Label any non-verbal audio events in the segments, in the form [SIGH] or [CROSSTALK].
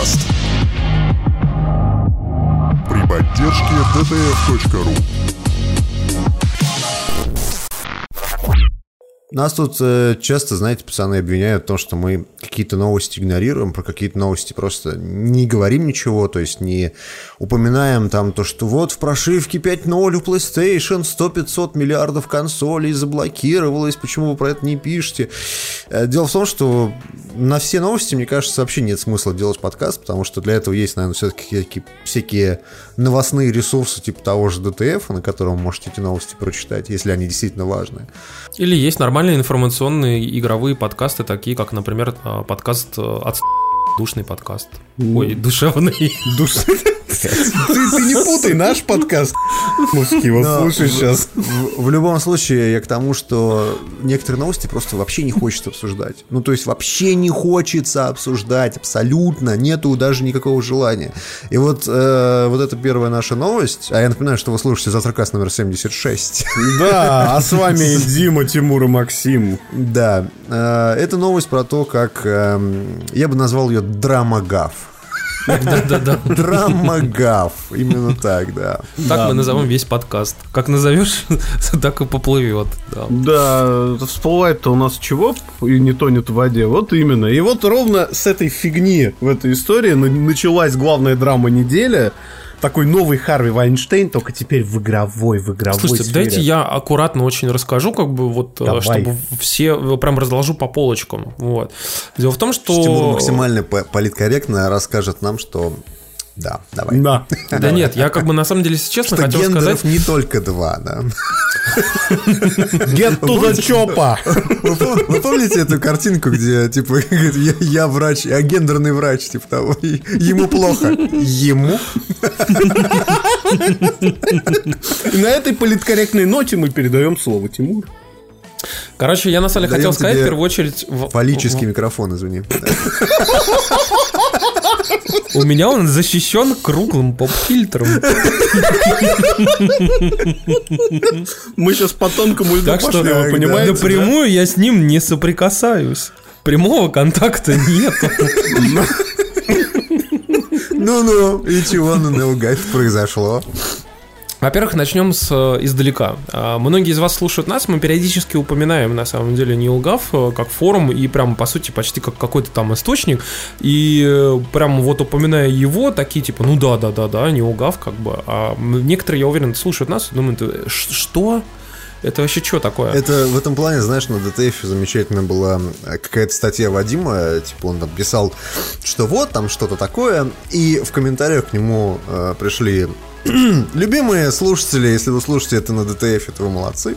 подкаст. При поддержке dtf.ru Нас тут э, часто, знаете, пацаны обвиняют в том, что мы какие-то новости игнорируем, про какие-то новости просто не говорим ничего, то есть не упоминаем там то, что вот в прошивке 5.0 у PlayStation 100-500 миллиардов консолей заблокировалось, почему вы про это не пишете? Э, дело в том, что на все новости, мне кажется, вообще нет смысла делать подкаст, потому что для этого есть, наверное, все-таки всякие новостные ресурсы типа того же DTF, на котором вы можете эти новости прочитать, если они действительно важные. Или есть нормальные информационные игровые подкасты, такие как, например, а, подкаст э, от душный подкаст. Ой, душевный. Душный. Ты, ты не путай наш подкаст. Мужики, вот слушай сейчас. В, в любом случае, я к тому, что некоторые новости просто вообще не хочется обсуждать. Ну, то есть вообще не хочется обсуждать абсолютно, нету даже никакого желания. И вот, э, вот это первая наша новость. А я напоминаю, что вы слушаете завтракас номер 76. Да, а с вами Дима, Тимур и Максим. Да, э, это новость про то, как эм, я бы назвал ее драмагав. Да-да-да. [LAUGHS] Драмагав, именно так, да. Так мы назовем весь подкаст. Как назовешь, [LAUGHS] так и поплывет. да. Всплывает-то у нас чего и не тонет в воде. Вот именно. И вот ровно с этой фигни в этой истории на- началась главная драма недели. Такой новый Харви Вайнштейн, только теперь в игровой, в игровой Слушайте, сфере. дайте я аккуратно очень расскажу, как бы вот, э, Давай. чтобы все э, прям разложу по полочкам. Вот. Дело в том, что... Тимур максимально по- политкорректно расскажет нам, что да, давай. Да. [LAUGHS] Да нет, я как бы на самом деле, если честно, Что хотел сказать... не только два, да. Get to the chopper. Вы, пом- вы помните эту картинку, где, типа, [LAUGHS] говорит, я, врач, а гендерный врач, типа того, ему плохо. Ему? На этой политкорректной ноте мы передаем слово Тимуру. Короче, я на самом деле хотел сказать в первую очередь... в- Фаллический микрофон, извини. [LAUGHS] У меня он защищен круглым поп-фильтром. Мы сейчас по тонкому льду Так что пошли, вы да, понимаете? напрямую я с ним не соприкасаюсь. Прямого контакта нету. Ну-ну, и чего на Наугад произошло? Во-первых, начнем с э, издалека. А, Многие из вас слушают нас, мы периодически упоминаем, на самом деле, Нилгав э, как форум и прям, по сути, почти как какой-то там источник. И э, прям вот упоминая его, такие типа, ну да, да, да, да, NeoGAF как бы. А некоторые, я уверен, слушают нас и думают, «Э, ш- что? Это вообще что такое? Это в этом плане, знаешь, на DTF замечательно была какая-то статья Вадима, типа он там писал, что вот там что-то такое, и в комментариях к нему э, пришли [CLEARS THROAT] Любимые слушатели, если вы слушаете это на DTF, то вы молодцы.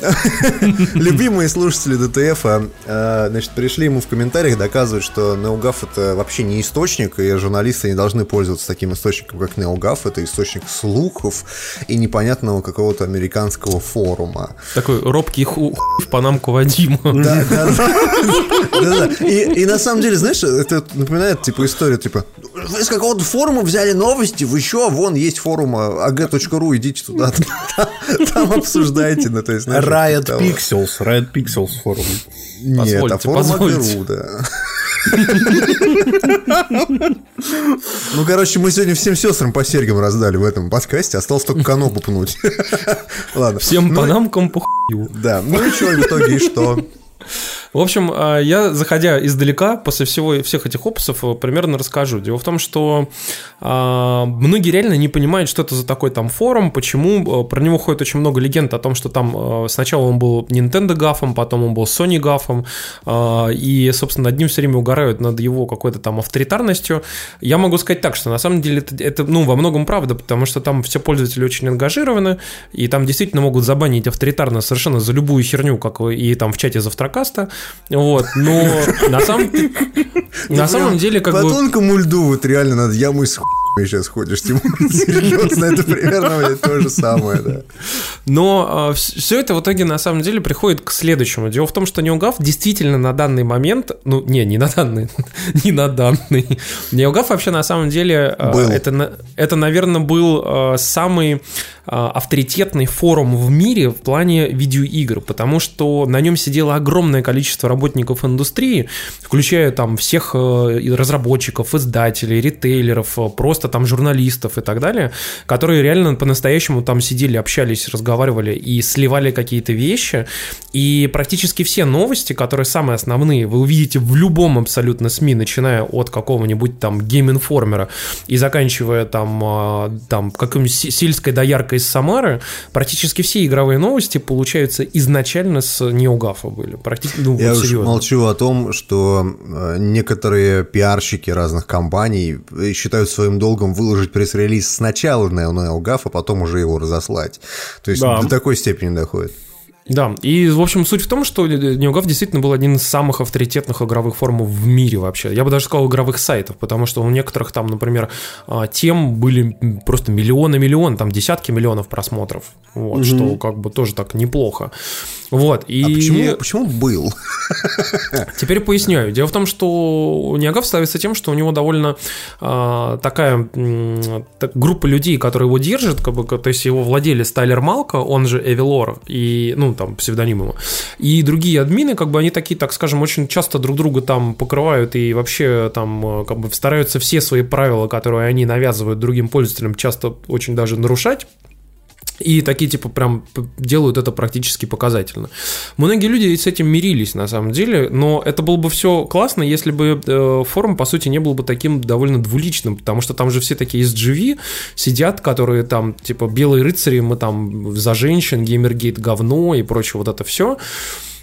[LAUGHS] Любимые слушатели DTF, э, значит, пришли ему в комментариях доказывать, что Неугав это вообще не источник, и журналисты не должны пользоваться таким источником, как Неугав. Это источник слухов и непонятного какого-то американского форума. Такой робкий ху в панамку Вадима. Да, да, да. [LAUGHS] И, на самом деле, знаешь, это напоминает типа историю, типа, из какого-то форума взяли новости, вы что, вон есть форум а, ag.ru, идите туда, [LAUGHS] там, обсуждайте, ну, то есть, знаешь, Riot. Pixels, Riot Pixels форум. Нет, а форум. АГРУ, да. [LAUGHS] Ну, короче, мы сегодня всем сестрам по серьгам раздали в этом подкасте, осталось только канопу пнуть. [LAUGHS] Ладно. Всем Ну, панамкам по хую. Да, ну и что в итоге, и что? В общем, а, я, заходя издалека, после всего, всех этих опусов, э, примерно расскажу. Дело в том, что а, многие реально не понимают, что это за такой там форум, почему. э, Про него ходит очень много легенд о том, что там э, сначала он был Nintendo гафом, потом он был Sony гафом, а, и, собственно, над ним все время угорают над его какой-то там авторитарностью. Я могу сказать так, что на самом деле это, это, ну, во многом правда, потому что там все пользователи очень ангажированы, и там действительно могут забанить авторитарно совершенно за любую херню, как и там в чате завтракаста. Вот, но на самом, на самом деле, как По бы... тонкому льду вот реально надо яму из сейчас ходишь, Тимур. [LAUGHS] Серьезно, это примерно то же самое, да. Но э, все это в итоге на самом деле приходит к следующему. Дело в том, что NeoGAF действительно на данный момент, ну, не, не на данный, [LAUGHS] не на данный. NeoGAF вообще на самом деле, э, Был. это, это, наверное, был э, самый авторитетный форум в мире в плане видеоигр, потому что на нем сидело огромное количество работников индустрии, включая там всех э, разработчиков, издателей, ритейлеров, э, просто там журналистов и так далее, которые реально по-настоящему там сидели, общались, разговаривали и сливали какие-то вещи. И практически все новости, которые самые основные, вы увидите в любом абсолютно СМИ, начиная от какого-нибудь там Game Informer а и заканчивая там, а, там какой-нибудь сельской дояркой из Самары, практически все игровые новости получаются изначально с NeoGAF а были. Практически, ну, Я вот уж молчу о том, что э, некоторые пиарщики разных компаний считают своим долгом выложить пресс-релиз сначала на NeoGAF, а потом уже его разослать. То есть Да. до такой степени доходит. Да, и, в общем, суть в том, что NeoGAF действительно был один из самых авторитетных игровых форумов в мире вообще. Я бы даже сказал игровых сайтов, потому что у некоторых там, например, а, тем были просто миллионы-миллионы, там десятки миллионов просмотров, вот, что как бы тоже так неплохо. Вот, и... А почему, почему был? [LAUGHS] Теперь поясняю. Дело в том, что Ниагав ставится тем, что у него довольно а, такая м, так- группа людей, которые его держат, как бы, то есть его владелец Тайлер Малка, он же Эвилор, и, ну, там, псевдоним его, и другие админы, как бы, они такие, так скажем, очень часто друг друга там покрывают и вообще там, э, как бы, стараются все свои правила, которые они навязывают другим пользователям, часто очень даже нарушать. И такие, типа, прям делают это практически показательно. Многие люди с этим мирились, на самом деле, но это было бы все классно, если бы э, форум, по сути, не был бы таким довольно двуличным, потому что там же все такие из GV сидят, которые там, типа, белые рыцари, мы там за женщин, геймергейт говно и прочее вот это все.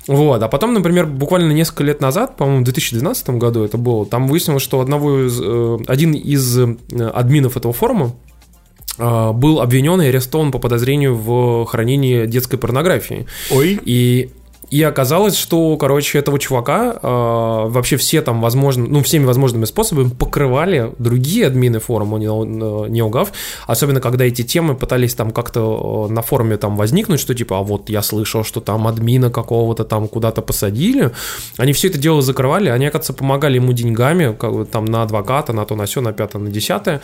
Вот, а потом, например, буквально несколько лет назад, по-моему, в 2012 году это было, там выяснилось, что одного из, э, один из э, админов этого форума, был обвинен и арестован по подозрению в хранении детской порнографии. Ой. И, и оказалось, что, короче, этого чувака э, вообще все там возможно, ну, всеми возможными способами покрывали другие админы форума Нео- NeoGAF, особенно когда эти темы пытались там как-то э, на форуме там возникнуть, что типа, а вот я слышал, что там админа какого-то там куда-то посадили, они все это дело закрывали, они, оказывается, помогали ему деньгами, как там на адвоката, на то, на все, на пятое, на десятое,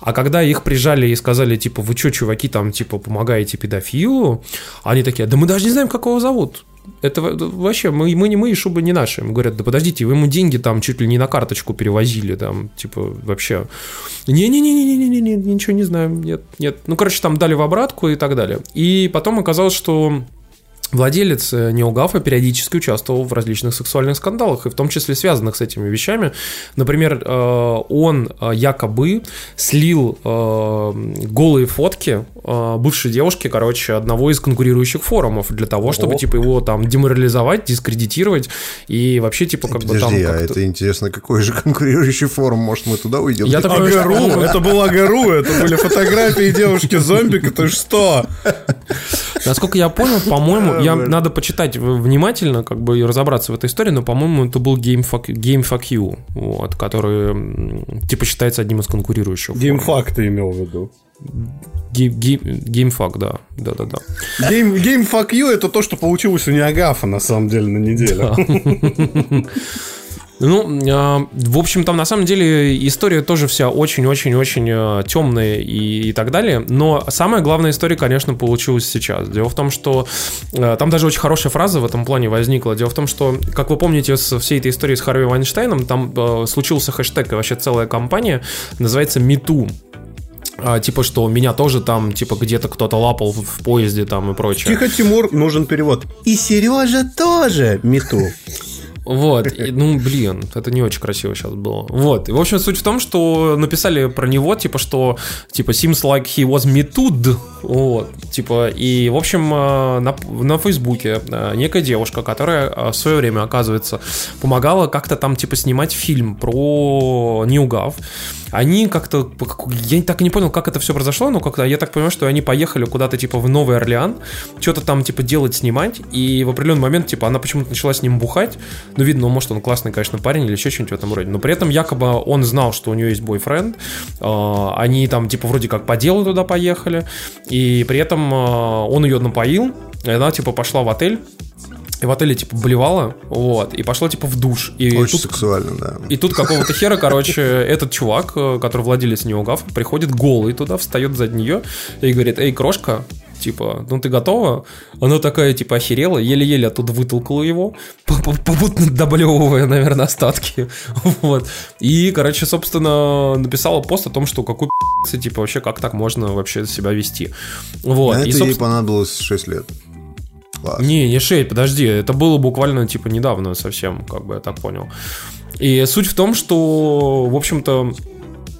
а когда их прижали и сказали, типа, вы что, чуваки, там, типа, помогаете педофилу, они такие, да мы даже не знаем, как его зовут. Это во- вообще, мы, мы не мы, и шубы не наши. Говорят, да подождите, вы ему деньги там чуть ли не на карточку перевозили, там, типа, вообще. Не-не-не-не-не-не-не, ничего не знаю, нет, нет. Ну, короче, там дали в обратку и так далее. И потом оказалось, что Владелец э, Неогафа периодически участвовал в различных сексуальных скандалах, и в том числе связанных с этими вещами. Например, э, он э, якобы слил голые фотки бывшей девушки, короче, одного из конкурирующих форумов для того, чтобы, Ого. типа, его там деморализовать, дискредитировать и вообще, типа, как бы там Подожди, а это интересно, какой же конкурирующий форум? Может, мы туда уйдем? Я такой- Агару, это был Агару, это были фотографии девушки-зомбика, ты что? [LAUGHS] Насколько я понял, по-моему, я надо почитать внимательно, как бы и разобраться в этой истории, но, по-моему, это был Game Fuck, Game Fuck You, вот, который типа считается одним из конкурирующих. Геймфак ты имел в виду. Ге- ге- GameFAQ, да, да, да, да. Гейм, Game Fuck You это то, что получилось у Неагафа на самом деле на неделю. [LAUGHS] Ну, а, в общем, там на самом деле история тоже вся очень-очень-очень темная и, и так далее. Но самая главная история, конечно, получилась сейчас. Дело в том, что а, там даже очень хорошая фраза в этом плане возникла. Дело в том, что, как вы помните, с всей этой историей с Харви Вайнштейном, там а, случился хэштег и вообще целая компания, называется. А, типа, что меня тоже там, типа, где-то кто-то лапал в поезде там и прочее. Тихо, Тимур, нужен перевод. И Сережа тоже мету. Вот, и, ну, блин, это не очень красиво сейчас было. Вот, и, в общем, суть в том, что написали про него, типа, что, типа, seems like he was me too, Вот, типа, и, в общем, э, на, на Фейсбуке э, некая девушка, которая э, в свое время, оказывается, помогала как-то там, типа, снимать фильм про Ньюгав. Они как-то, я так и не понял, как это все произошло, но как-то я так понимаю, что они поехали куда-то, типа, в Новый Орлеан, что-то там, типа, делать, снимать, и в определенный момент, типа, она почему-то начала с ним бухать, ну, видно, может, он классный, конечно, парень или еще что-нибудь в этом роде, но при этом якобы он знал, что у нее есть бойфренд, они там, типа, вроде как по делу туда поехали, и при этом он ее напоил, и она, типа, пошла в отель, и в отеле, типа, болевала, вот, и пошла, типа, в душ. И Очень тут, сексуально, да. И тут какого-то хера, короче, этот чувак, э, который владелец Неугав, приходит голый туда, встает за нее и говорит, эй, крошка, типа, ну ты готова? Она такая, типа, охерела, еле-еле оттуда вытолкала его, попутно доблевывая, наверное, остатки, [LAUGHS] вот. И, короче, собственно, написала пост о том, что какой типа, вообще, как так можно вообще себя вести. Вот. И, это собственно... ей понадобилось 6 лет. Класс. Не, не 6, подожди, это было буквально, типа, недавно совсем, как бы я так понял. И суть в том, что, в общем-то, а,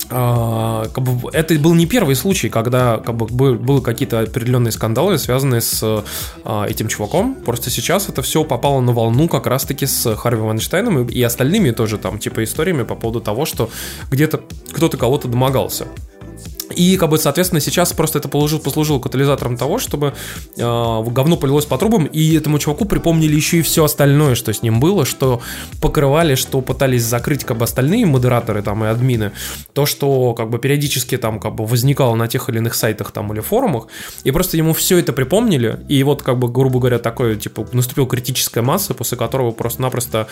как бы, это был не первый случай, когда как бы, был, были какие-то определенные скандалы, связанные с а, этим чуваком. Просто сейчас это все попало на волну как раз-таки с Харви Вайнштейном и, и остальными тоже там типа историями по поводу того, что где-то кто-то кого-то домогался. И, как бы, соответственно, сейчас просто это послужило, послужило катализатором того, чтобы э, говно полилось по трубам, и этому чуваку припомнили еще и все остальное, что с ним было, что покрывали, что пытались закрыть, как бы, остальные модераторы там и админы, то, что, как бы, периодически там, как бы, возникало на тех или иных сайтах там или форумах, и просто ему все это припомнили, и вот, как бы, грубо говоря, такое, типа, наступила критическая масса, после которого просто-напросто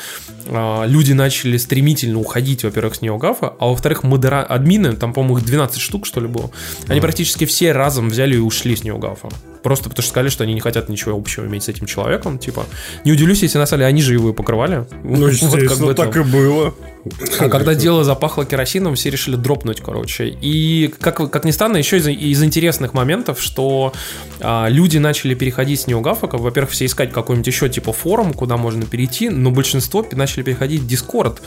э, люди начали стремительно уходить, во-первых, с Неогафа, а во-вторых, модера... админы, там, по-моему, их 12 штук, что ли, было. Они практически все разом взяли и ушли с Ньюгафа. Просто потому что сказали, что они не хотят ничего общего иметь с этим человеком. Типа, не удивлюсь, если на самом деле они же его и покрывали. Ну, естественно, [LAUGHS] вот как бы так и было. А когда дело запахло керосином, все решили дропнуть, короче. И, как, как ни странно, еще из, из интересных моментов, что а, люди начали переходить с Неогафа, во-первых, все искать какой-нибудь еще типа форум, куда можно перейти, но большинство начали переходить в Discord,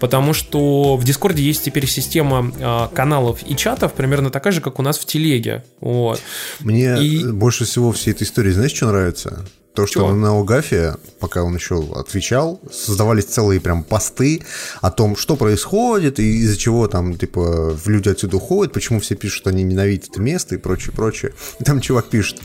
потому что в Discord есть теперь система а, каналов и чатов, примерно такая же, как у нас в Телеге. Вот. Мне и... больше всего всей этой истории, знаешь, что нравится? То, что Чего? на Угафе, пока он еще отвечал, создавались целые прям посты о том, что происходит, и из-за чего там, типа, люди отсюда уходят, почему все пишут, что они ненавидят это место и прочее, прочее. И там чувак пишет,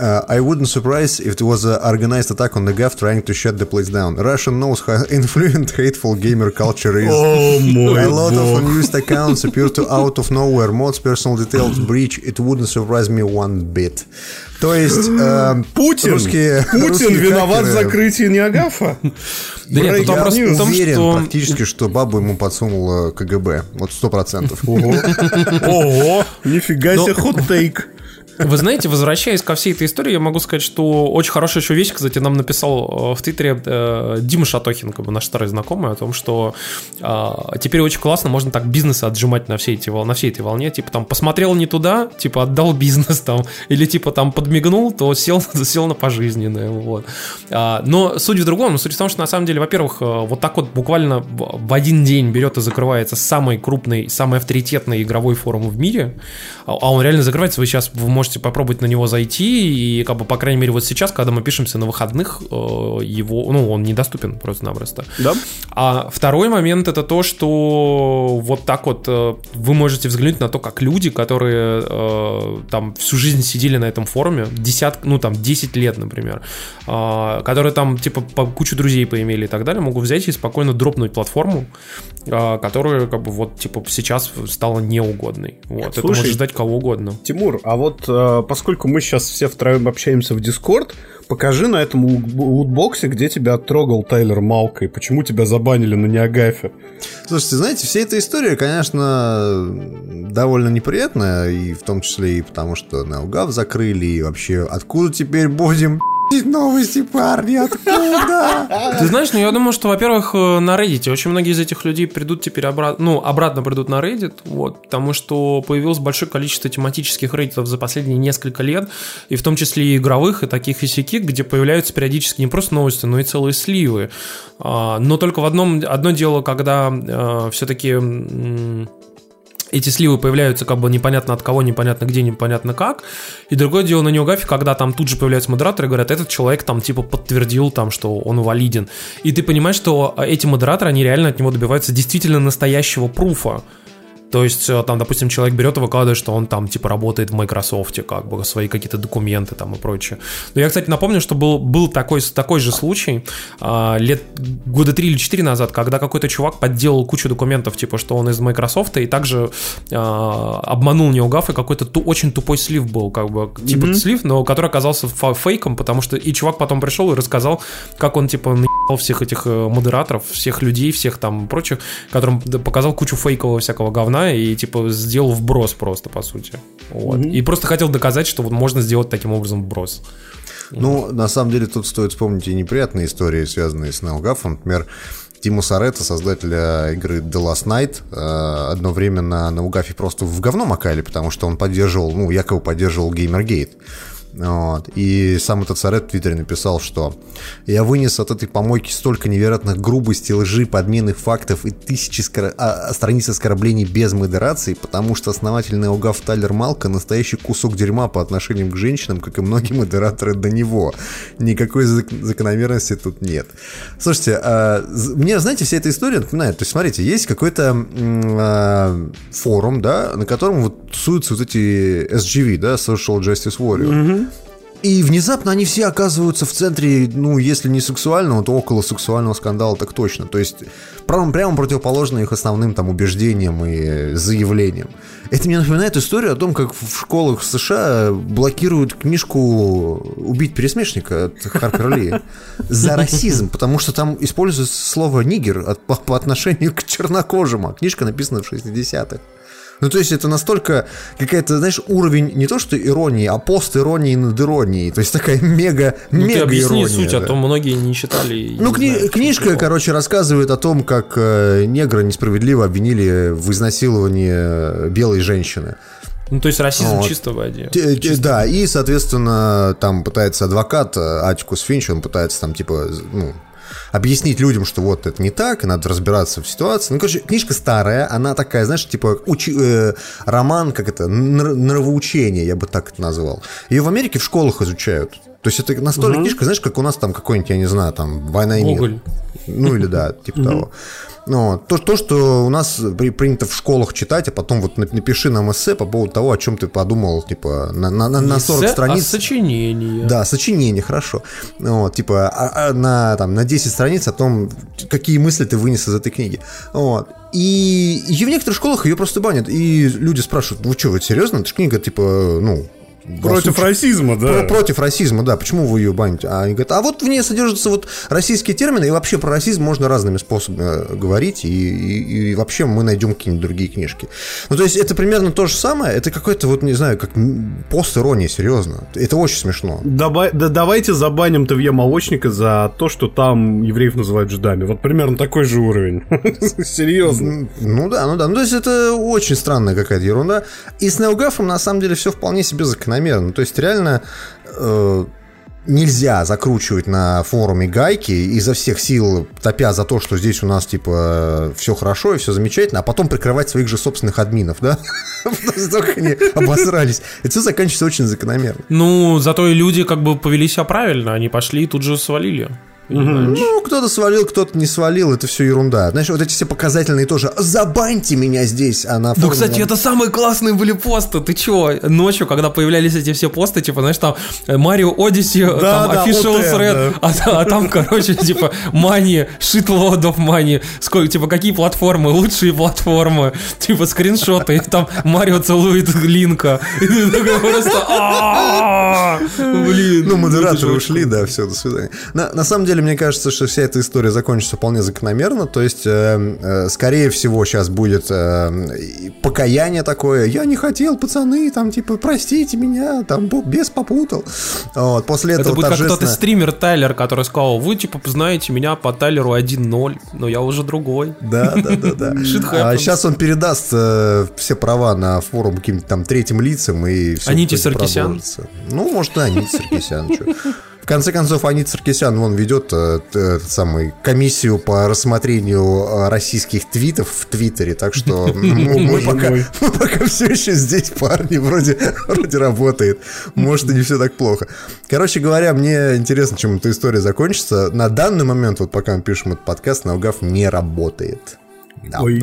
Uh, I wouldn't surprise if it was an organized attack on the GAF trying to shut the place down. Russia knows how influent hateful gamer culture is. Oh, A lot бог. of unused accounts appear to out of nowhere. Mods, personal details, breach. It wouldn't surprise me one bit. То есть э, Путин, русские, Путин русские виноват в закрытии Неагафа. Да нет, я тут вопрос в том, уверен что... практически, что бабу ему подсунула КГБ. Вот сто процентов. Ого, [LAUGHS] Ого, нифига себе хот-тейк. Вы знаете, возвращаясь ко всей этой истории, я могу сказать, что очень хорошая еще вещь, кстати, нам написал э, в Твиттере э, Дима Шатохин, как бы наш старый знакомый, о том, что э, теперь очень классно можно так бизнес отжимать на всей, эти, на всей этой волне, типа там посмотрел не туда, типа отдал бизнес там, или типа там подмигнул, то сел, [LAUGHS] сел на пожизненное, вот. А, но суть в другом, суть в том, что на самом деле, во-первых, э, вот так вот буквально в один день берет и закрывается самый крупный, самый авторитетный игровой форум в мире, а, а он реально закрывается, вы сейчас можете можете попробовать на него зайти, и как бы, по крайней мере, вот сейчас, когда мы пишемся на выходных, э, его, ну, он недоступен просто-напросто. Да. А второй момент это то, что вот так вот э, вы можете взглянуть на то, как люди, которые э, там всю жизнь сидели на этом форуме, десят, ну, там, 10 лет, например, которые там, типа, кучу друзей поимели и так далее, могут взять и спокойно дропнуть платформу, которая, как бы, вот, типа, сейчас стала неугодной. Вот, Слушай, это может ждать кого угодно. Тимур, а вот поскольку мы сейчас все втроем общаемся в Дискорд, покажи на этом лутбоксе, где тебя оттрогал Тайлер Малка и почему тебя забанили на Неагафе. Слушайте, знаете, вся эта история, конечно, довольно неприятная, и в том числе и потому, что Неогав закрыли, и вообще откуда теперь будем новости, парни, откуда? Ты знаешь, ну я думаю, что, во-первых, э, на Reddit очень многие из этих людей придут теперь обратно, ну, обратно придут на Reddit, вот, потому что появилось большое количество тематических Reddit за последние несколько лет, и в том числе и игровых, и таких и сяких, где появляются периодически не просто новости, но и целые сливы. А, но только в одном, одно дело, когда э, все-таки эти сливы появляются как бы непонятно от кого, непонятно где, непонятно как. И другое дело на неогафе, когда там тут же появляются модераторы и говорят, этот человек там типа подтвердил там, что он валиден. И ты понимаешь, что эти модераторы, они реально от него добиваются действительно настоящего пруфа. То есть, э, там, допустим, человек берет и выкладывает, что он там, типа, работает в Microsoft, как бы, свои какие-то документы там и прочее. Но я, кстати, напомню, что был, был такой, такой же случай а, лет года три или четыре назад, когда какой-то чувак подделал кучу документов, типа, что он из Microsoft, и также а, обманул неугав, и какой-то ту, очень тупой слив был, как бы, типа, mm-hmm. слив, но который оказался фейком, потому что и чувак потом пришел и рассказал, как он, типа, наебал всех этих э, модераторов, всех людей, всех там прочих, которым показал кучу фейкового всякого говна, говна и типа сделал вброс просто, по сути. Вот. Mm-hmm. И просто хотел доказать, что вот можно сделать таким образом вброс. Ну, на самом деле, тут стоит вспомнить и неприятные истории, связанные с Нелгафом. Например, Тиму Саретта, создателя игры The Last Night, э, одно время на Наугафе просто в говно макали, потому что он поддерживал, ну, якобы поддерживал Gamergate. Вот. И сам этот Сарет в Твиттере написал, что «Я вынес от этой помойки столько невероятных грубости, лжи, подменных фактов и тысячи скор... а, страниц оскорблений без модерации, потому что основательный Угав Тайлер Малка настоящий кусок дерьма по отношению к женщинам, как и многие модераторы до него. Никакой зак- закономерности тут нет». Слушайте, а, мне, знаете, вся эта история напоминает, то есть, смотрите, есть какой-то а, форум, да, на котором вот тусуются вот эти SGV, да, Social Justice Warrior. Mm-hmm. И внезапно они все оказываются в центре, ну, если не сексуального, то около сексуального скандала, так точно. То есть прямо, прямо противоположно их основным там убеждениям и заявлениям. Это мне напоминает историю о том, как в школах США блокируют книжку «Убить пересмешника» от Харпер Ли за расизм, потому что там используется слово «нигер» по, отношению к чернокожим, а книжка написана в 60-х. Ну, то есть это настолько какая-то, знаешь, уровень не то что иронии, а пост-иронии над иронией. То есть такая мега, ну, мега ты объясни ирония, суть, да. а то многие не читали. Ну, кни- знают, книжка, короче, рассказывает о том, как э, негра несправедливо обвинили в изнасиловании э, белой женщины. Ну, то есть расизм вот. чисто в воде. Чисто. Да, и, соответственно, там пытается адвокат э, Атикус Финч, он пытается там, типа, ну, объяснить людям, что вот это не так, и надо разбираться в ситуации. Ну, короче, книжка старая, она такая, знаешь, типа учи, э, роман, как это, нравоучение, я бы так это назвал. Ее в Америке в школах изучают. То есть это настолько угу. книжка, знаешь, как у нас там какой-нибудь, я не знаю, там «Война и мир». Ну или да, типа того. Ну, то, то, что у нас при, принято в школах читать, а потом вот напиши нам эссе по поводу того, о чем ты подумал, типа, на, на, на 40 эссе, страниц. А сочинение. Да, сочинение, хорошо. Вот, типа, а, а, на, там, на 10 страниц о том, какие мысли ты вынес из этой книги. Вот. И ее в некоторых школах ее просто банят. И люди спрашивают, вы что, вы серьезно? Это же книга, типа, ну, Против случае, расизма, да. Про, против расизма, да. Почему вы ее баните? А они говорят, а вот в ней содержатся вот российские термины, и вообще про расизм можно разными способами э, говорить, и, и, и вообще мы найдем какие-нибудь другие книжки. Ну, то есть это примерно то же самое, это какой-то вот, не знаю, как пост-ирония, серьезно. Это очень смешно. Давай, да, давайте забаним ТВ молочника за то, что там евреев называют жидами. Вот примерно такой же уровень. [LAUGHS] Серьезно. Ну да, ну да. Ну, то есть это очень странная какая-то ерунда. И с Неогафом на самом деле все вполне себе закономерно закономерно. То есть реально э, нельзя закручивать на форуме гайки изо всех сил, топя за то, что здесь у нас, типа, все хорошо и все замечательно, а потом прикрывать своих же собственных админов, да? [LAUGHS] Настолько они обосрались. Это все заканчивается очень закономерно. Ну, зато и люди как бы повели себя правильно, они пошли и тут же свалили. Ну, кто-то свалил, кто-то не свалил, это все ерунда. Знаешь, вот эти все показательные тоже. Забаньте меня здесь, а на Ну, кстати, это самые классные были посты. Ты чего? Ночью, когда появлялись эти все посты, типа, знаешь, там Марио Odyssey, да, там да, Official OT, Thread, да. а, а там, короче, типа, Money, shitload of money. Сколько, типа, какие платформы, лучшие платформы, типа, скриншоты, и там Марио целует Линка. И ты такой просто... Блин. Ну, модераторы ушли, да, все, до свидания. На самом деле, деле, мне кажется, что вся эта история закончится вполне закономерно. То есть, э, э, скорее всего, сейчас будет э, покаяние такое. Я не хотел, пацаны, там, типа, простите меня, там, без попутал. Вот, после этого Это будет торжественно... как тот стример Тайлер, который сказал, вы, типа, знаете меня по Тайлеру 1.0, но я уже другой. Да, да, да, да. [LAUGHS] А сейчас он передаст все права на форум каким-то там третьим лицам и все. Аните Саркисян? Ну, может, и Аните Саркисян, конце концов, Анит Саркисян, вон ведет э, этот самый комиссию по рассмотрению э, российских твитов в Твиттере, так что [LAUGHS] мы, пока, все еще здесь, парни, вроде, вроде работает. Может, и не все так плохо. Короче говоря, мне интересно, чем эта история закончится. На данный момент, вот пока мы пишем этот подкаст, Наугав не работает. Да. Ой.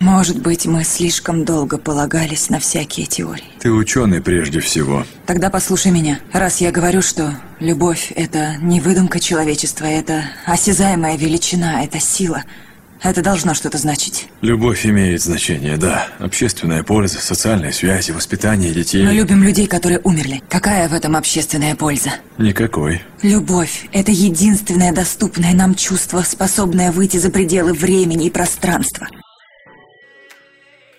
Может быть, мы слишком долго полагались на всякие теории. Ты ученый прежде всего. Тогда послушай меня. Раз я говорю, что любовь — это не выдумка человечества, это осязаемая величина, это сила, это должно что-то значить. Любовь имеет значение, да. Общественная польза, социальные связи, воспитание детей. Мы любим людей, которые умерли. Какая в этом общественная польза? Никакой. Любовь — это единственное доступное нам чувство, способное выйти за пределы времени и пространства.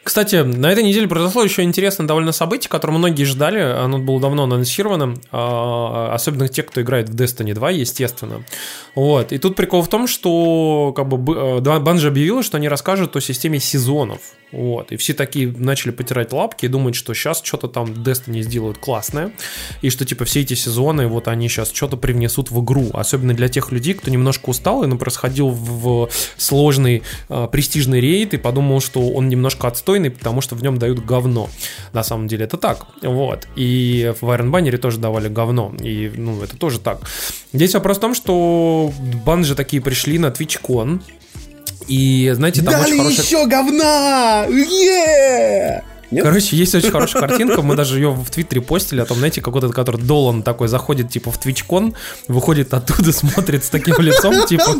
Кстати, на этой неделе произошло еще интересное довольно событие, которое многие ждали. Оно было давно анонсировано. а, Особенно те, кто играет в Destiny 2, естественно. Вот. И тут прикол в том, что как бы Банжи объявила, что они расскажут о системе сезонов. Вот. И все такие начали потирать лапки и думать, что сейчас что-то там Destiny сделают классное. И что типа все эти сезоны, вот они сейчас что-то привнесут в игру. Особенно для тех людей, кто немножко устал и ну, происходил в сложный э, престижный рейд и подумал, что он немножко отстойный, потому что в нем дают говно. На самом деле это так. Вот. И в Iron Banner тоже давали говно. И ну, это тоже так. Здесь вопрос в том, что банжи такие пришли на TwitchCon, и знаете, там Дали очень хорошая... еще говна! Е! Нет? Короче, есть очень хорошая картинка, мы даже ее в Твиттере постили, о том, знаете, какой-то, который Долан такой заходит, типа, в Твичкон, выходит оттуда, [LAUGHS] смотрит с таким лицом, [LAUGHS] типа.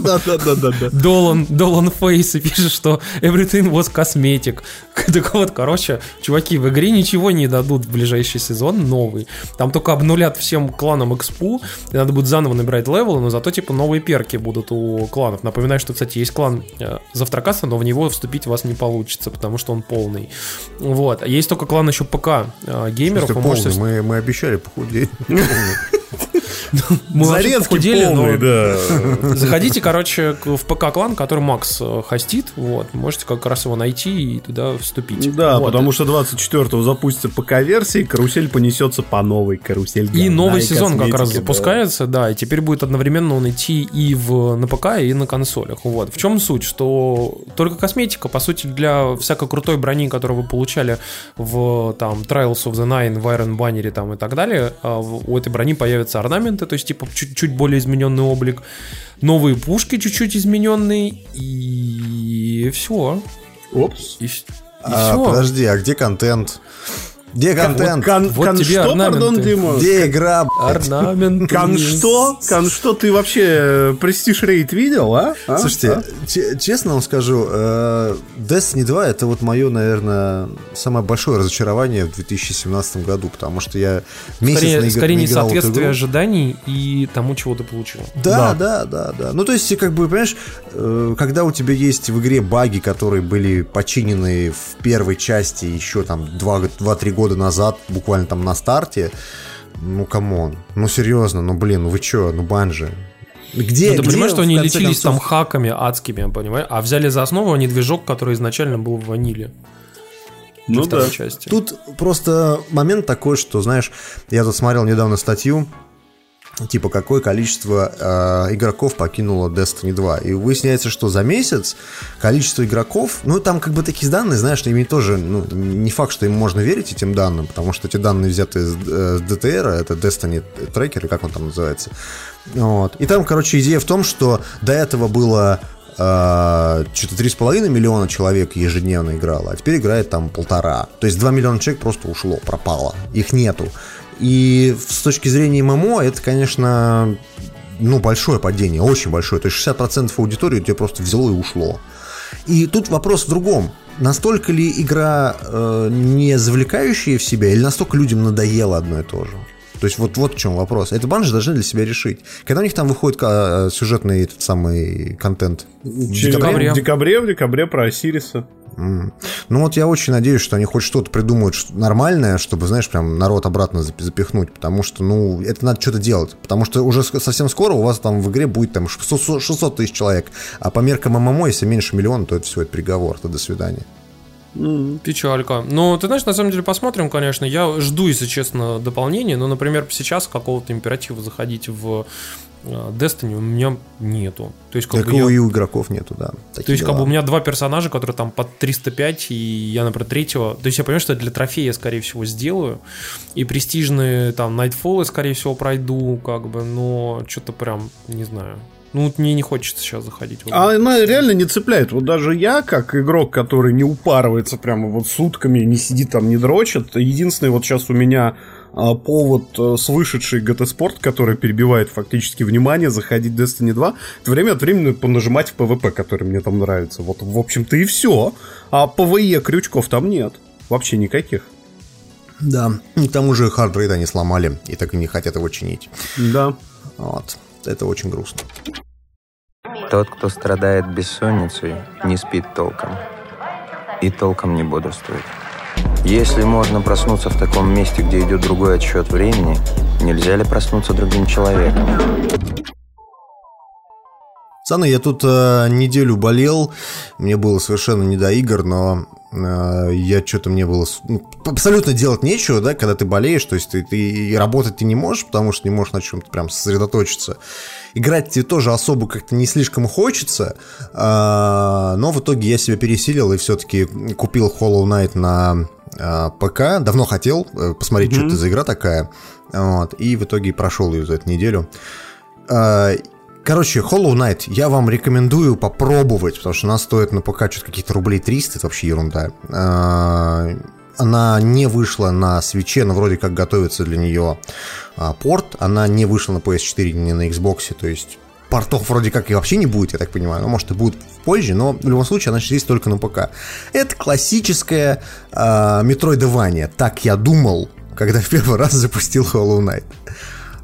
Долан, Долан Фейс, и пишет, что everything was cosmetic. [LAUGHS] Так вот, короче, чуваки, в игре ничего не дадут в ближайший сезон, новый. Там только обнулят всем кланам экспу, и надо будет заново набирать левелы, но зато, типа, новые перки будут у кланов. Напоминаю, что, кстати, есть клан э, Завтракаса, но в него вступить у вас не получится, потому что он полный. Вот. Есть только клан еще ПК э, геймеров. Слушай, можете мы, мы обещали похудеть. [LAUGHS] Мы Зарезки похудели, но- полные, да. Заходите, короче, в ПК-клан, который Макс э, хостит. Вот, можете как раз его найти и туда вступить. Да, Вот. потому что 24-го запустится ПК-версия, карусель понесется по новой карусель. И новый сезон как раз косметики, да. запускается, да. и теперь будет одновременно он идти и в, на ПК, и на консолях. Вот. В чем суть? Что только косметика, по сути, для всякой крутой брони, которую вы получали в там Trials of the Nine, в Iron Banner там, и так далее, а, у этой брони появятся орнаменты, то есть типа чуть, чуть более измененный облик, новые пушки чуть-чуть измененные, и все. Опс. И, и А, всё. подожди, а где контент? Где контент? Кон, Вот кон тебе что, орнаменты. пардон, Дима? Где игра? Орнамент. Кон что? Кон что? Ты вообще престиж рейд видел, а? А? Слушайте, А? че- честно вам скажу, э, Destiny 2 это вот мое, наверное, самое большое разочарование в 2017 году, потому что я месяц Скорее, наиг- скорее наиграл в эту несоответствие игру. ожиданий и тому, чего ты получил. Да, да, да, да. Ну, то есть, как бы, понимаешь, э, когда у тебя есть в игре баги, которые были починены в первой части еще там 2-3 года назад, буквально там на старте, ну, come on, ну, серьезно, ну, блин, ну вы чё, ну, Bungie. Где, Ну, ты где, понимаешь, что они лечились там концов, хаками адскими, понимаешь? А взяли за основу они движок, который изначально был в ваниле. Ну да. части. Тут просто момент такой, что, знаешь, я тут смотрел недавно статью, типа, какое количество э, игроков покинуло Destiny 2. И выясняется, что за месяц количество игроков, ну, там как бы такие данные, знаешь, ими тоже, ну, не факт, что им можно верить этим данным, потому что эти данные взяты из, э, DTR, это Destiny Tracker, как он там называется. Вот. И там, короче, идея в том, что до этого было э, что-то 3,5 миллиона человек ежедневно играло, а теперь играет там полтора. То есть 2 миллиона человек просто ушло, пропало. Их нету. И с точки зрения ММО это, конечно, ну, большое падение, очень большое. То есть 60% аудитории у тебя просто взяло и ушло. И тут вопрос в другом. Настолько ли игра э, не завлекающая в себя, или настолько людям надоело одно и то же? То есть вот, вот в чем вопрос. Это банжи должны для себя решить. Когда у них там выходит э, сюжетный этот самый контент? В декабре. В декабре, в декабре про Осириса. М. Ну вот я очень надеюсь, что они хоть что-то придумают что- нормальное, чтобы, знаешь, прям народ обратно зап- запихнуть, потому что, ну, это надо что-то делать, потому что уже совсем скоро у вас там в игре будет там 600 600 тысяч человек, а по меркам ММО, если меньше миллиона, то это все, это приговор, то до свидания. Печалька. Ну, ты знаешь, на самом деле посмотрим, конечно. Я жду, если честно, дополнения. Но, например, сейчас какого-то императива заходить в э, Destiny у меня нету. То есть, как Так бы я- и у игроков нету, да. Такие То есть, как бы дела. у меня два персонажа, которые там под 305, и я, например, третьего. То есть, я понимаю, что для трофея, скорее всего, сделаю. И престижные там Nightfall, скорее всего, пройду, как бы, но что-то прям, не знаю. Ну, вот мне не хочется сейчас заходить. в игру. А она реально не цепляет. Вот даже я, как игрок, который не упарывается прямо вот сутками, не сидит там, не дрочит. Единственный вот сейчас у меня а, повод э, с вышедшей GT Sport, который перебивает фактически внимание, заходить в Destiny 2, это время от времени понажимать в PvP, который мне там нравится. Вот, в общем-то, и все. А PvE крючков там нет. Вообще никаких. Да. И К тому же hard рейд они сломали и так и не хотят его чинить. Да. Вот. Это очень грустно. Тот, кто страдает бессонницей, не спит толком. И толком не бодрствует. Если можно проснуться в таком месте, где идет другой отсчет времени, нельзя ли проснуться другим человеком? Пацаны, я тут э, неделю болел, мне было совершенно не до игр, но я что-то мне было ну, абсолютно делать нечего, да, когда ты болеешь, то есть ты, ты и работать ты не можешь, потому что не можешь на чем-то прям сосредоточиться. Играть тебе тоже особо как-то не слишком хочется, а, но в итоге я себя пересилил и все-таки купил Hollow Knight на а, ПК. Давно хотел э, посмотреть, что это за игра такая. Вот, и в итоге прошел ее за эту неделю. А, Короче, Hollow Knight я вам рекомендую попробовать, потому что она стоит на ПК что-то каких-то рублей 300, это вообще ерунда. А, Она не вышла на свече, но вроде как готовится для нее а, порт. Она не вышла на PS4, не на Xbox, то есть портов вроде как и вообще не будет, я так понимаю. Ну, может, и будет позже, но в любом случае она есть только на ПК. Это классическая а, метроидование. Так я думал, когда в первый раз запустил Hollow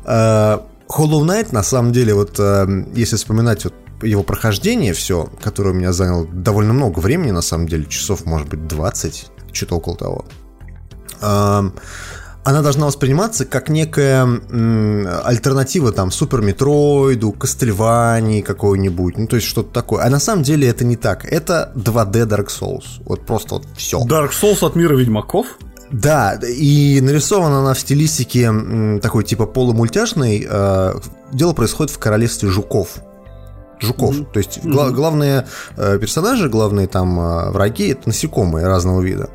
Knight. Hollow Knight, на самом деле, вот э, если вспоминать вот его прохождение все, которое у меня заняло довольно много времени, на самом деле, часов, может быть, 20, что-то около того, она должна восприниматься как некая альтернатива там Супер Метроиду, Кастельвании какой-нибудь, ну то есть что-то такое. А на самом деле это не так. Это 2D Dark Souls. Вот просто вот все. Dark Souls от мира ведьмаков? Да, и нарисована она в стилистике такой типа полумультяшной. э, Дело происходит в королевстве жуков. Жуков. То есть гла- главные э, персонажи, главные там э, враги это насекомые разного вида.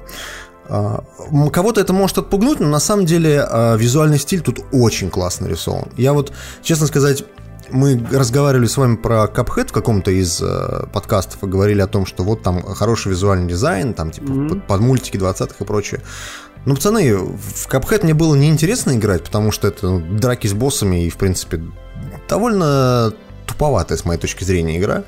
Кого-то это может отпугнуть, но на самом деле визуальный стиль тут очень классно нарисован. Я вот, честно сказать, мы разговаривали с вами про Cuphead в каком-то из э, подкастов и говорили о том, что вот там хороший визуальный дизайн, там типа под, под мультики 20-х и прочее. Ну, пацаны, в Cuphead мне было неинтересно играть, потому что это ну, драки с боссами и, в принципе, довольно туповатая, с моей точки зрения, игра.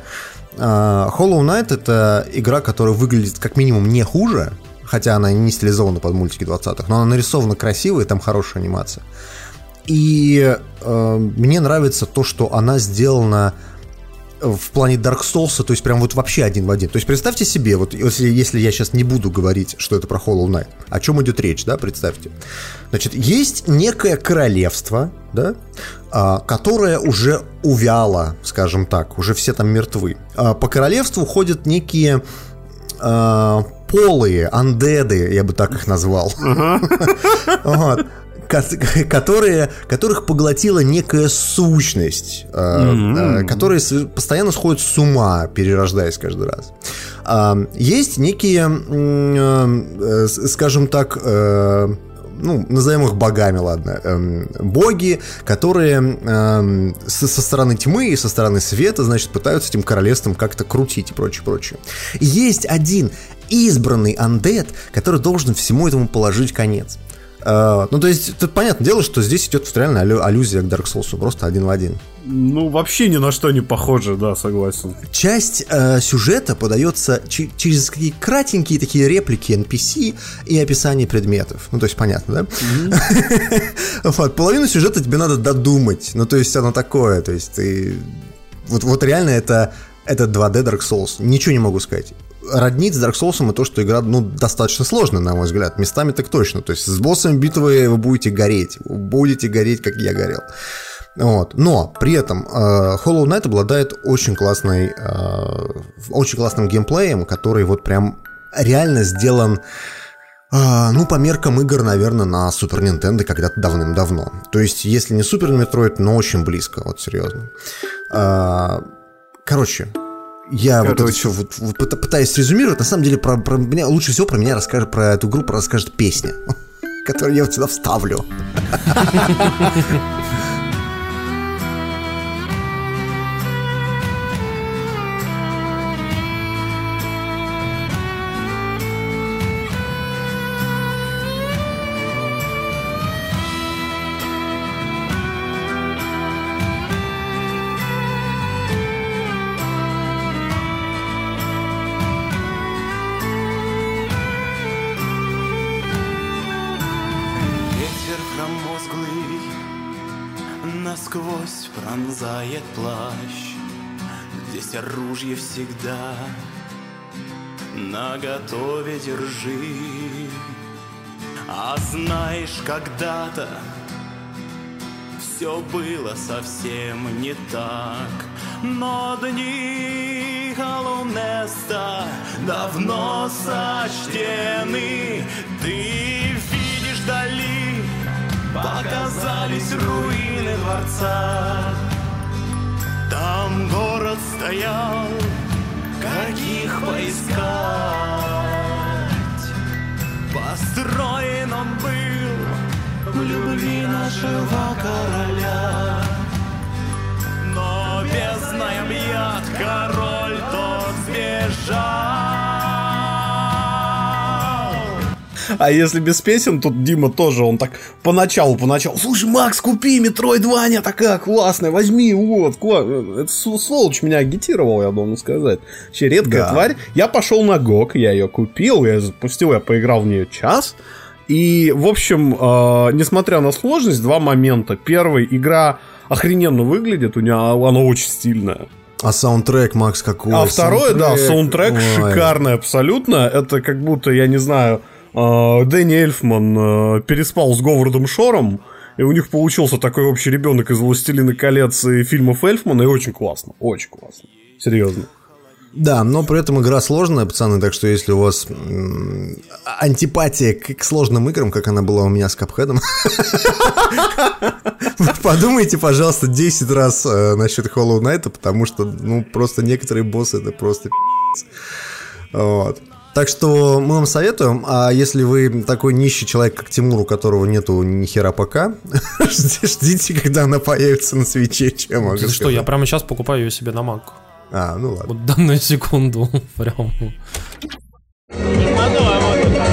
А, Hollow Knight — это игра, которая выглядит как минимум не хуже, хотя она не стилизована под мультики 20-х, но она нарисована красиво, и там хорошая анимация. И э, мне нравится то, что она сделана в плане Dark Souls, то есть прям вот вообще один в один. То есть представьте себе, вот если, если я сейчас не буду говорить, что это про Hollow Knight, о чем идет речь, да, представьте. Значит, есть некое королевство, да, а, которое уже увяло, скажем так, уже все там мертвы. А, по королевству ходят некие а, полые, андеды, я бы так их назвал. [LAUGHS] Которые, которых поглотила некая сущность, э, э, которые с- постоянно сходят с ума, перерождаясь каждый раз. А, Есть некие, э, с- скажем так, э, ну, назовем их богами, ладно, эм, боги, которые эм, со, со стороны тьмы и со стороны света, значит, пытаются этим королевством как-то крутить и прочее, прочее. И есть один избранный андет, который должен всему этому положить конец. Э, ну, то есть, тут понятное дело, что здесь идет реально аллю- аллюзия к Dark Souls, просто один в один. Ну, вообще ни на что не похоже, да, согласен. Часть э, сюжета подается через какие кратенькие такие реплики NPC и описание предметов. Ну, то есть, понятно, да? [LAUGHS] Вот, половину сюжета тебе надо додумать. Ну, то есть, оно такое. То есть, ты... Вот, вот реально это, это 2D Dark Souls. Ничего не могу сказать. Роднить с Dark Souls и то, что игра, ну, достаточно сложная, на мой взгляд. Местами так точно. То есть, с боссами битвы вы будете гореть. Вы будете гореть, как я горел. Вот. Но при этом э, Hollow Knight обладает очень классной, э, очень классным геймплеем, который вот прям реально сделан а, ну, по меркам игр, наверное, на Super Nintendo когда-то давным-давно. То есть, если не Super Metroid, но очень близко, вот серьезно. А, короче, я Короче. вот это все вот, вот пыта- пытаюсь резюмировать. На самом деле, про, про меня лучше всего про меня расскажет, про эту группу расскажет песня, [LAUGHS] которую я вот сюда вставлю. [LAUGHS] всегда на готове держи. А знаешь, когда-то все было совсем не так. Но дни Холунеста давно сочтены. Ты видишь вдали, показались руины дворца. Там город стоял, каких поискать. А если без песен, тут Дима тоже, он так поначалу, поначалу, слушай, Макс, купи Метроидвания, такая классная, возьми, вот, кла-». Это св- сволочь меня агитировал, я должен сказать. Вообще редкая Да. тварь. Я пошел на ГОК, я ее купил, я запустил, я поиграл в нее час. И, в общем, э, несмотря на сложность, два момента. Первый, игра охрененно выглядит, у нее она очень стильная. А саундтрек, Макс, какой? А второе, да, саундтрек Ой. шикарный абсолютно. Это как будто, я не знаю, Дэнни Эльфман э, переспал с Говардом Шором, и у них получился такой общий ребенок из «Властелина колец» и фильмов Эльфмана, и очень классно, очень классно. Серьезно. Да, но при этом игра сложная, пацаны, так что если у вас антипатия к, к сложным играм, как она была у меня с Капхедом, [LAUGHS] подумайте, пожалуйста, 10 раз э, насчет Hollow Knight, потому что, ну, просто некоторые боссы это просто. Вот. Так что мы вам советуем, а если вы такой нищий человек, как Тимур, у которого нету ни хера пока, [LAUGHS] жди- ждите, когда она появится на свече, чем могу Ты что, я прямо сейчас покупаю ее себе на Mac. А, ну ладно. Вот данную секунду. [LAUGHS] Прям. Адовая музыка.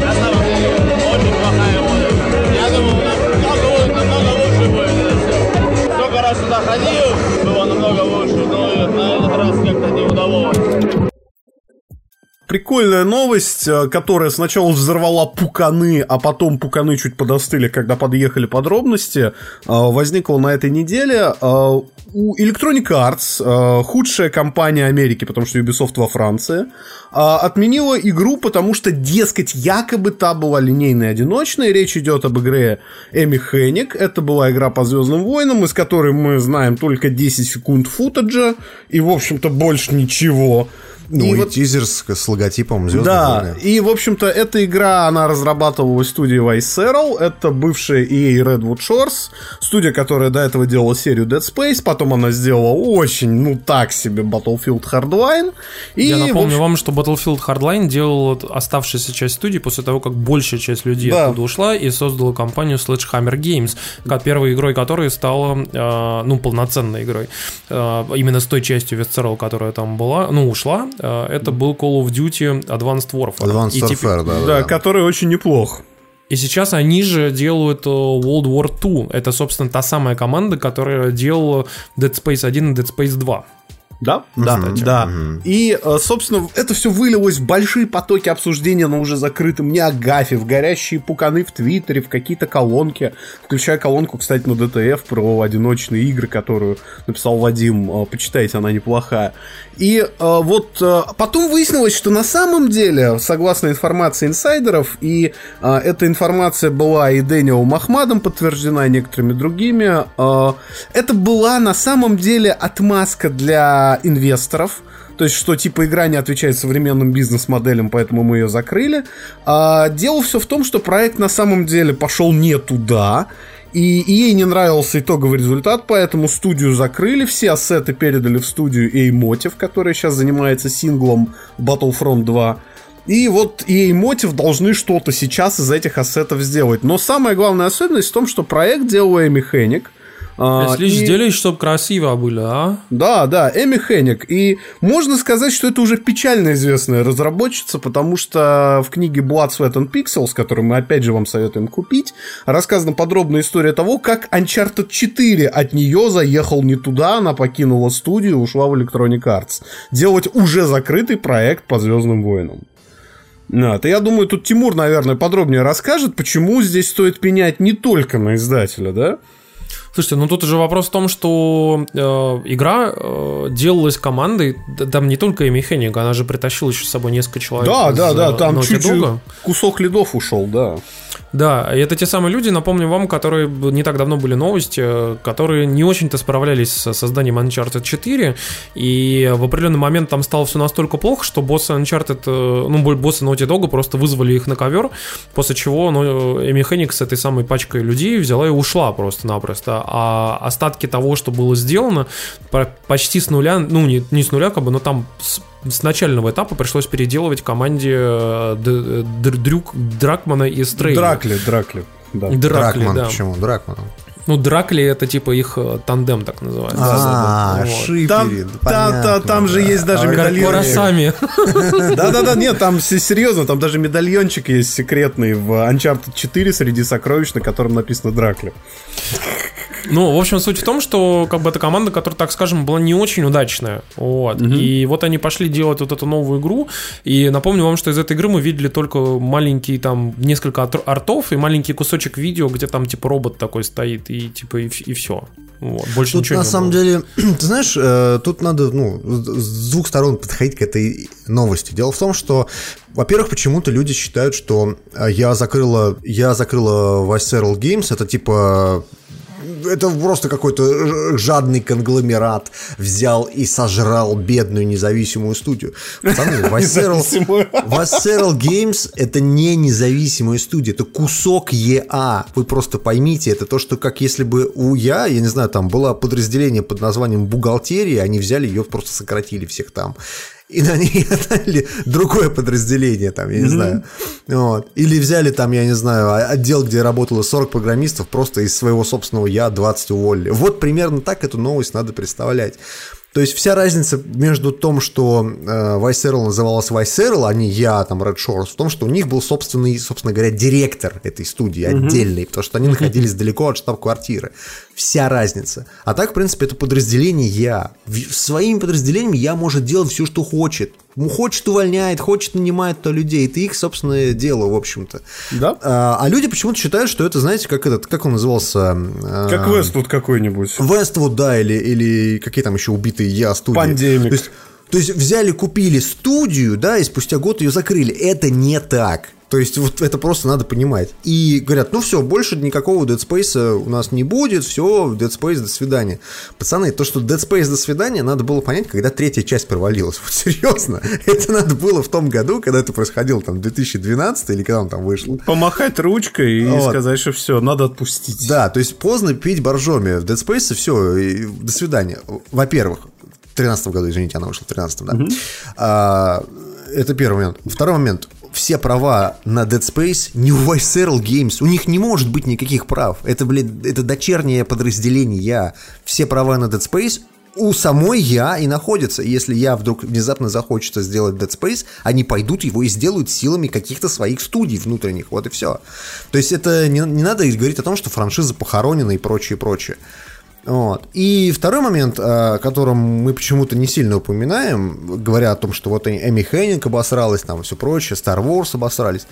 На Прикольная новость, э, которая сначала взорвала пуканы, а потом пуканы чуть подостыли, когда подъехали подробности, э, возникла на этой неделе. Э, У Electronic Arts, худшая компания Америки, потому что Ubisoft во Франции, отменила игру, потому что, дескать, якобы та была линейной одиночной. Речь идет об игре Эми Хенник. Это была игра по Звездным войнам, из которой мы знаем только 10 секунд футажа и, в общем-то, больше ничего. Ну и, вот- тизер с, с логотипом звездных да, войн. и, в общем-то, эта игра, она разрабатывалась в студии Visceral, это бывшая EA Redwood Shores, студия, которая до этого делала серию Dead Space, потом она сделала очень, ну, так себе Battlefield Hardline, и, Я напомню общем, вам, что Battlefield Hardline делал вот оставшаяся часть студии после того, как большая часть людей Да. оттуда ушла и создала компанию Sledgehammer Games, первой игрой которой стала, э, ну, полноценной игрой. Э, именно с той частью Visceral, которая там была, ну, ушла, это был Call of Duty Advanced Warfare. Advanced теперь- Warfare, да, да, да, да. который очень неплох. И сейчас они же делают э, World War II. Это, собственно, та самая команда, которая делала Dead Space 1 и Dead Space 2. Да, да, Кстати. да. И, э, собственно, это все вылилось в большие потоки обсуждения на уже закрытом Неагафе, в горящие пуканы в Твиттере, в какие-то колонки, включая колонку, кстати, на ДТФ про одиночные игры, которую написал Вадим. Э, Почитайте, она неплохая. И э, вот потом выяснилось, что на самом деле, согласно информации инсайдеров, и эта информация была и Дэниелом Ахмадом подтверждена, и некоторыми другими, это была на самом деле отмазка для инвесторов. То есть что типа игра не отвечает современным бизнес-моделям, поэтому мы ее закрыли. А дело все в том, что проект на самом деле пошел не туда, и ей не нравился итоговый результат, поэтому студию закрыли, все ассеты передали в студию Motive, которая сейчас занимается синглом Battlefront 2. И вот EA должны что-то сейчас из этих ассетов сделать. Но самая главная особенность в том, что проект делал Эми Хенник – Если и... сделать, чтобы красиво было, а? Да, да, Эми Хенник. И можно сказать, что это уже печально известная разработчица, потому что в книге Blood, Sweat and Pixels, которую мы опять же вам советуем купить, рассказана подробная история того, как Uncharted 4 от нее заехал не туда, она покинула студию, ушла в Electronic Arts. Делать уже закрытый проект по Звездным войнам. Вот. И я думаю, тут Тимур, наверное, подробнее расскажет, почему здесь стоит пенять не только на издателя, да? Слушайте, ну тут уже вопрос в том, что э, игра э, делалась командой, там не только Эми Хеннинг, она же притащила еще с собой несколько человек. Да, из, да, да, там чуть-чуть кусок лидов ушел, да. Да, и это те самые люди, напомню вам, которые не так давно были новости, которые не очень-то справлялись с созданием Uncharted 4, и в определенный момент там стало все настолько плохо, что боссы Uncharted, э, ну, боссы Naughty Dog просто вызвали их на ковер, после чего ну, Эми Хенник с этой самой пачкой людей взяла и ушла просто-напросто, а остатки того, что было сделано, почти с нуля, ну, не, не с нуля, как бы, но там с с начального этапа пришлось переделывать команде э, Дрюк, Дракмана и Стрейна. Дракли, Дракли. Да. Дракли, Дракман, да. почему? Дракман. Ну, Дракли это типа их э, тандем, так называется. А, шиперы, там, та, там же есть даже медальон. сами. [LAUGHS] Да-да-да, нет, там серьезно, там даже медальончик есть секретный в Uncharted 4 среди сокровищ, на котором написано Дракли. Ну, в общем, суть в том, что как бы эта команда, которая, так скажем, была не очень удачная. Вот. Угу. И вот они пошли делать вот эту новую игру. И напомню вам, что из этой игры мы видели только маленький там несколько артов и маленький кусочек видео, где там типа робот такой стоит и типа и, и все. Вот, больше тут ничего на не самом было. деле, [CLEARS THROAT] ты знаешь, э, тут надо ну, с двух сторон подходить к этой новости. Дело в том, что, во-первых, почему-то люди считают, что э, я закрыла, я закрыла Visceral Games, это типа это просто какой-то жадный конгломерат взял и сожрал бедную независимую студию. Пацаны, [LAUGHS] Visceral Games это не независимая студия, это кусок EA. Вы просто поймите, это то, что как если бы у я, я не знаю, там было подразделение под названием бухгалтерия, они взяли ее просто сократили всех там и на ней [LAUGHS] отдали другое подразделение, там, я не mm-hmm. знаю. Вот. Или взяли там, я не знаю, отдел, где работало 40 программистов, просто из своего собственного я 20 уволили. Вот примерно так эту новость надо представлять. То есть вся разница между том, что э, Viceral называлась Viceral, а не я, там, Red Shores, в том, что у них был собственный, собственно говоря, директор этой студии mm-hmm. отдельный, потому что они находились [LAUGHS] далеко от штаб-квартиры. Вся разница. А так, в принципе, это подразделение я. Своими подразделениями я может делать все, что хочет. Хочет увольняет, хочет нанимает то людей. Это их собственное дело, в общем-то. Да. А, а люди почему-то считают, что это, знаете, как этот, как он назывался? Как Вествуд какой-нибудь. Вествуд, да, или, или какие там еще убитые я студии. Пандемик. То есть, то есть взяли, купили студию, да, и спустя год ее закрыли. Это не так. То есть вот это просто надо понимать. И говорят, ну все, больше никакого Dead Space у нас не будет, все, Dead Space, до свидания. Пацаны, то, что Dead Space, до свидания, надо было понять, когда третья часть провалилась. Вот серьезно. [LAUGHS] Это надо было в том году, когда это происходило, там, 2012 или когда он там вышел. Помахать ручкой и вот. сказать, что все, надо отпустить. Да, то есть поздно пить боржоми. В Dead Space все, и до свидания. Во-первых, 13 году, извините, она вышла в 13 да. Угу. А, это первый момент. Второй момент все права на Dead Space не у Visceral Games. У них не может быть никаких прав. Это, блин, это дочернее подразделение Я. Все права на Dead Space у самой я и находятся. Если я вдруг внезапно захочется сделать Dead Space, они пойдут его и сделают силами каких-то своих студий внутренних. Вот и все. То есть это не, не надо говорить о том, что франшиза похоронена и прочее, прочее. Вот. И второй момент, о котором мы почему-то не сильно упоминаем, говоря о том, что вот Эми Хеннинг обосралась, там и все прочее, Star Wars обосрались.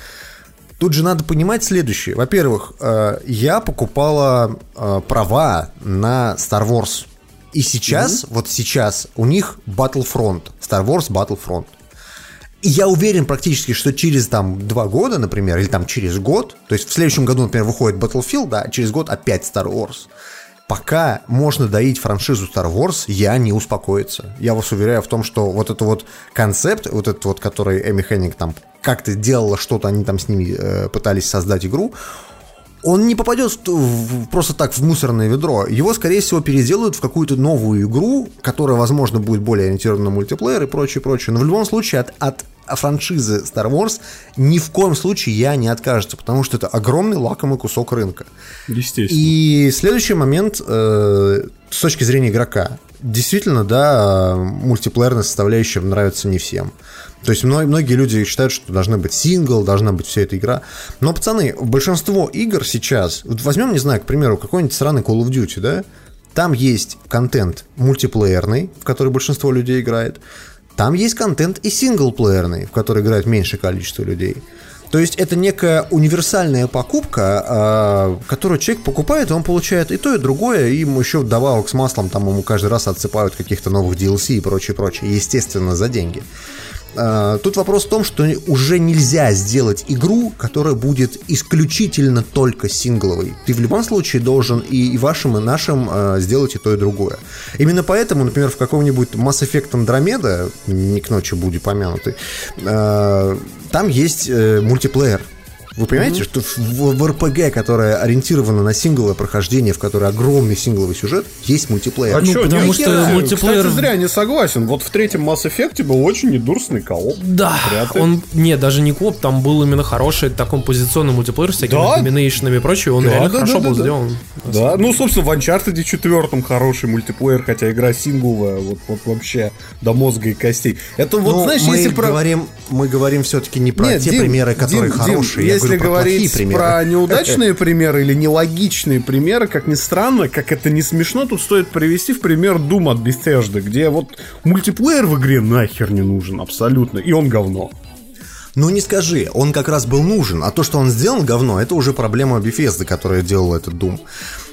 Тут же надо понимать следующее. Во-первых, э, я покупала э, права на Star Wars. И сейчас, mm-hmm. вот сейчас, у них Battlefront. Star Wars Battlefront. И я уверен практически, что через там два года, например, или там через год, то есть в следующем году, например, выходит Battlefield, да, а через год опять Star Wars пока можно доить франшизу Star Wars, я не успокоиться. Я вас уверяю в том, что вот этот вот концепт, вот этот вот, который Эми Хеннинг там как-то делала что-то, они там с ними э, пытались создать игру, он не попадет в- в- просто так в мусорное ведро. Его, скорее всего, переделают в какую-то новую игру, которая, возможно, будет более ориентирована на мультиплеер и прочее, прочее. Но в любом случае от, от франшизы Star Wars ни в коем случае я не откажется, потому что это огромный лакомый кусок рынка. Естественно. И следующий момент э, с точки зрения игрока. Действительно, да, мультиплеерная составляющая нравится не всем. То есть мно- многие люди считают, что должна быть сингл, должна быть вся эта игра. Но, пацаны, большинство игр сейчас, вот возьмем, не знаю, к примеру, какой-нибудь странный Call of Duty, да, там есть контент мультиплеерный, в который большинство людей играет. Там есть контент и синглплеерный, в который играет меньшее количество людей. То есть это некая универсальная покупка, а, которую человек покупает, и он получает и то, и другое, и ему еще вдобавок с маслом там ему каждый раз отсыпают каких-то новых DLC и прочее, прочее, естественно, за деньги. А, Тут вопрос в том, что уже нельзя сделать игру, которая будет исключительно только сингловой. Ты в любом случае должен и, вашим, и нашим а, сделать и то, и другое. Именно поэтому, например, в каком-нибудь Mass Effect Andromeda, не к ночи будет помянутый, а, там есть э, мультиплеер. Вы понимаете, что в, в РПГ, которая ориентирована на сингловое прохождение, в которой огромный сингловый сюжет, есть мультиплеер. А чё, потому не что хера. мультиплеер- Кстати, зря не согласен. Вот в третьем Mass Effect был очень недурственный кооп. Да, ли. он, не, даже не коп, там был именно хороший такой позиционный мультиплеер с всякими Да? доминейшенами и прочее, он Да, реально да, хорошо да, был да, сделан. Да, ну, собственно, в Uncharted 4 хороший мультиплеер, хотя игра сингловая, вот, вот вообще до мозга и костей. Это вот, Ну, знаешь, мы если про... говорим, мы говорим все-таки не про Нет, те Дим, примеры, которые Дим, хорошие. Дим, я если про говорить примеры. про [LAUGHS] неудачные примеры или нелогичные примеры, как ни странно, как это не смешно, тут стоит привести в пример Doom от Bethesda, где вот мультиплеер в игре нахер не нужен абсолютно, и он говно. Ну не скажи, он как раз был нужен, а то, что он сделан говно, это уже проблема Bethesda, которая делала этот Doom.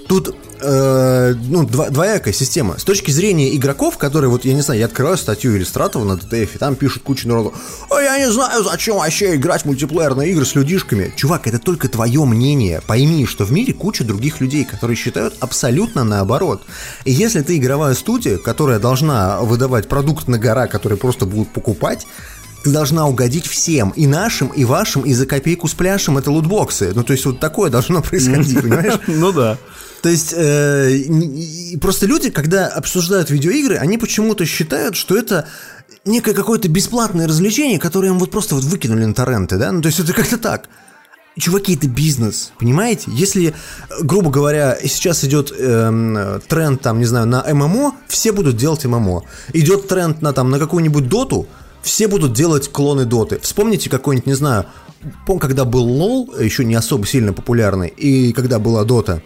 Тут э, ну, дво- двоякая система. С точки зрения игроков, которые, вот я не знаю, я открываю статью иллюстратора на DTF, и там пишут куча народу, а я не знаю, зачем вообще играть в мультиплеерные игры с людишками. Чувак, это только твое мнение. Пойми, что в мире куча других людей, которые считают абсолютно наоборот. И если ты игровая студия, которая должна выдавать продукт на гора, который просто будут покупать, ты должна угодить всем, и нашим, и вашим, и за копейку с пляшем это лутбоксы. Ну, то есть вот такое должно [LAUGHS] происходить, понимаешь? Ну да. То есть э, просто люди, когда обсуждают видеоигры, они почему-то считают, что это некое какое-то бесплатное развлечение, которое им вот просто вот выкинули на торренты, да? Ну, то есть это как-то так. Чуваки, это бизнес, понимаете? Если, грубо говоря, сейчас идет эм, тренд, там, не знаю, на ММО, все будут делать ММО. Идет тренд на, там, на какую-нибудь доту, все будут делать клоны доты. Вспомните какой-нибудь, не знаю, помню, когда был лол, еще не особо сильно популярный, и когда была дота,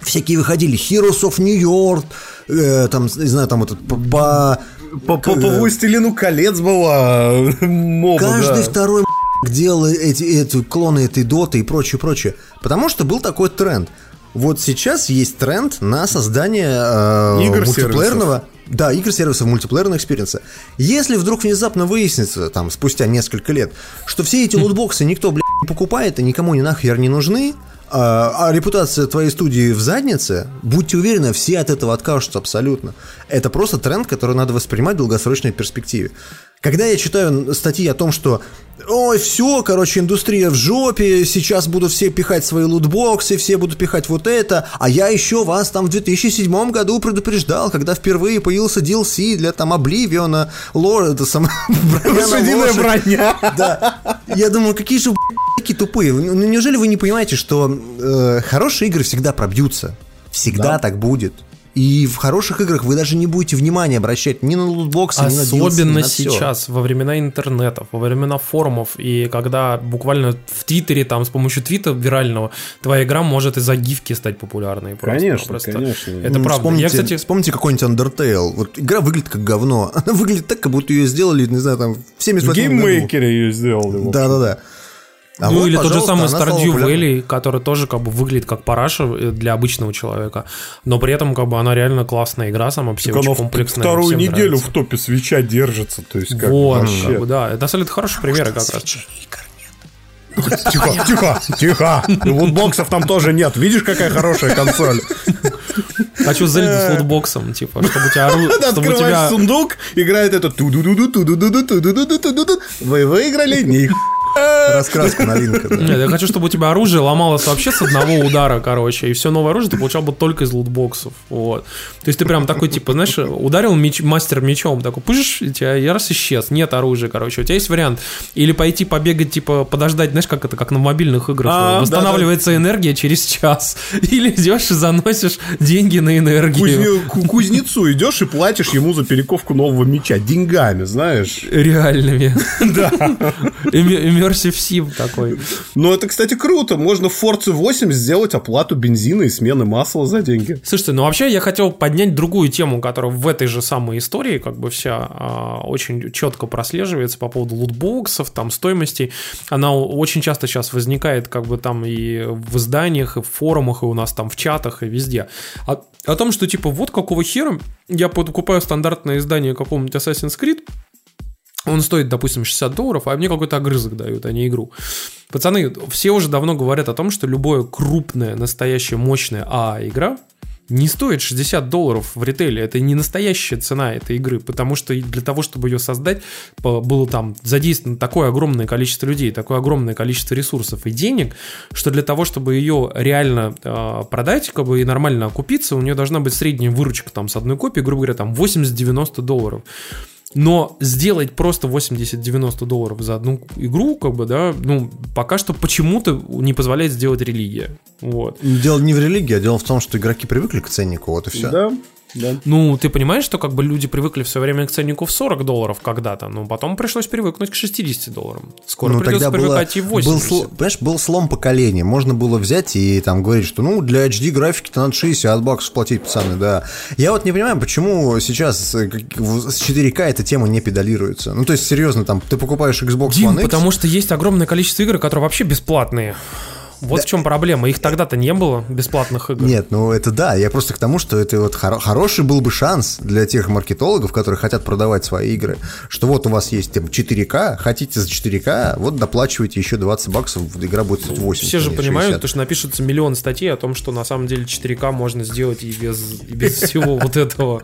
всякие выходили Heroes of New York, э, там, не знаю, там этот по- по... По, по, по «Властелину колец» была моба, Каждый да. второй делал эти, эти клоны этой доты и прочее, прочее. Потому что был такой тренд. Вот сейчас есть тренд на создание э, Игр, мультиплеерного... Да, игр сервисов мультиплеерного experience а. Если вдруг внезапно выяснится, там, спустя несколько лет, что все эти [LAUGHS] лутбоксы никто, блядь, не покупает и никому ни нахер не нужны, а, а репутация твоей студии в заднице, будьте уверены, все от этого откажутся абсолютно. Это просто тренд, который надо воспринимать в долгосрочной перспективе. Когда я читаю статьи о том, что ой, все, короче, индустрия в жопе, сейчас будут все пихать свои лутбоксы, все будут пихать вот это, а я еще вас там в 2007 году предупреждал, когда впервые появился DLC для там Обливиона, лор, это сам... броня броня. Да. Я думаю, какие же такие тупые. Ну, неужели вы не понимаете, что э, хорошие игры всегда пробьются? Всегда так будет. И в хороших играх вы даже не будете внимания обращать ни на лутбоксы, ни на DLC, ни Особенно на всё. сейчас, во времена интернетов, во времена форумов, и когда буквально в Твиттере, там, с помощью твита вирального, твоя игра может из-за гифки стать популярной. просто- Конечно, просто. конечно. Это Ну, правда. Вспомните, Я, кстати, вспомните какой-нибудь Undertale. Вот игра выглядит как говно. [LAUGHS] Она выглядит так, как будто ее сделали, не знаю, там, в В 78 году. GameMaker е ее сделали. Да-да-да. А ну вот, или тот же самый Stardew. Valley, который тоже как бы выглядит как параша э, для обычного человека, но при этом как бы она реально классная игра сама по себе, Так очень комплексная. вторую неделю нравится. в топе свеча держится. То есть как Вот, вообще. как бы, да. Это на самом деле хорошие примеры как раз. Тихо, тихо, тихо. Лутбоксов там тоже нет. Видишь, какая хорошая консоль? Хочу Зельду с лутбоксом, типа, чтобы у тебя Ты открываешь тебя... сундук, играет это. Вы выиграли? Ни Раскраска новинка, да. Нет, я хочу, чтобы у тебя оружие ломалось вообще с одного удара, короче, и все новое оружие ты получал бы только из лутбоксов, вот. То есть ты прям такой, типа, знаешь, ударил меч, мастер мечом, такой, пыш, и тебя я раз исчез, нет оружия, короче. У тебя есть вариант или пойти побегать, типа, подождать, знаешь, как это, как на мобильных играх, А, восстанавливается энергия через час, [LAUGHS] или идешь и заносишь деньги на энергию. Кузне- кузнецу идешь и платишь ему за перековку нового меча деньгами, знаешь. Реальными. Да. Immersive Sim такой. Но это, кстати, круто. Можно в Forza 8 сделать оплату бензина и смены масла за деньги. Слушайте, ну вообще я хотел поднять другую тему, которая в этой же самой истории как бы вся а, очень четко прослеживается по поводу лутбоксов, там стоимости. Она очень часто сейчас возникает как бы там и в изданиях, и в форумах, и у нас там в чатах, и везде. О, о том, что типа вот какого хера я покупаю стандартное издание какого-нибудь Assassin's Creed, он стоит, допустим, 60 долларов, а мне какой-то огрызок дают, а не игру. Пацаны, все уже давно говорят о том, что любое крупное, настоящее, мощное АА-игра не стоит 60 долларов в ритейле. Это не настоящая цена этой игры, потому что для того, чтобы ее создать, было там задействовано такое огромное количество людей, такое огромное количество ресурсов и денег, что для того, чтобы ее реально э, продать, как бы и нормально окупиться, у нее должна быть средняя выручка там с одной копии, грубо говоря, там 80-90 долларов. Но сделать просто 80-90 долларов за одну игру, как бы, да, ну, пока что почему-то не позволяет сделать религия. Вот. Дело не в религии, а дело в том, что игроки привыкли к ценнику, вот и все. Да, да. Ну, ты понимаешь, что как бы люди привыкли в свое время к ценнику в 40 долларов когда-то, но потом пришлось привыкнуть к 60 долларам. Скоро Ну, придется тогда было, привыкать и в был, 80. сло- понимаешь, был слом поколения. Можно было взять и там говорить, что ну для HD графики-то надо 60 баксов платить, пацаны, да. Я вот не понимаю, почему сейчас э, с 4К эта тема не педалируется. Ну, то есть, серьезно, там, ты покупаешь Xbox Дим, One X, потому что есть огромное количество игр, которые вообще бесплатные. Вот в чем проблема. Их тогда-то не было, бесплатных игр. Нет, ну это да, я просто к тому, что это вот хоро- хороший был бы шанс для тех маркетологов, которые хотят продавать свои игры, что вот у вас есть там 4К, хотите за 4К, вот доплачивайте еще 20 баксов, игра будет стоить 80. Все же понимают, 60. то, что напишутся миллион статей о том, что на самом деле 4К можно сделать и без, и без [LAUGHS] всего вот этого.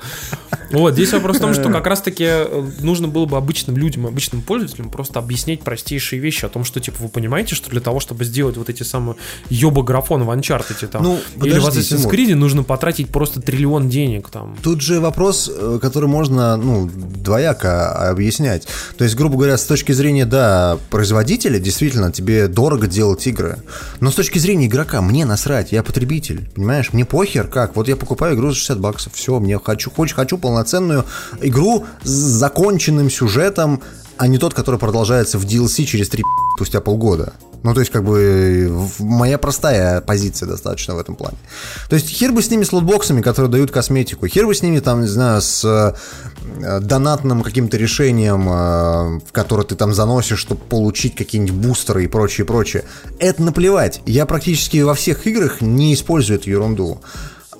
Вот, здесь вопрос в том, что как раз-таки э, нужно было бы обычным людям, обычным пользователям просто объяснять простейшие вещи о том, что, типа, вы понимаете, что для того, чтобы сделать вот эти самые ёба графон в Uncharted там, Ну, или в подожди, Assassin's Тимур. Creed нужно потратить просто триллион денег там. Тут же вопрос, э, который можно, ну, двояко объяснять. То есть, грубо говоря, с точки зрения, да, производителя, действительно, тебе дорого делать игры. Но с точки зрения игрока, мне насрать, я потребитель, понимаешь? Мне похер как. Вот я покупаю игру за 60 баксов, все, мне хочу, хочу, хочу полноценную игру с законченным сюжетом, а не тот, который продолжается в DLC через 3 спустя полгода. Ну, то есть, как бы, моя простая позиция достаточно в этом плане. То есть, хер бы с ними с лутбоксами, которые дают косметику, хер бы с ними, там, не знаю, с э, донатным каким-то решением, э, в которое ты там заносишь, чтобы получить какие-нибудь бустеры и прочее, прочее. Это наплевать. Я практически во всех играх не использую эту ерунду.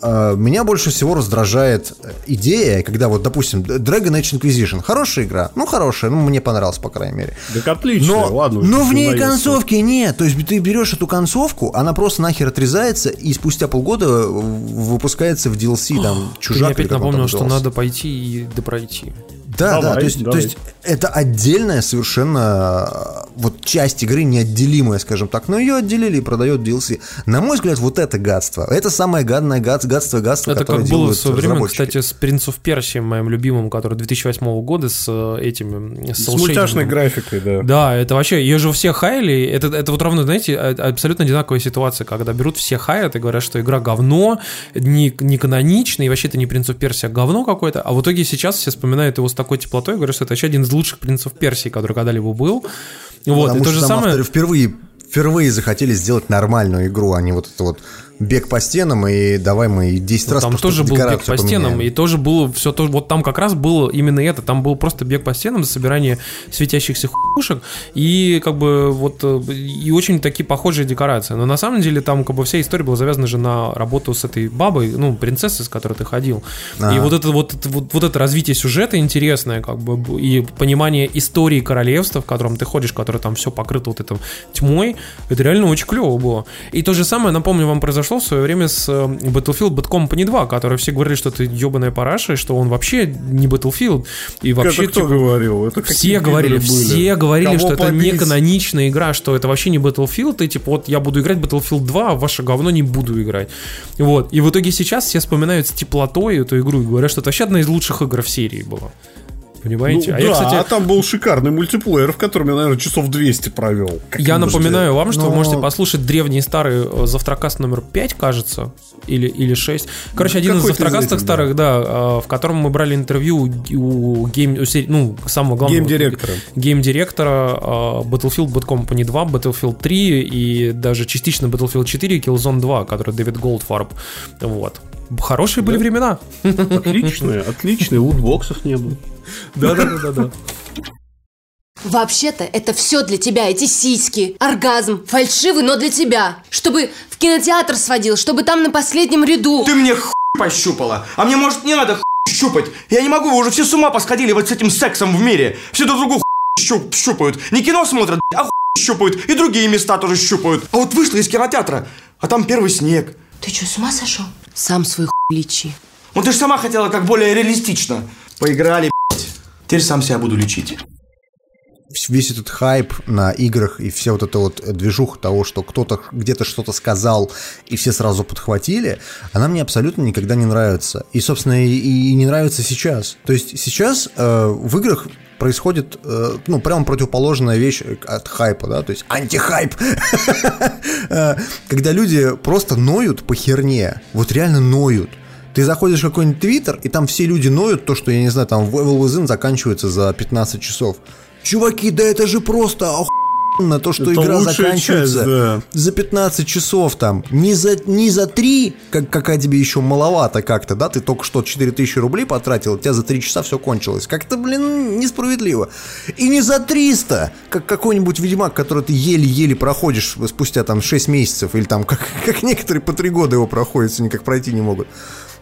Э, Меня больше всего раздражает идея, когда вот, допустим, Dragon Age Inquisition. Хорошая игра. Ну, хорошая. Ну, мне понравилась, по крайней мере. Так отлично, Но, ладно. но в ней концовки нет. То есть ты берешь эту концовку, она просто нахер отрезается, и спустя полгода выпускается в DLC там Ты чужак. мне опять напомнил, что надо пойти и допройти. Да, Давай, да, то есть, то давай. есть это отдельная совершенно э, вот часть игры неотделимая, скажем так, но ее отделили и продает DLC. На мой взгляд, вот это гадство. Это самое гадное гад, гадство, гадство, Это которое как было в свое время, кстати, с Prince of Persia, моим любимым, который 2008 года с э, этими... С мультяшной графикой, да. Да, это вообще, ее же все хайли, это, это вот равно, знаете, а- абсолютно одинаковая ситуация, когда берут все хаят и говорят, что игра говно, не, не каноничная, и вообще это не Принц of Персия, а говно какое-то, а в итоге сейчас все вспоминают его с такой теплотой, и говорят, что это вообще один из лучших Принцев Персии, который когда-либо был. Вот, Потому и то же самое... впервые, впервые захотели сделать нормальную игру, а не вот это вот бег по стенам и давай мы 10 Ну, раз там тоже был бег по стенам, поменяем. и тоже было все то, вот там как раз было именно это, там был просто бег по стенам, собирание светящихся хуйшек и как бы вот э, и очень такие похожие декорации. Но на самом деле там как бы вся история была завязана же на работу с этой бабой, ну принцессой, с которой ты ходил. И Ага. вот это вот, вот вот это развитие сюжета интересное, как бы и понимание истории королевства, в котором ты ходишь, которое там все покрыто вот этим тьмой, это реально очень клево было. И то же самое, напомню, вам произошло произошло в свое время с э, Battlefield Bad Company 2, который все говорили, что это ебаная параша, и что он вообще не Battlefield. И вообще, это кто типа, говорил? Это все говорили, были? все говорили, Кого что это не побить? каноничная игра, что это вообще не Battlefield, и типа вот я буду играть Battlefield 2, а ваше говно не буду играть. Вот. И в итоге сейчас все вспоминают с теплотой эту игру и говорят, что это вообще одна из лучших игр в серии была. Понимаете? Ну, а да, я, кстати, а там был шикарный мультиплеер, в котором я, наверное, часов 200 провел. Я напоминаю вам, что Но- вы можете послушать древний старый э, завтракаст номер 5, кажется, или, или 6. Короче, один из какой-то из завтракастов этих, старых, да, э, в котором мы брали интервью у, game, у сери- ну, самого главного Game-директора. game-директора э, Battlefield Bad Company 2, Battlefield 3 и даже частично Battlefield 4 и Killzone 2, который Дэвид Голдфарб. Вот. Хорошие были времена. Отличные, отличные, лутбоксов не было. Да-да-да-да. Вообще-то это все для тебя, эти сиськи, оргазм, фальшивый, но для тебя. Чтобы в кинотеатр сводил, чтобы там на последнем ряду. Ты мне хуй пощупала, а мне, может, не надо хуй щупать. Я не могу, вы уже все с ума посходили вот с этим сексом в мире. Все друг другу хуй щуп- щупают. Не кино смотрят, а хуй щупают. И другие места тоже щупают. А вот вышла из кинотеатра, а там первый снег. Ты что, с ума сошел? Сам свой хуй лечи. Ну ты же сама хотела как более реалистично. Поиграли. Теперь сам себя буду лечить. весь этот хайп на играх и вся вот эта вот движуха того, что кто-то где-то что-то сказал и все сразу подхватили, она мне абсолютно никогда не нравится. И, собственно, и, и не нравится сейчас. То есть сейчас э, в играх происходит, э, ну, прямо противоположная вещь от хайпа, да, то есть антихайп. [LAUGHS] Э, Когда люди просто ноют по херне, вот реально ноют. Ты заходишь в какой-нибудь твиттер, и там все люди ноют то, что, я не знаю, там Evil Within заканчивается за 15 часов. Чуваки, да это же просто охуенно, то, что Это игра заканчивается часть, да. за 15 часов там. Не за, не за 3, как, какая тебе еще маловато как-то, да, ты только что 4000 рублей потратил, у тебя за 3 часа все кончилось. Как-то, блин, несправедливо. И не за 300, как какой-нибудь ведьмак, который ты еле-еле проходишь спустя там 6 месяцев, или там, как, [LAUGHS] как некоторые по 3 года его проходят, никак пройти не могут.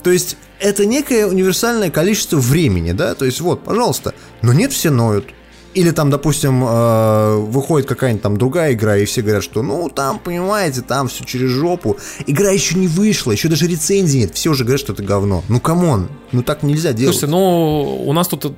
То есть это некое универсальное количество времени, да, то есть вот, пожалуйста, но нет, все ноют. Или там, допустим, э, выходит какая-нибудь там другая игра, и все говорят, что ну там, понимаете, там все через жопу. Игра еще не вышла, еще даже рецензии нет. Все уже говорят, что это говно. Ну come on, ну так нельзя делать. Слушайте, ну, у нас тут э,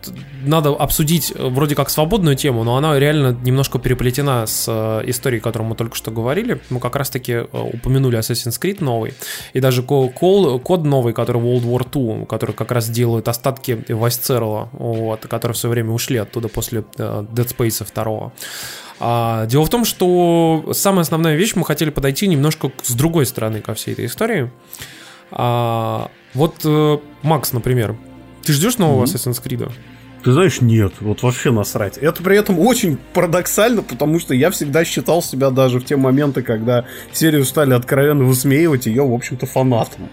надо обсудить э, вроде как свободную тему, но она реально немножко переплетена с историей, о которой мы только что говорили. Мы как раз-таки упомянули Assassin's Creed новый, и даже код новый, который World War II, который как раз делают остатки Вайсцерла, вот, которые все время ушли оттуда после Dead Space 2. А, дело в том, что самая основная вещь, мы хотели подойти немножко с другой стороны ко всей этой истории. А, вот, э, Макс, например, ты ждешь нового Assassin's Creed? Ты знаешь, нет, вот вообще насрать. Это при этом очень парадоксально, потому что я всегда считал себя даже в те моменты, когда серию стали откровенно высмеивать, ее, в общем-то, фанатом.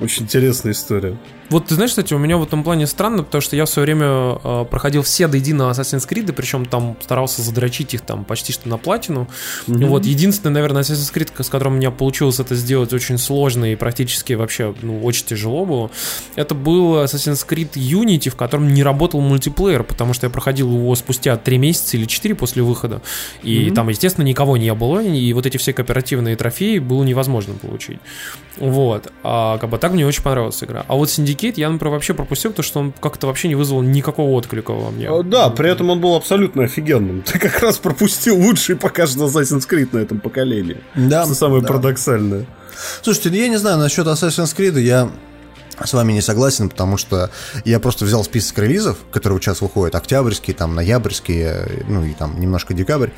Очень интересная история. Вот ты знаешь, кстати, у меня в этом плане странно, потому что я в свое время э, проходил все до единого Assassin's Creed, причем там старался задрочить их там почти что на платину. Мгм. Вот единственный, наверное, Assassin's Creed, с которым у меня получилось это сделать очень сложно и практически вообще ну, очень тяжело было, это был Assassin's Creed Unity, в котором не работал мультиплеер, потому что я проходил его спустя 3 месяца или 4 после выхода. И Мгм. там, естественно, никого не было, и вот эти все кооперативные трофеи было невозможно получить. Вот. А как бы так мне очень понравилась игра. А вот Syndicate я, например, вообще пропустил, потому что он как-то вообще не вызвал никакого отклика во мне. А, Да, при этом он был абсолютно офигенным. [LAUGHS] Ты как раз пропустил лучший пока что Assassin's Creed на этом поколении. Да, Что самое да. парадоксальное. Слушайте, ну я не знаю, насчет Assassin's Creed я с вами не согласен, потому что я просто взял список релизов, которые сейчас выходят, октябрьские, там, ноябрьские, э, ну и там немножко декабрь,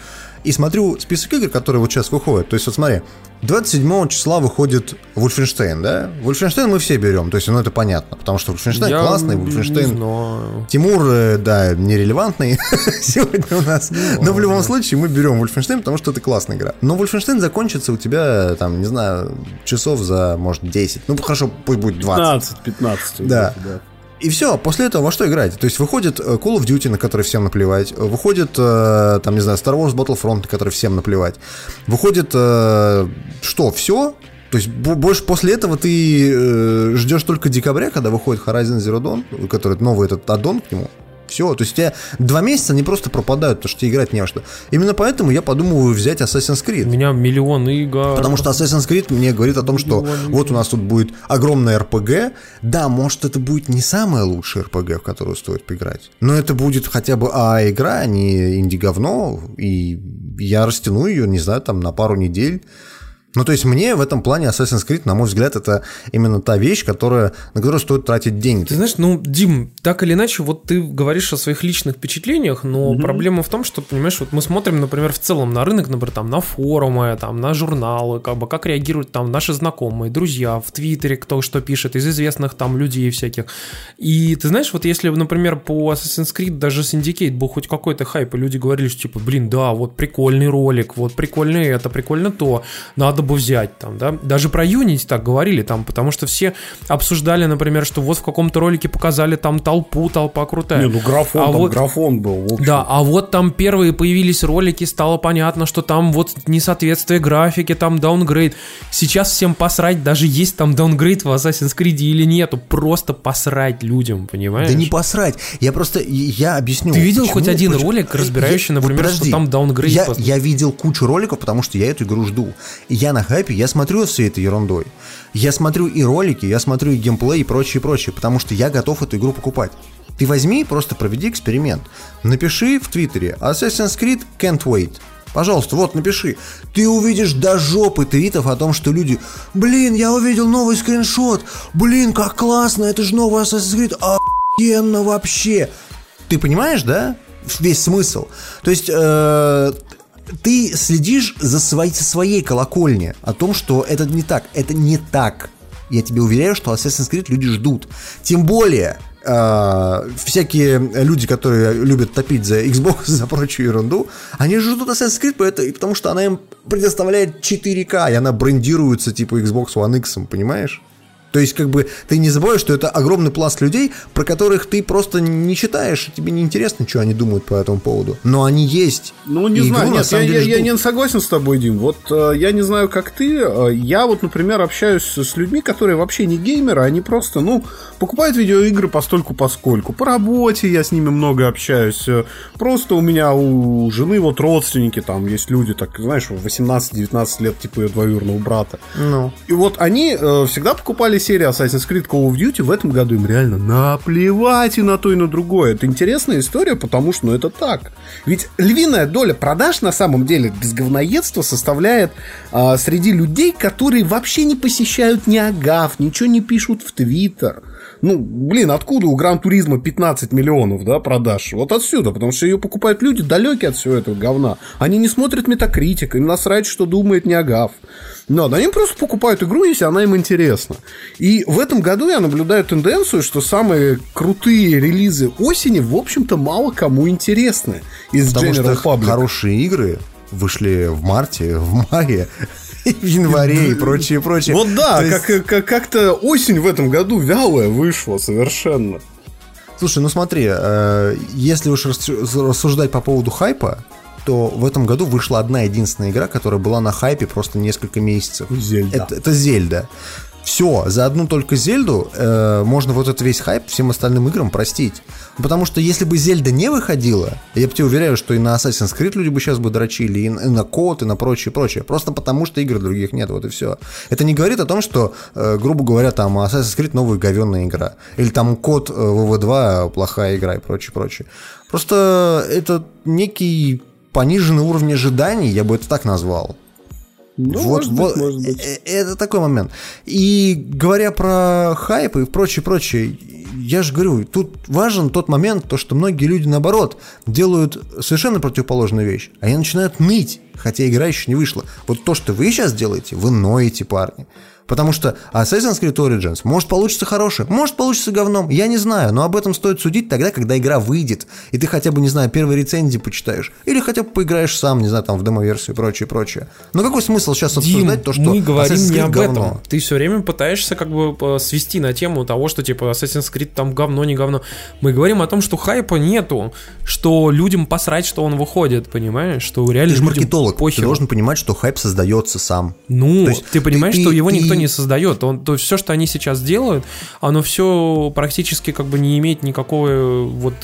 и смотрю список игр, которые вот сейчас выходят. То есть вот смотри, 27 числа выходит Wolfenstein, да? Wolfenstein мы все берем, то есть ну это понятно, потому что Wolfenstein Я классный, Wolfenstein... Тимур, э, да, нерелевантный [LAUGHS] сегодня у нас. Но в любом случае мы берем Wolfenstein, потому что это классная игра. Но Wolfenstein закончится у тебя, там, не знаю, часов за, может, 10. Ну, хорошо, пусть будет 20. 15-15. Да. И все, после этого во что играете? То есть выходит э, Call of Duty, на который всем наплевать. э, Выходит, э, там, не знаю, Star Wars Battlefront, на который всем наплевать. Выходит, э, что, все? То есть бо- больше после этого ты э, ждешь только декабря, когда выходит Horizon Zero Dawn, который новый этот аддон к нему. Все. То есть у тебя два месяца они просто пропадают, потому что тебе играть не во что. Именно поэтому я подумываю взять Assassin's Creed. У меня миллион игр. Потому что Assassin's Creed мне говорит о том, что вот у нас тут будет огромная РПГ. Да, может, это будет не самая лучшая РПГ, в которую стоит поиграть. Но это будет хотя бы а игра, а не инди-говно. И я растяну ее, не знаю, там на пару недель. Ну, то есть мне в этом плане Assassin's Creed, на мой взгляд, это именно та вещь, которая, на которую стоит тратить деньги. Ты знаешь, ну, Дим, так или иначе, вот ты говоришь о своих личных впечатлениях, но Мгм. проблема в том, что, понимаешь, вот мы смотрим, например, в целом на рынок, например, там, на форумы, там, на журналы, как бы, как реагируют там наши знакомые, друзья, в Твиттере кто что пишет, из известных там людей всяких. И ты знаешь, вот если, например, по Assassin's Creed даже Syndicate был хоть какой-то хайп, и люди говорили, что, типа, блин, да, вот прикольный ролик, вот прикольно это, прикольно то, надо бы взять там, да. Даже про Unity так говорили там, потому что все обсуждали, например, что вот в каком-то ролике показали там толпу, толпа крутая. Не, ну графон, А там вот- графон был. Да, а вот там первые появились ролики, стало понятно, что там вот несоответствие графике, там downgrade. Сейчас всем посрать, даже есть там downgrade в Assassin's Creed или нету, просто посрать людям, понимаешь? Да не посрать. Я просто, я объясню. Ты видел почему- хоть один почему- ролик, разбирающий, Я- вот например, что подожди. там downgrade Я, я видел кучу роликов, потому что я эту игру жду. И я на хайпе, я смотрю всей этой ерундой. Я смотрю и ролики, я смотрю и геймплей, и прочее, прочее, потому что я готов эту игру покупать. Ты возьми, просто проведи эксперимент. Напиши в Твиттере Assassin's Creed can't wait. Пожалуйста, вот напиши. Ты увидишь до жопы твитов о том, что люди Блин, я увидел новый скриншот. Блин, как классно, это же новый Assassin's Creed. Охуенно вообще. Ты понимаешь, да? Весь смысл. То есть э, ты следишь за своей, своей колокольни о том, что это не так. Это не так. Я тебе уверяю, что Assassin's Creed люди ждут. Тем более, э, всякие люди, которые любят топить за Xbox, [LAUGHS] за прочую ерунду, они ждут Assassin's Creed, поэто- потому что она им предоставляет 4К, и она брендируется типа Xbox One X, понимаешь? То есть, как бы, ты не забываешь, что это огромный пласт людей, про которых ты просто не читаешь, и тебе не интересно, что они думают по этому поводу. Но они есть. Ну, не И игру, знаю, на нет, я, я, деле, я ждут. не согласен с тобой, Дим. Вот э, я не знаю, как ты. э, я вот, например, общаюсь с людьми, которые вообще не геймеры, они просто, ну, покупают видеоигры постольку поскольку. По работе я с ними много общаюсь. э, Просто у меня у жены вот родственники, там есть люди, так, знаешь, в 18-19 лет, типа ее двоюродного брата. Ну. И вот они э, всегда покупали серию Assassin's Creed Call of Duty. В этом году им реально наплевать и на то, и на другое. Это интересная история, потому что ну, это так. Ведь львиная доля продаж на самом деле без говноедства составляет а, среди людей, которые вообще не посещают ни Агав, ничего не пишут в Твиттер. Ну, блин, откуда у Гран Туризма 15 миллионов, да, продаж? Вот отсюда, потому что ее покупают люди далекие от всего этого говна. Они не смотрят метакритик, им насрать, что думает Неагав. Но они просто покупают игру, если она им интересна. И в этом году я наблюдаю тенденцию, что самые крутые релизы осени, в общем-то, мало кому интересны из Потому General что Public. хорошие игры вышли в марте, в мае, [LAUGHS] в январе и прочее, прочее. Вот да, То есть- как, как, как-то осень в этом году вялая вышла совершенно. Слушай, ну смотри, э, если уж рас- рассуждать по поводу хайпа, то в этом году вышла одна единственная игра, которая была на хайпе просто несколько месяцев. Зельда. Это, это Зельда. Все, за одну только Зельду э, можно вот этот весь хайп всем остальным играм простить. Потому что если бы Зельда не выходила, я бы тебе уверяю, что и на Assassin's Creed люди бы сейчас бы дрочили, и на, код, и на прочее, прочее. Просто потому что игр других нет, вот и все. Это не говорит о том, что, э, грубо говоря, там Assassin's Creed новая говенная игра. Или там код э, WW2 плохая игра и прочее, прочее. Просто это некий пониженный уровень ожиданий, я бы это так назвал. Ну, вот, может быть, вот, может быть. э, Это такой момент. И говоря про хайп и прочее, прочее, я же говорю, тут важен тот момент, то, что многие люди, наоборот, делают совершенно противоположную вещь. Они начинают ныть, хотя игра еще не вышла. Вот то, что вы сейчас делаете, вы ноете, парни. Потому что Assassin's Creed Origins может получиться хороший, может получиться говном, я не знаю, но об этом стоит судить тогда, когда игра выйдет, и ты хотя бы, не знаю, первые рецензии почитаешь, или хотя бы поиграешь сам, не знаю, там в демо-версию и прочее, прочее. Но какой смысл сейчас Дим, обсуждать то, что мы говорим Assassin's не Creed об говно? этом. Ты все время пытаешься как бы э, свести на тему того, что типа Assassin's Creed там говно, не говно. Мы говорим о том, что хайпа нету, что людям посрать, что он выходит, понимаешь? Что реально Ты же маркетолог, ты похеру. должен понимать, что хайп создается сам. Ну, То есть ты понимаешь, ты- что ты- его никто ты- не создает. Он, то все, что они сейчас делают, оно все практически как бы не имеет никакого э, вот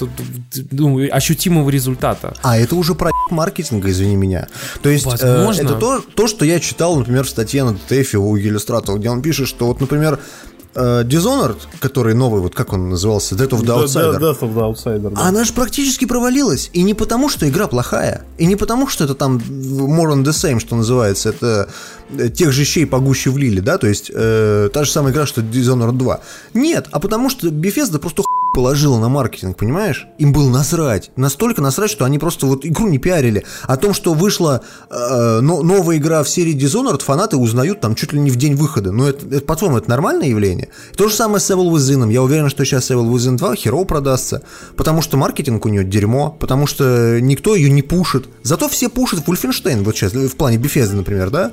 ну, ощутимого результата. А это уже про маркетинга, извини меня. То есть э, Возможно. это то, то, что я читал, например, в статье на DTF у иллюстратора, где он пишет, что вот, например, э, Dishonored, который новый, вот как он назывался, Death of the Outsider, Death of the Outsider. да. она же практически провалилась. И не потому, что игра плохая, и не потому, что это там more on the same, что называется, это э, тех же щей погуще влили, да, то есть э, та же самая игра, что Dishonored 2. Нет, а потому что Bethesda просто хуй положила на маркетинг, понимаешь? Им было насрать. Настолько насрать, что они просто вот игру не пиарили. О том, что вышла э, но- новая игра в серии Dishonored, фанаты узнают там чуть ли не в день выхода. Но это, это по-твоему, это нормальное явление? То же самое с Evil Within. Я уверен, что сейчас Evil Within 2 херово продастся, потому что маркетинг у нее дерьмо, потому что никто ее не пушит. Зато все пушат Wolfenstein, вот сейчас, в плане Bethesda, например, да?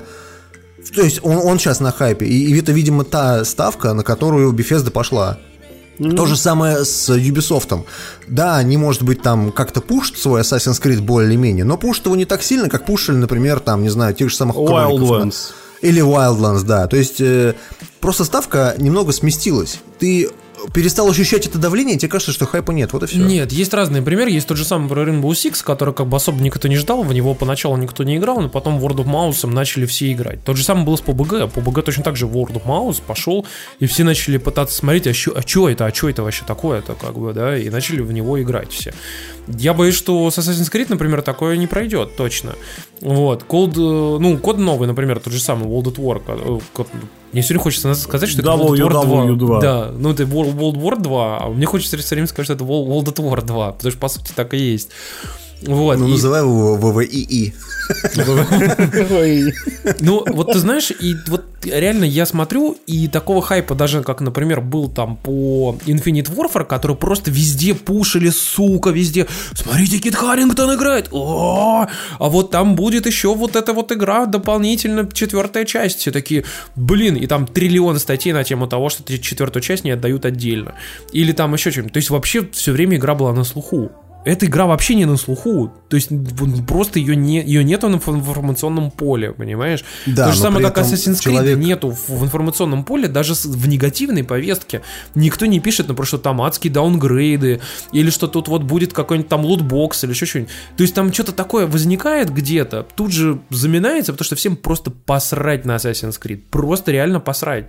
То есть он, он сейчас на хайпе, и, и это, видимо, та ставка, на которую Bethesda пошла. То же самое с Ubisoft. Да, они, может быть, там как-то пушат свой Assassin's Creed более-менее, но пушат его не так сильно, как пушили, например, там, не знаю, тех же самых. Wildlands. Или Wildlands, да. То есть э, просто ставка немного сместилась. Ты перестал ощущать это давление, и тебе кажется, что хайпа нет. Вот и все. Нет, есть разные примеры. Есть тот же самый про Rainbow Six, который как бы особо никто не ждал, в него поначалу никто не играл, но потом World of Mouse начали все играть. Тот же самый был с PUBG. PUBG точно так же World of Mouse пошел, и все начали пытаться смотреть, а что а чё это, а что это вообще такое-то, как бы, да, и начали в него играть все. Я боюсь, что с Assassin's Creed, например, такое не пройдет, точно. Вот, Cold, э, ну, код новый, например, тот же самый World at War. Мне сегодня хочется сказать, что это World War 2. WW2. Да, ну это World, War 2, а мне хочется все время сказать, что это World, World at War 2, потому что по сути так и есть. Вот. Ну, и- называй его ВВИИ. ну, вот ты знаешь, и вот реально я смотрю, и такого хайпа даже, как, например, был там по Infinite Warfare, который просто везде пушили, сука, везде. Смотрите, Кит Харрингтон играет. О, а вот там будет еще вот эта вот игра, дополнительно четвертая часть. Все такие, блин, и там триллион статей на тему того, что четвертую часть не отдают отдельно. Или там еще что-нибудь. То есть вообще все время игра была на слуху. Эта игра вообще не на слуху. То есть просто ее, не, ее нету в информационном поле, понимаешь? Да, То же самое, как Assassin's Creed человек- нету в, информационном поле, даже в негативной повестке. Никто не пишет, например, что там адские даунгрейды, или что тут вот будет какой-нибудь там лутбокс, или еще что-нибудь. То есть там что-то такое возникает где-то, тут же заминается, потому что всем просто посрать на Assassin's Creed. Просто реально посрать.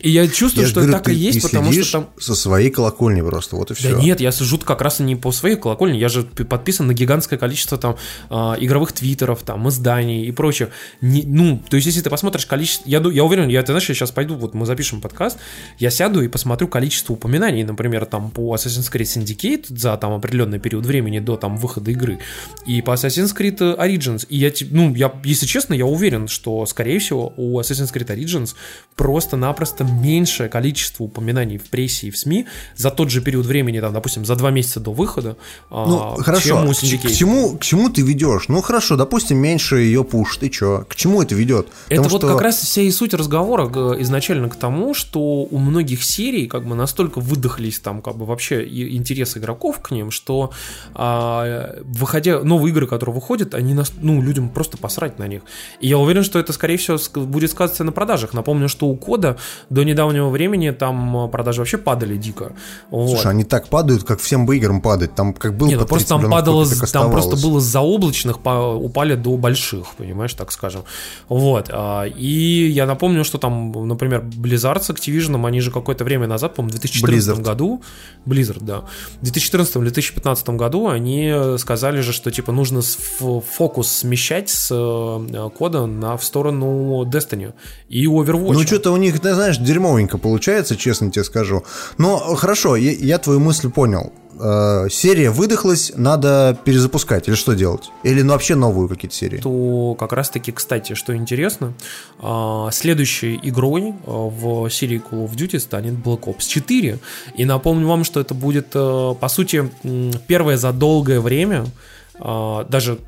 И я чувствую, Я что говорю, так ты- и есть, потому что там... со своей колокольни просто, вот и все. Да нет, я сижу как раз не по своей колокольне, я же подписан на гигантское количество там а, игровых твиттеров, там, изданий и прочих. Не- ну, то есть, если ты посмотришь количество... Я, я уверен, я, ты знаешь, я сейчас пойду, вот мы запишем подкаст, я сяду и посмотрю количество упоминаний, например, там, по Assassin's Creed Syndicate за там определенный период времени до там выхода игры, и по Assassin's Creed Origins. И я, ну, я, если честно, я уверен, что, скорее всего, у Assassin's Creed Origins просто-напросто меньшее количество упоминаний в прессе и в СМИ за тот же период времени, там, допустим, за два месяца до выхода, Ну, а, хорошо, чем у к, Syndicate. к чему, к чему ты ведешь? Ну, хорошо, допустим, меньше ее пуш, ты чё? К чему это ведет? Это Потому вот что- как раз вся и суть разговора изначально к тому, что у многих серий как бы настолько выдохлись там как бы вообще и интересы игроков к ним, что а, выходя новые игры, которые выходят, они нас, ну людям просто посрать на них. И я уверен, что это скорее всего будет сказываться на продажах. Напомню, что у кода до недавнего времени там э, продажи вообще падали дико. Вот. Слушай, они так падают, как всем бы играм падать. Там как было Не, ну по просто 30 там падало, копий, там просто было заоблачных, по- упали до больших, понимаешь, так скажем. Вот. а, И я напомню, что там, например, Blizzard с Activision, они же какое-то время назад, по-моему, в 2014 Blizzard. году, Blizzard, да, в 2014 или 2015 году они сказали же, что типа нужно фокус смещать с э, кода на, в сторону Destiny и Overwatch. Ну, что-то у них, ты знаешь, дерьмовенько получается, честно тебе скажу. Но хорошо, я, я твою мысль понял. Э, серия выдохлась, надо перезапускать. Или что делать? Или ну, вообще новую какие-то серии? то как раз-таки, кстати, что интересно, а, следующей игрой а, в серии Call of Duty станет Black Ops 4. И напомню вам, что это будет, э, по сути, первое за долгое время, а, даже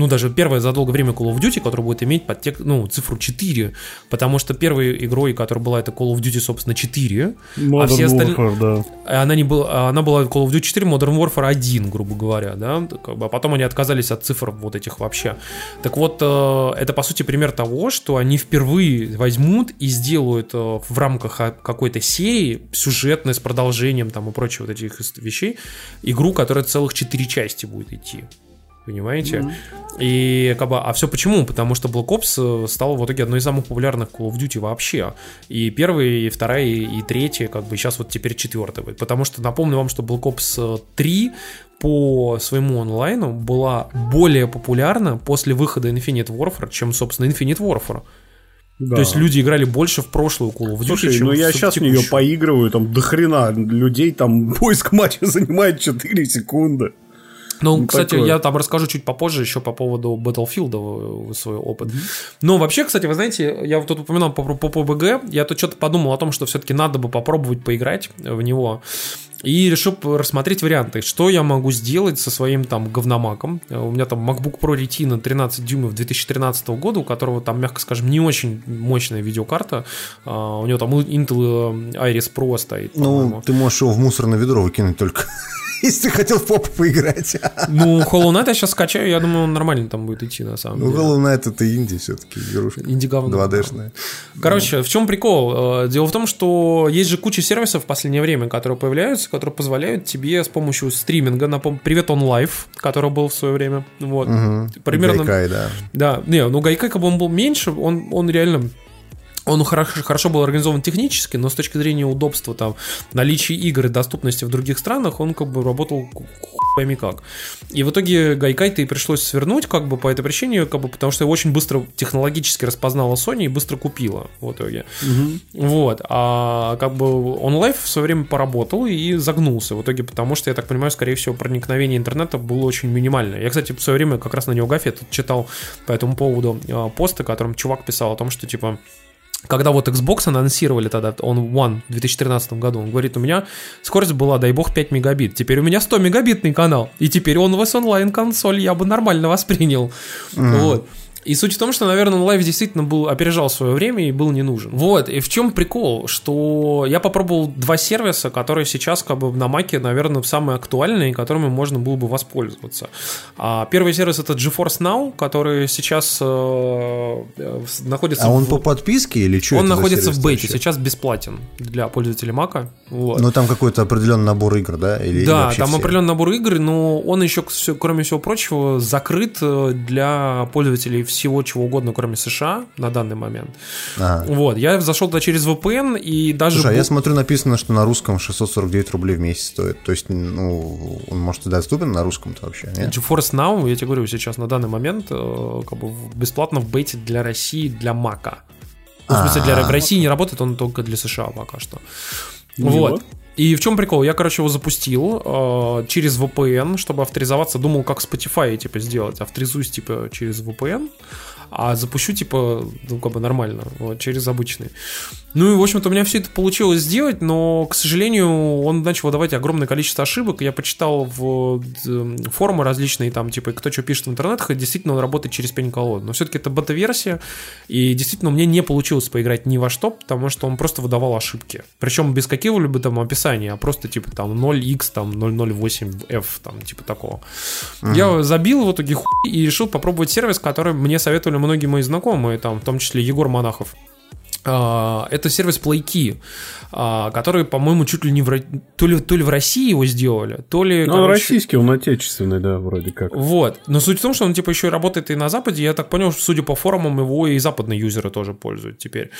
ну, даже первая за долгое время Call of Duty, которая будет иметь подтек, ну, цифру 4, потому что первой игрой, которая была, это Call of Duty, собственно, 4, Modern а все остальные... Warfare, да. Она, не была, она была Call of Duty 4, Modern Warfare 1, грубо говоря, да, а потом они отказались от цифр вот этих вообще. Так вот, э, это, по сути, пример того, что они впервые возьмут и сделают э, в рамках а, какой-то серии сюжетной с продолжением там и прочего вот этих вещей игру, которая целых 4 части будет идти. Понимаете? Mm-hmm. И как бы, а все почему? Потому что Black Ops э, стала в итоге одной из самых популярных Call of Duty вообще. И первая, и вторая, и третья, как бы сейчас вот теперь четвертая. Потому что напомню вам, что Black Ops 3 по своему онлайну была более популярна после выхода Infinite Warfare, чем, собственно, Infinite Warfare. Да. То есть люди играли больше в прошлую Call of Duty, Слушай, чем ну я сейчас в нее поигрываю, там до хрена людей, там [LAUGHS] поиск матча занимает 4 секунды. Ну, Ну, кстати, такое. я там расскажу чуть попозже еще по поводу Battlefield свой опыт. Но вообще, кстати, вы знаете, я вот тут упоминал по, по PUBG, я тут что-то подумал о том, что все-таки надо бы попробовать поиграть в него. И решил рассмотреть варианты, что я могу сделать со своим там говномаком. Э, У меня там MacBook Pro Retina 13 дюймов 2013 года, у которого там, мягко скажем, не очень мощная видеокарта. А, У него там Intel э, Iris Pro стоит. Ну, ты можешь его в мусорное ведро выкинуть только, [LAUGHS] если ты хотел в попу поиграть. [LAUGHS] Ну, Hollow Knight я сейчас скачаю, я думаю, он нормально там будет идти, на самом Ну, деле. Hollow Knight это инди все-таки, игрушка. Инди-говно. 2D-шная. Короче, в чем прикол? Э, Дело в том, что есть же куча сервисов в последнее время, которые появляются, которые позволяют тебе с помощью стриминга, напомню, Привет Он Лайв, который был в свое время, вот, Мгм. примерно... Гайкай, да. Да, не, ну Гайкай, как бы он был меньше, он, он реально... Он хорошо, хорошо был организован технически, но с точки зрения удобства, там, наличия игр и доступности в других странах, он как бы работал пойми как. И в итоге Гайкай-то и пришлось свернуть, как бы по этой причине, как бы, потому что его очень быстро технологически распознала Sony и быстро купила в итоге. Вот. А как бы OnLive в свое время поработал и загнулся в итоге, потому что, я так понимаю, скорее всего, проникновение интернета было очень минимальное. Я, кстати, в свое время как раз на Неогафе тут читал по этому поводу э, пост, в котором чувак писал о том, что типа когда вот Xbox анонсировали тогда, он One в 2013 году, он говорит, у меня скорость была, дай бог, 5 мегабит. Теперь у меня 100 мегабитный канал. И теперь он вас онлайн консоль я бы нормально воспринял. Вот. И суть в том, что, наверное, онлайв действительно был, опережал свое время и был не нужен. Вот, и в чем прикол, что я попробовал два сервиса, которые сейчас как бы на маке, наверное, самые актуальные, которыми можно было бы воспользоваться. А, первый сервис это GeForce Now, который сейчас э, э, находится А он в- по подписке или что он находится в бете, вообще? сейчас бесплатен для пользователей Мака. Вот. Ну, там какой-то определенный набор игр, да? Или, или да, вообще там все? определенный набор игр, но он еще, кроме всего прочего, закрыт э, для пользователей всего чего угодно, кроме США на данный момент. Ага. Вот, я зашел туда через VPN и даже... Слушай, а я смотрю, написано, что на русском 649 рублей в месяц стоит. То есть, ну, он может и доступен на русском-то вообще, нет? GeForce Now, я тебе говорю, сейчас на данный момент э, как бы бесплатно в бете для России, для Мака. Ну, в смысле, для, А. в России не работает, он только для США пока что. Вот. И в чем прикол? Я, короче, его запустил э, через VPN, чтобы авторизоваться. Думал, как Spotify, типа, сделать. Авторизуюсь, типа, через VPN, а запущу, типа, ну, как бы нормально, вот, через обычный. Ну и, в общем-то, у меня все это получилось сделать, но, к сожалению, он начал выдавать огромное количество ошибок. Я почитал в э, форумы различные, там, типа, кто что пишет в интернетах, и действительно он работает через пень-колоду. Но все-таки это бета-версия, и действительно мне не получилось поиграть ни во что, потому что он просто выдавал ошибки. Причем без какого-либо там описания, а просто, типа, там, 0x, там, 008f, там, типа такого. Я забил в итоге хуй и решил попробовать сервис, который мне советовали многие мои знакомые, там, в том числе Егор Монахов. А, Это сервис PlayKey, который, по-моему, чуть ли не в, то ли, то ли в России его сделали, то ли... Ну, он короче, российский, он отечественный, да, вроде как. Вот. Но суть в том, что он типа еще и работает и на Западе. Я так понял, что, судя по форумам, его и западные юзеры тоже пользуют теперь.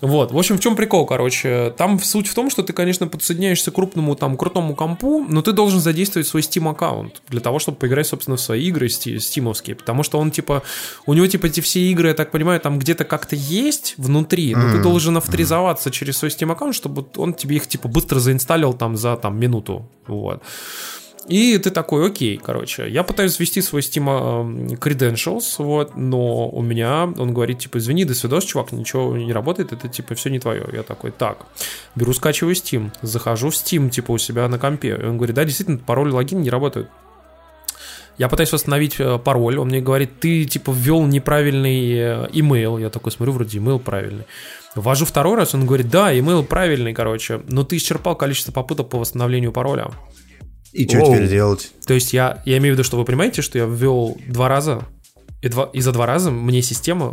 Вот. В общем, в чем прикол, короче? Там суть в том, что ты, конечно, подсоединяешься к крупному, там, крутому компу, но ты должен задействовать свой Steam аккаунт для того, чтобы поиграть, собственно, в свои игры сти- стимовские. Потому что он, типа, у него, типа, эти все игры, я так понимаю, там где-то как-то есть внутри, но ты Мгм. должен авторизоваться через свой Steam аккаунт, чтобы он тебе их, типа, быстро заинсталил там за, там, минуту. Вот. И ты такой, окей, короче, я пытаюсь ввести свой Steam э, credentials, вот, но у меня, он говорит, типа, извини, до свидос, чувак, ничего не работает, это, типа, все не твое. Я такой, так, беру, скачиваю Steam, захожу в Steam, типа, у себя на компе. И он говорит, да, действительно, пароль и логин не работают. Я пытаюсь восстановить э, пароль, он мне говорит, ты типа ввел неправильный э, имейл. Я такой смотрю, вроде имейл правильный. Ввожу второй раз, он говорит, да, имейл правильный, короче, но ты исчерпал количество попыток по восстановлению пароля. И что теперь делать? То есть я, я имею в виду, что вы понимаете, что я ввел два раза, и, два, и за два раза мне система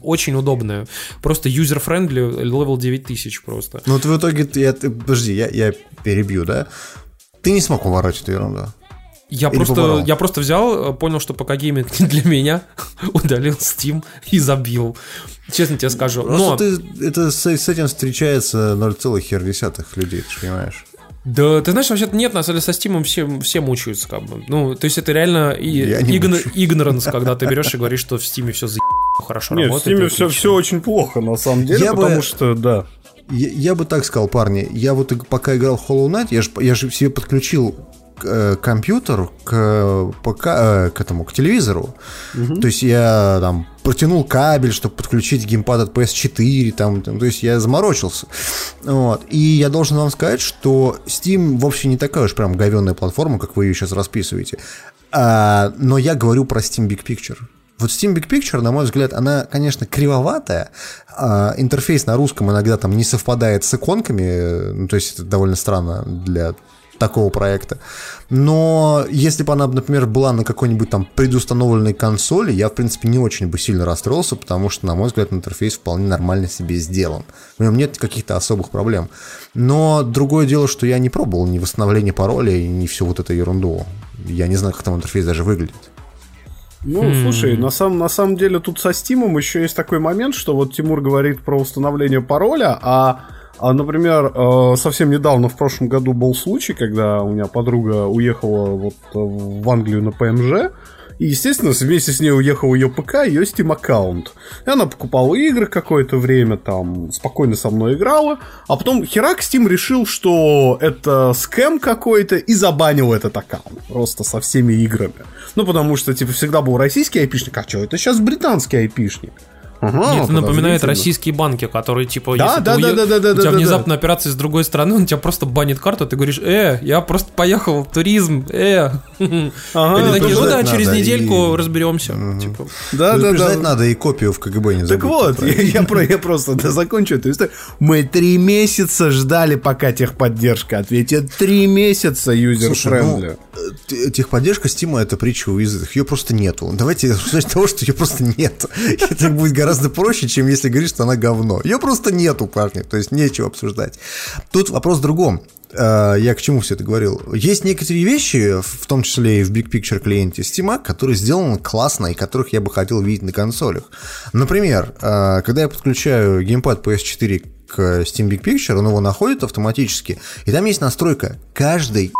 очень удобная. Просто user-friendly level 9000 просто. Ну вот в итоге, я, ты- подожди, я, я перебью, да? Ты не смог уворачивать эту ерунду. Я Или просто, поборол? я просто взял, э, понял, что пока гейминг не для меня, [LAUGHS] удалил Steam и забил. Честно тебе скажу. Просто Но, ты, это с, с этим встречается 0,1 людей, ты понимаешь. да, ты знаешь, вообще-то нет, на самом деле со Steam все, все мучаются, как бы. Ну, то есть это реально и игн- игноранс, [LAUGHS] когда ты берешь и говоришь, что в Steam все за хорошо Нет, в работает. Steam и все, все очень плохо, на самом деле, Я бы- потому что, да. Я, я бы так сказал, парни, я вот пока играл в Hollow Knight, я же я же себе подключил э, компьютер к ПК, э, к этому, к телевизору. То есть я там протянул кабель, чтобы подключить геймпад от PS4, там, там, то есть я заморочился. Вот. И я должен вам сказать, что Steam вовсе не такая уж прям говенная платформа, как вы ее сейчас расписываете. А, но я говорю про Steam Big Picture. Вот Steam Big Picture, на мой взгляд, она, конечно, кривоватая. а интерфейс на русском иногда там не совпадает с иконками, э, ну, то есть это довольно странно для такого проекта. Но если бы она, например, была на какой-нибудь там предустановленной консоли, я, в принципе, не очень бы сильно расстроился, потому что, на мой взгляд, интерфейс вполне нормально себе сделан. В нем нет каких-то особых проблем. Но другое дело, что я не пробовал ни восстановление пароля, и ни всю вот эту ерунду. Я не знаю, как там интерфейс даже выглядит. Ну, Хм. слушай, на, самом, на самом деле тут со Стимом еще есть такой момент, что вот Тимур говорит про установление пароля, а, а, например, э, совсем недавно, в прошлом году был случай, когда у меня подруга уехала вот э, в Англию на ПМЖ, и, естественно, вместе с ней уехал ее ПК, ее Steam аккаунт. И она покупала игры какое-то время, там, спокойно со мной играла, а потом херак Steam решил, что это скэм какой-то, и забанил этот аккаунт просто со всеми играми. Ну, потому что, типа, всегда был российский айпишник, а что, это сейчас британский айпишник. Ага, Это напоминает российские банки, которые, типа, Да, если да, ты да, уе- да, да, да, у тебя да, внезапно операция с другой стороны, он тебя просто банит карту, ты говоришь, э, я просто поехал туризм, э. Они такие, ну да, через надо, недельку и- разберемся. Типа, Да, да, Предупреждать да. надо и копию в КГБ не забыть. Так вот, я, я про- я просто да, закончу эту историю. Мы три месяца ждали, пока техподдержка ответит. Три месяца user-friendly. ну, э, т- техподдержка Стима это притча во языцех. Ее просто нету. Давайте [LAUGHS] того, что ее просто нет. [LAUGHS] Это будет гораздо проще, чем если говорить, что она говно. Ее просто нету, парни. То есть нечего обсуждать. Тут вопрос в другом. Э, Я к чему все это говорил? Есть некоторые вещи, в том числе и в Big Picture клиенте Steam, которые сделаны классно и которых я бы хотел видеть на консолях. Например, э, когда я подключаю геймпад PS4 к Steam Big Picture, он его находит автоматически, и там есть настройка каждой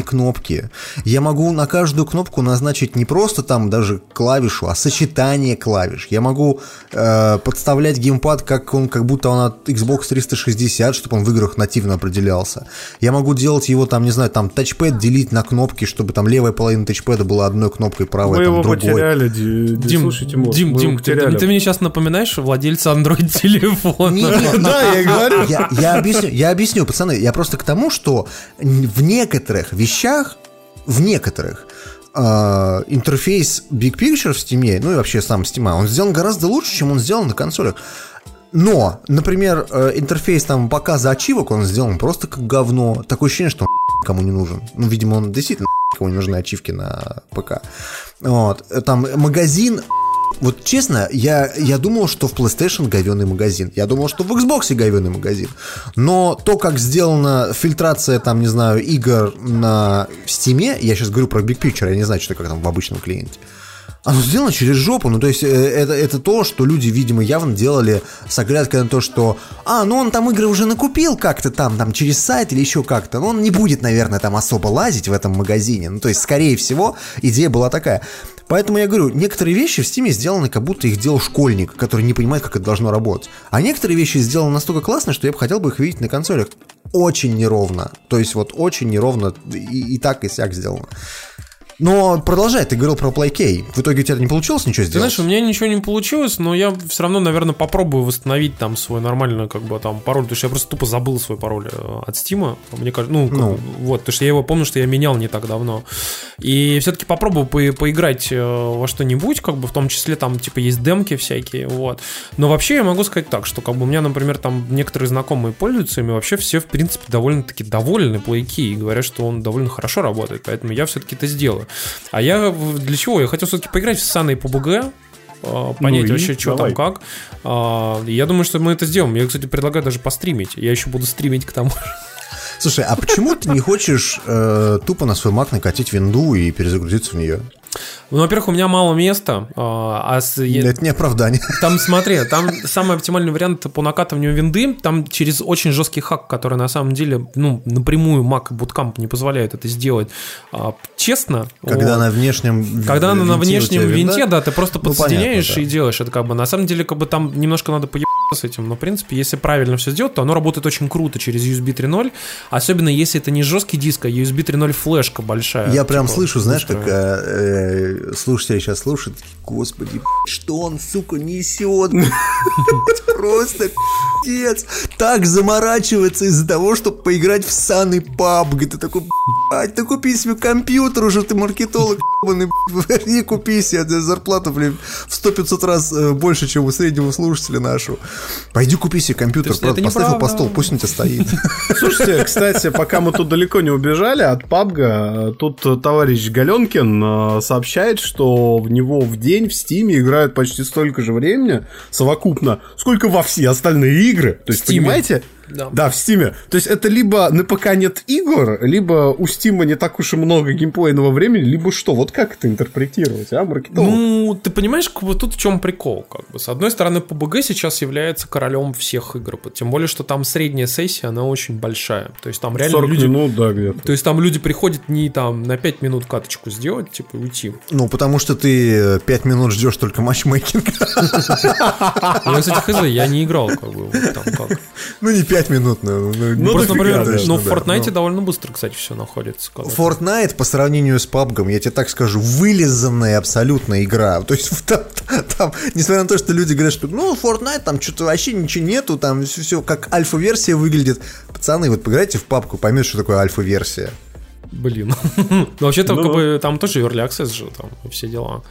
кнопки. Я могу на каждую кнопку назначить не просто там даже клавишу, а сочетание клавиш. Я могу э, подставлять геймпад, как он, как будто он от Xbox 360, чтобы он в играх нативно определялся. Я могу делать его там, не знаю, там тачпэд делить на кнопки, чтобы там левая половина тачпэда была одной кнопкой, правая Мы там его другой. потеряли, Ди- Ди- Дим, слушай, Тимур, Дим, Дим, его ты, потеряли. ты мне сейчас напоминаешь владельца Android [LAUGHS] телефона. Да, я и говорю. Я объясню, я объясню, пацаны, я просто к тому, что в некоторых вещах, в некоторых, э, интерфейс Big Picture в Steam, ну и вообще сам Steam, он сделан гораздо лучше, чем он сделан на консолях. Но, например, э, интерфейс там показа ачивок, он сделан просто как говно. Такое ощущение, что он кому не нужен. Ну, видимо, он действительно кому не нужны ачивки на ПК. Вот. Там магазин вот честно, я, я думал, что в PlayStation говеный магазин. Я думал, что в Xbox говеный магазин. Но то, как сделана фильтрация, там, не знаю, игр на Steam, я сейчас говорю про Big Picture, я не знаю, что как там в обычном клиенте. Оно сделано через жопу, ну то есть э, это, это то, что люди, видимо, явно делали с оглядкой на то, что а, ну он там игры уже накупил как-то там, там через сайт или еще как-то, но он не будет, наверное, там особо лазить в этом магазине, ну то есть, скорее всего, идея была такая. Поэтому я говорю, некоторые вещи в Steam сделаны, как будто их делал школьник, который не понимает, как это должно работать. А некоторые вещи сделаны настолько классно, что я бы хотел бы их видеть на консолях. Очень неровно. То есть вот очень неровно и, и так, и сяк сделано. Но продолжай, ты говорил про PlayK. В итоге у тебя не получилось ничего Ты сделать? знаешь, у меня ничего не получилось, но я все равно, наверное, попробую восстановить там свой нормальный, как бы, там, пароль, потому что я просто тупо забыл свой пароль э, от Стима, мне кажется, ну, Ну. вот, потому что я его помню, что я менял не так давно, и все-таки попробую по- поиграть э, во что-нибудь, как бы, в том числе, там, типа, есть демки всякие, вот, но вообще я могу сказать так, что, как бы, у меня, например, там некоторые знакомые пользуются ими, вообще все, в принципе, довольно-таки довольны плейки и говорят, что он довольно хорошо работает, поэтому я все-таки это сделаю. А я для чего? Я хотел все-таки поиграть в САН и PUBG, а, понять Ну вообще, что там как. А, я думаю, что мы это сделаем. Я, кстати, предлагаю даже постримить. Я еще буду стримить к тому же. Слушай, а почему ты не хочешь э, тупо на свой Mac накатить винду и перезагрузиться в нее? Ну, во-первых, у меня мало места, а, а с- Это не оправдание. Там, смотри, там самый оптимальный вариант по накатыванию винды, там через очень жесткий хак, который на самом деле, ну, напрямую Mac Bootcamp не позволяет это сделать а, честно. Когда вот. на внешнем Когда она на винте внешнем тебя винда? винте, да, ты просто Ну, подсоединяешь понятно, да. и делаешь это как бы. На самом деле, как бы там немножко надо поебаться с этим, но в принципе, если правильно все сделать, то оно работает очень круто через USB 3.0, особенно если это не жесткий диск, а USB 3.0 флешка большая. Я прям типа, слышу, знаешь, устроена. э, э, слушатели сейчас слушают, господи, что он, сука, несет? Просто пиздец. Так заморачивается из-за того, чтобы поиграть в саный PUBG. Ты такой, блядь, ты купи себе компьютер уже, ты маркетолог, ебаный, и купи себе за зарплату, блин, в 100-500 раз э, больше, чем у среднего слушателя нашего. Пойди купи себе компьютер, правда, поставь его по столу, пусть он у тебя стоит. [LAUGHS] Слушайте, кстати, пока мы тут далеко не убежали от PUBG, тут товарищ Галенкин э, сообщает, что в него в день в Стиме играют почти столько же времени совокупно, сколько во все остальные игры. То есть, понимаете? Да. в Стиме. То есть это либо на ПК нет игр, либо у Стима не так уж и много геймплейного времени, либо что? Вот как это интерпретировать, а, маркетолог? Ну, ты понимаешь, как бы тут в чем прикол, как бы. С одной стороны, PUBG сейчас является королем всех игр, тем более, что там средняя сессия, она очень большая. То есть там реально 40 люди... минут, да, где-то. То есть там люди приходят не там на 5 минут каточку сделать, типа, уйти. Ну, потому что ты 5 минут ждешь только матчмейкинг. [LAUGHS] Я, кстати, хз, я не играл, как бы, там как. Ну, не 5 минут, но... ну, Ну, просто, дофига например, точно, ну, в да. Fortnite Ну. довольно быстро, кстати, все находится. Fortnite по сравнению с PUBG, я тебе так скажу, вылизанная абсолютно игра. То есть [LAUGHS] там, там, несмотря на то, что люди говорят, что ну, Fortnite, там что-то вообще ничего нету, там все, как альфа-версия выглядит. Пацаны, вот поиграйте в папку, поймете, что такое альфа-версия. Блин. [LAUGHS] Ну, вообще-то, Ну. как бы, там тоже early access же, там, все дела.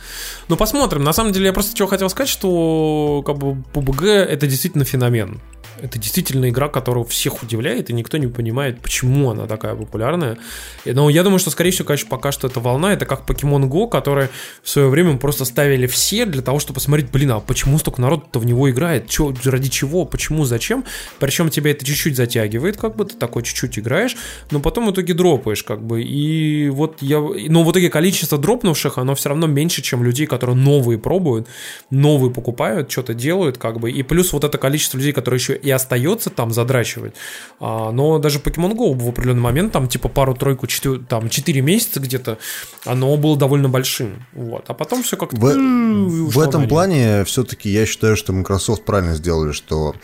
Ну, посмотрим. На самом деле, я просто чего хотел сказать, что, как бы, PUBG это действительно феномен. Это действительно игра, которая всех удивляет, и никто не понимает, почему она такая популярная. Но я думаю, что, скорее всего, конечно, пока что это волна, это как Pokemon Go, который в свое время просто ставили все для того, чтобы посмотреть, блин, а почему столько народу-то в него играет? Чё, ради чего? Почему? Зачем? Причем тебя это чуть-чуть затягивает, как бы ты такой чуть-чуть играешь, но потом в итоге дропаешь, как бы. И вот я... Но в итоге количество дропнувших, оно все равно меньше, чем людей, которые новые пробуют, новые покупают, что-то делают, как бы. И плюс вот это количество людей, которые еще и остается там задрачивать. А, но даже Pokemon Go в определенный момент, там типа пару-тройку, четыре, там 4 месяца где-то, оно было довольно большим. Вот. А потом все как-то... В, в этом плане все-таки я считаю, что Microsoft правильно сделали, что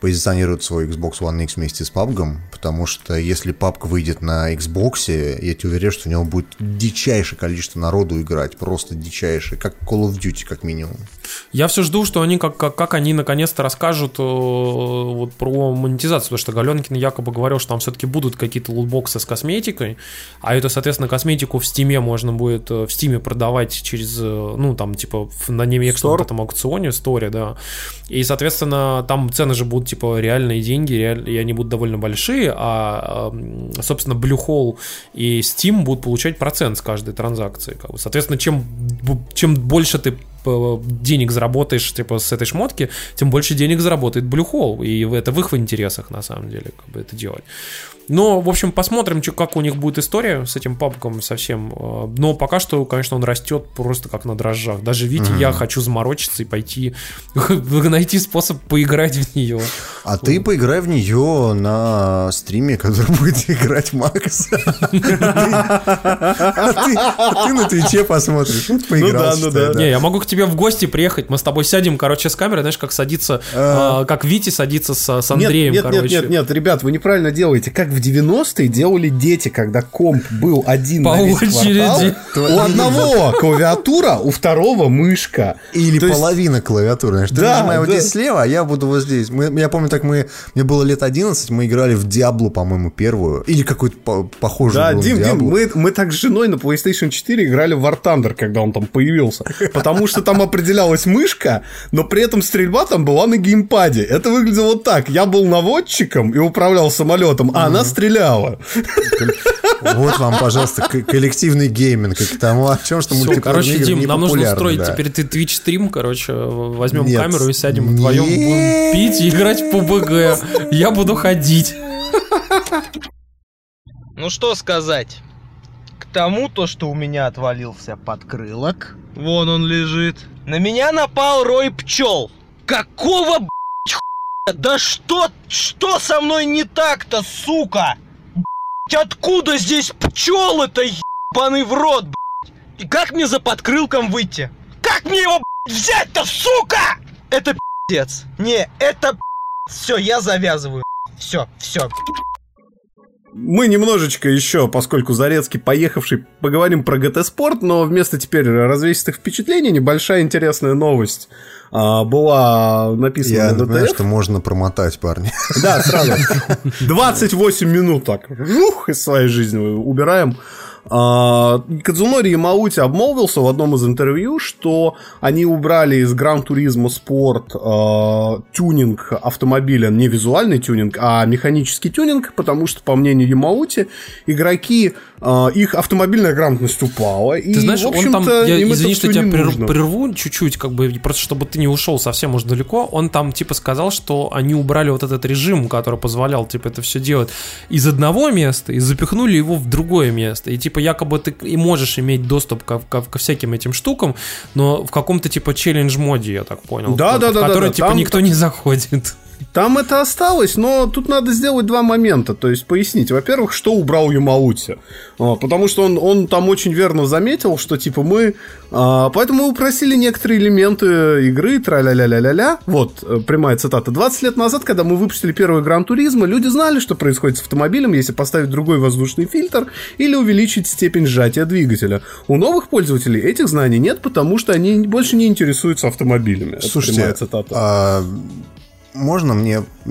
позиционирует свой Xbox One X вместе с PUBG, потому что если PUBG выйдет на Xbox, я тебе уверен, что в него будет дичайшее количество народу играть, просто дичайшее, как Call of Duty как минимум. Я все жду, что они как, как, как они наконец-то расскажут э, вот про монетизацию, потому что Галенкин якобы говорил, что там все-таки будут какие-то лутбоксы с косметикой, а это, соответственно, косметику в Стиме можно будет э, в Стиме продавать через, э, ну, там, типа, в- на немецком вот этом аукционе, сторе, да. И, соответственно, там цены же будут, типа, реальные деньги, реаль- и они будут довольно большие, а, эм, собственно, Bluehole и Steam будут получать процент с каждой транзакции. Соответственно, чем, чем больше ты э, денег заработаешь типа с этой шмотки, тем больше денег заработает Bluehole. И это в их интересах, на самом деле, как бы это делать. Но, в общем, посмотрим, чё- как у них будет история с этим папком совсем. Э, Но пока что, конечно, он растет просто как на дрожжах. Даже, видите, я хочу заморочиться и пойти [LAUGHS] найти способ поиграть в нее. А ты поиграй в нее на стриме, который [LAUGHS] будет играть Макс. [LAUGHS] А ты а ты на Твиче посмотришь. Вот Ну да, поиграл, ну да. Не, я могу, тебе в гости приехать, мы с тобой сядем, короче, с камерой, знаешь, как садится, э, как Витя садится с, Андреем, нет, нет, короче. нет, нет, нет, ребят, вы неправильно делаете. Как в 90-е делали дети, когда комп был один По на весь очереди. квартал. У одного клавиатура, у второго мышка. Или То есть- половина клавиатуры. Знаешь, ты Да, нажимай вот да. здесь слева, а я буду вот здесь. Мы, я помню, так мы... Мне было лет 11, мы играли в Диаблу, по-моему, первую. Или какую-то по- похожую Да, Дим. Дим, мы, мы так с женой на PlayStation 4 играли в War Thunder, когда он там появился. Потому что там определялась мышка, но при этом стрельба там была на геймпаде. Это выглядело вот так. Я был наводчиком и управлял самолетом, а она стреляла. Вот вам, пожалуйста, коллективный гейминг. К тому, о чем, что Всё, мультиплеерные короче, игры Дим, нам нужно устроить да. теперь ты Twitch стрим, короче, возьмем Нет. камеру и сядем вдвоем, будем пить и играть в PUBG. Я буду ходить. Ну что сказать? К тому, то, что у меня отвалился подкрылок, вон он лежит, на меня напал рой пчел. Какого? Да что, что со мной не так-то, сука? Б***ь, откуда здесь пчелы-то, ебаный в рот, б***ь? И как мне за подкрылком выйти? Как мне его, б***ь, взять-то, сука? Это пиздец. Не, это все, я завязываю. Все, все. Мы немножечко еще, поскольку Зарецкий поехавший, поговорим про ГТ Спорт, но вместо теперь развесистых впечатлений небольшая интересная новость а, была написана Я на ДТФ. что можно промотать, парни. Да, сразу. 28 минут так, жух, из своей жизни убираем. А, Кадзунори Ямаути обмолвился в одном из интервью, что они убрали из Gran Turismo Sport а, тюнинг автомобиля, не визуальный тюнинг, а механический тюнинг, потому что, по мнению Ямаути, игроки, а, их автомобильная грамотность упала. И, Ты знаешь, в он там, я, извини, что тебя прер- прерву чуть-чуть, как бы, просто чтобы ты не ушел совсем уж далеко, он там, типа, сказал, что они убрали вот этот режим, который позволял, типа, это все делать из одного места и запихнули его в другое место. И, типа, якобы ты и можешь иметь доступ ко, ко- ко всяким этим штукам, но в каком-то, типа, челлендж-моде, я так понял. Да, да, да, да, который, да, типа, там- никто не заходит. Там это осталось, но тут надо сделать два момента, то есть пояснить. Во-первых, что убрал Юмаути. А, Потому что он, он там очень верно заметил, что типа мы... а, Поэтому мы упросили некоторые элементы игры, тра-ля-ля-ля-ля-ля. Вот, э, прямая цитата. 20 лет назад, когда мы выпустили первый Гран Туризма, люди знали, что происходит с автомобилем, если поставить другой воздушный фильтр или увеличить степень сжатия двигателя. У новых пользователей этих знаний нет, потому что они больше не интересуются автомобилями. Это Слушайте, прямая цитата. а, можно мне [LAUGHS]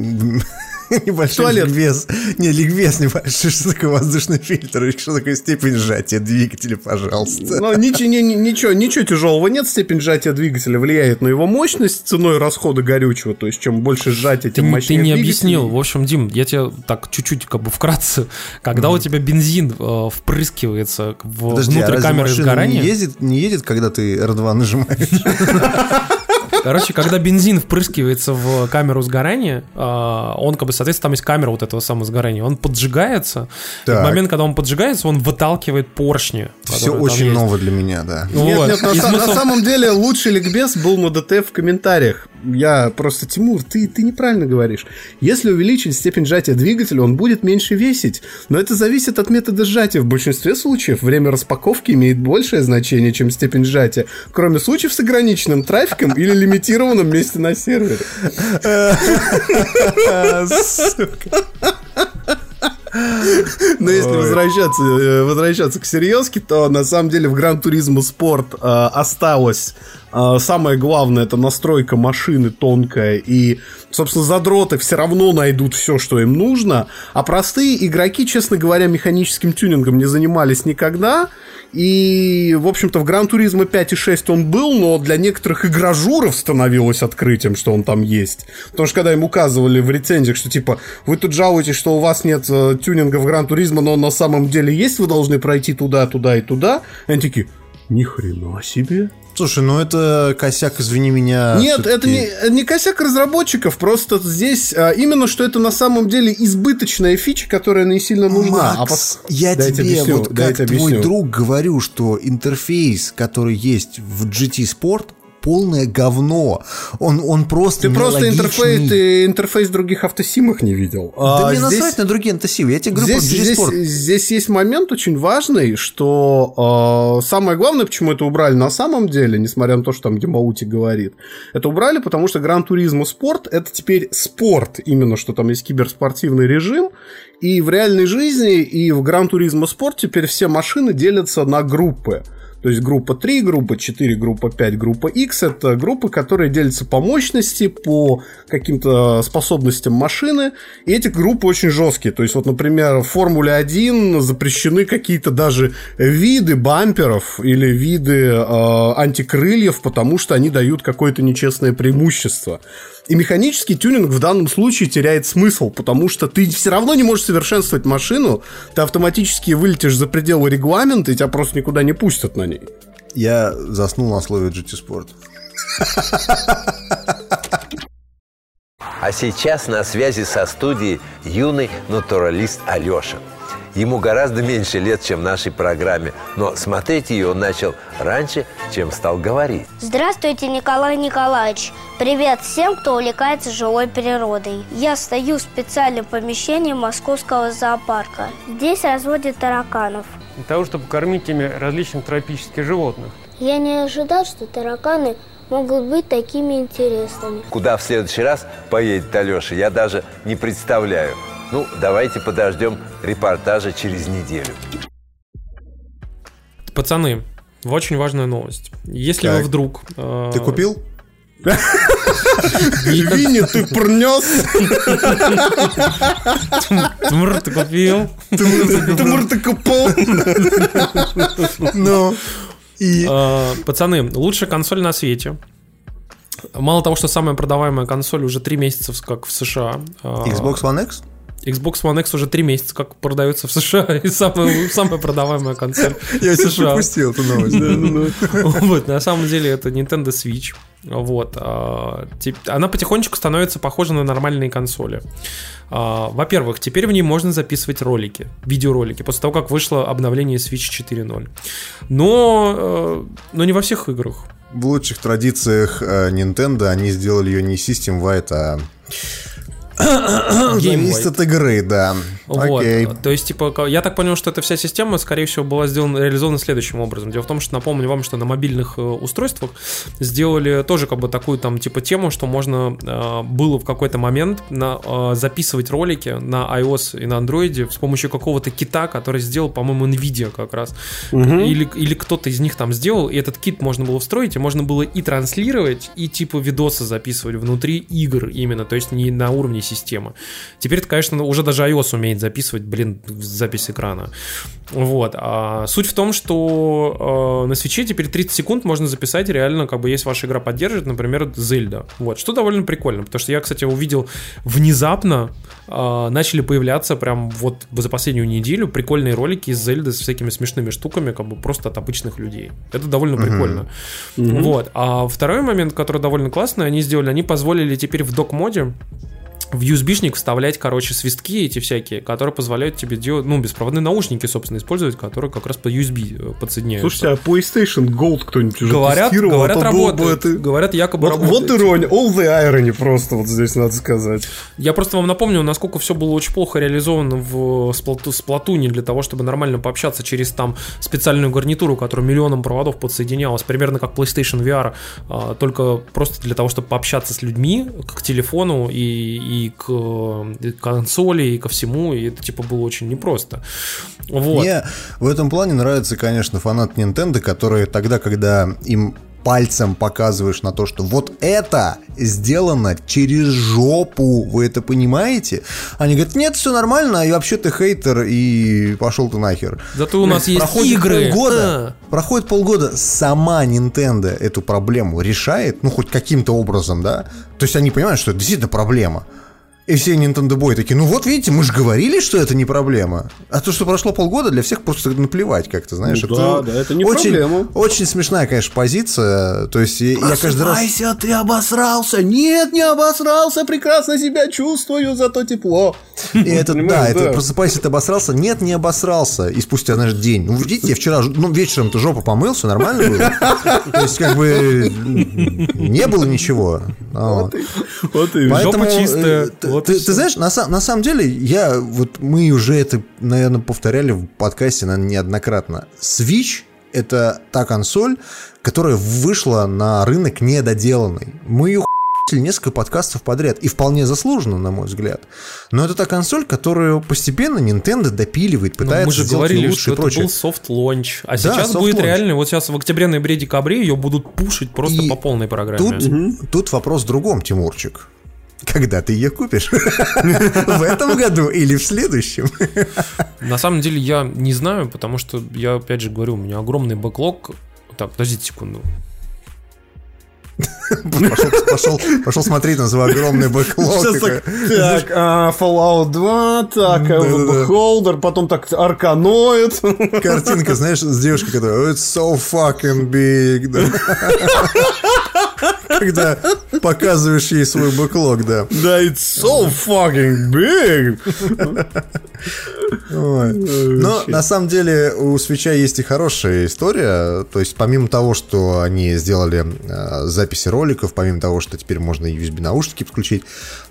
небольшой Туалет. ликбез? Не, ликбез небольшой. Что такое воздушный фильтр? И что такое степень сжатия двигателя, пожалуйста? Ну, ничего, ни- ни- ничего, ничего тяжелого нет. Степень сжатия двигателя влияет на его мощность ценой расхода горючего. То есть, чем больше сжатия, Ты, тем не- ты мощнее не двигатель. объяснил. В общем, Дим, я тебе так чуть-чуть как бы вкратце. Когда у тебя бензин э, впрыскивается в, Подожди, а внутрь разве камеры сгорания... Не ездит, не едет, когда ты R2 нажимаешь? [LAUGHS] Короче, когда бензин впрыскивается в камеру сгорания, а, он как бы, соответственно, там есть камера вот этого самого сгорания, он поджигается. И Так. в момент, когда он поджигается, он выталкивает поршни. Все очень есть. ново для меня, да. Нет, Вот. нет, на, са- на смысл- самом деле лучший ликбез был на ДТФ в комментариях. Я просто, Тимур, ты, ты неправильно говоришь. Если увеличить степень сжатия двигателя, он будет меньше весить. Но это зависит от метода сжатия. В большинстве случаев время распаковки имеет большее значение, чем степень сжатия. Кроме случаев с ограниченным трафиком или лимитированным месте на сервере. Но если возвращаться, э, возвращаться к серьезке, то на самом деле в Гран Туризмо Спорт э, осталось самое главное это настройка машины тонкая и, собственно, задроты все равно найдут все, что им нужно, а простые игроки, честно говоря, механическим тюнингом не занимались никогда. И, в общем-то, в Гран Туризмо 5 и 6 он был, но для некоторых игражуров становилось открытием, что он там есть. Потому что когда им указывали в рецензиях, что типа, вы тут жалуетесь, что у вас нет э, тюнинга в Гран Туризмо, но он на самом деле есть, вы должны пройти туда, туда и туда. Они такие, ни хрена себе. Слушай, ну это косяк, извини меня. Нет, это не, не косяк разработчиков, просто здесь а, именно, что это на самом деле избыточная фича, которая не сильно нужна. А Макс, пос- я Дайте тебе объясню, вот как твой объясню. друг говорю, что интерфейс, который есть в GT Sport, полное говно. Он, он просто Ты просто интерфейс, ты интерфейс других автосимок не видел. Да А мне здесь- насрать на другие антосивы. Я тебе говорю Здесь, про здесь, здесь есть момент очень важный, что э, самое главное, почему это убрали на самом деле, несмотря на то, что там Гемаути говорит, это убрали, потому что Гран Туризмо Спорт это теперь спорт, именно что там есть киберспортивный режим, и в реальной жизни, и в Гран Туризмо Спорт теперь все машины делятся на группы. То есть группа 3, группа 4, группа 5, группа X это группы, которые делятся по мощности, по каким-то способностям машины. И эти группы очень жесткие. То есть, вот, например, в Формуле 1 запрещены какие-то даже виды бамперов или виды э, антикрыльев, потому что они дают какое-то нечестное преимущество. И механический тюнинг в данном случае теряет смысл, потому что ты все равно не можешь совершенствовать машину, ты автоматически вылетишь за пределы регламента, и тебя просто никуда не пустят на ней. Я заснул на слове GT Sport. А сейчас на связи со студией юный натуралист Алеша. Ему гораздо меньше лет, чем нашей программе, но смотреть ее он начал раньше, чем стал говорить. Здравствуйте, Николай Николаевич. Привет всем, кто увлекается живой природой. Я стою в специальном помещении московского зоопарка. Здесь разводят тараканов. Для того, чтобы кормить ими различных тропических животных. Я не ожидал, что тараканы могут быть такими интересными. Куда в следующий раз поедет Алеша, я даже не представляю. Ну, давайте подождем репортажа через неделю. Пацаны, очень важная новость. Если Так. вы вдруг... э, Ты купил? Винни, ты принес? Тмр, ты купил? Тимур, ты купил? Ну, и... Э, Пацаны, лучшая консоль на свете. Мало того, что самая продаваемая консоль уже три месяца в- как в США. э, Xbox One X? Xbox One X уже три месяца как продается в США, [LAUGHS] и самая, самая продаваемая консоль [LAUGHS] Я сейчас США. пропустил эту новость. [LAUGHS] Вот, на самом деле это Nintendo Switch. Вот. а, Она потихонечку становится похожа на нормальные консоли. А, Во-первых, теперь в ней можно записывать ролики, видеоролики, после того, как вышло обновление Switch 4.0. Но, э, но не во всех играх. В лучших традициях э, Nintendo они сделали ее не System Wide, а зависит от игры, да. Вот. Окей. То есть, типа, я так понял, что эта вся система, скорее всего, была сделана, реализована следующим образом. Дело в том, что напомню вам, что на мобильных э, устройствах сделали тоже как бы такую там типа тему, что можно э, было в какой-то момент на, э, записывать ролики на iOS и на Android с помощью какого-то кита, который сделал, по-моему, Nvidia как раз. Мгм. Или, или кто-то из них там сделал, и этот кит можно было встроить, и можно было и транслировать, и типа видосы записывать внутри игр именно, то есть не на уровне системы. Теперь, конечно, уже даже iOS умеет записывать, блин, запись экрана. Вот. А суть в том, что э, на свече теперь 30 секунд можно записать реально, как бы, если ваша игра поддержит, например, Зельда. Вот. Что довольно прикольно, потому что я, кстати, увидел внезапно э, начали появляться прям вот за последнюю неделю прикольные ролики из Зельды с всякими смешными штуками, как бы просто от обычных людей. Это довольно Мгм. прикольно. Мгм. Вот. А второй момент, который довольно классный, они сделали, они позволили теперь в док-моде в USB-шник вставлять, короче, свистки эти всякие, которые позволяют тебе делать, ну, беспроводные наушники, собственно, использовать, которые как раз по USB подсоединяются. Слушайте, а PlayStation Gold кто-нибудь уже Говорят, тестировал? говорят, А было бы работает. это- Говорят, якобы Вот, работает. вот ирония, all the irony просто вот здесь надо сказать. Я просто вам напомню, насколько все было очень плохо реализовано в Сплату- Сплатуне для того, чтобы нормально пообщаться через там специальную гарнитуру, которая миллионом проводов подсоединялась, примерно как PlayStation VR, а, только просто для того, чтобы пообщаться с людьми к телефону и, и к э, консоли, и ко всему, и это типа было очень непросто. Вот. Мне в этом плане нравится, конечно, фанат Nintendo, которые тогда, когда им пальцем показываешь на то, что вот это сделано через жопу, вы это понимаете? Они говорят, нет, все нормально, и вообще ты хейтер, и пошел ты нахер. Зато у нас есть Проходит игры. Полгода, проходит полгода, сама Nintendo эту проблему решает, ну хоть каким-то образом, да? То есть они понимают, что это действительно проблема. И все Nintendo Boy такие, ну вот видите, мы же говорили, что это не проблема. А то, что прошло полгода, для всех просто наплевать как-то, знаешь. Ну да, да, это не очень, проблема. Очень смешная, конечно, позиция. То есть я, я каждый раз... Просыпайся, ты обосрался. Нет, не обосрался, прекрасно себя чувствую, зато тепло. И [LAUGHS] это, да, это просыпайся, ты обосрался? Нет, не обосрался. И спустя, знаешь, день. Ну, видите, я вчера, ну, вечером-то жопу помыл, все нормально было. [LAUGHS] То есть, как бы, не было ничего. Вот, Вот и Жопа чистая. Ты, Вот ты- и ты знаешь, на, на самом деле, я, вот мы уже это, наверное, повторяли в подкасте, наверное, неоднократно. Switch — это та консоль, которая вышла на рынок недоделанной. Мы ее несколько подкастов подряд. И вполне заслуженно, на мой взгляд. Но это та консоль, которую постепенно Nintendo допиливает, Ну, пытается мы же сделать говорили, лучше что и это прочее. был soft launch. А Да, сейчас будет launch. реально, вот сейчас в октябре, ноябре, декабре ее будут пушить просто по полной программе. Тут, тут вопрос в другом, Тимурчик. Когда ты ее купишь? [LAUGHS] В этом году или в следующем? На самом деле я не знаю, потому что я опять же говорю, у меня огромный backlog. Так, подождите секунду. Пошел, пошел, пошел смотреть на свой огромный бэклог. Сейчас так, так, а, Fallout 2, так, а, Да-да-да. Beholder, потом так, Арканоид. Картинка, знаешь, с девушкой, которая It's so fucking big. да. Когда показываешь ей свой бэклог, да. Да, it's so fucking big. Ой. Но на самом деле у свеча есть и хорошая история. То есть помимо того, что они сделали э, записи роликов, помимо того, что теперь можно USB наушники подключить,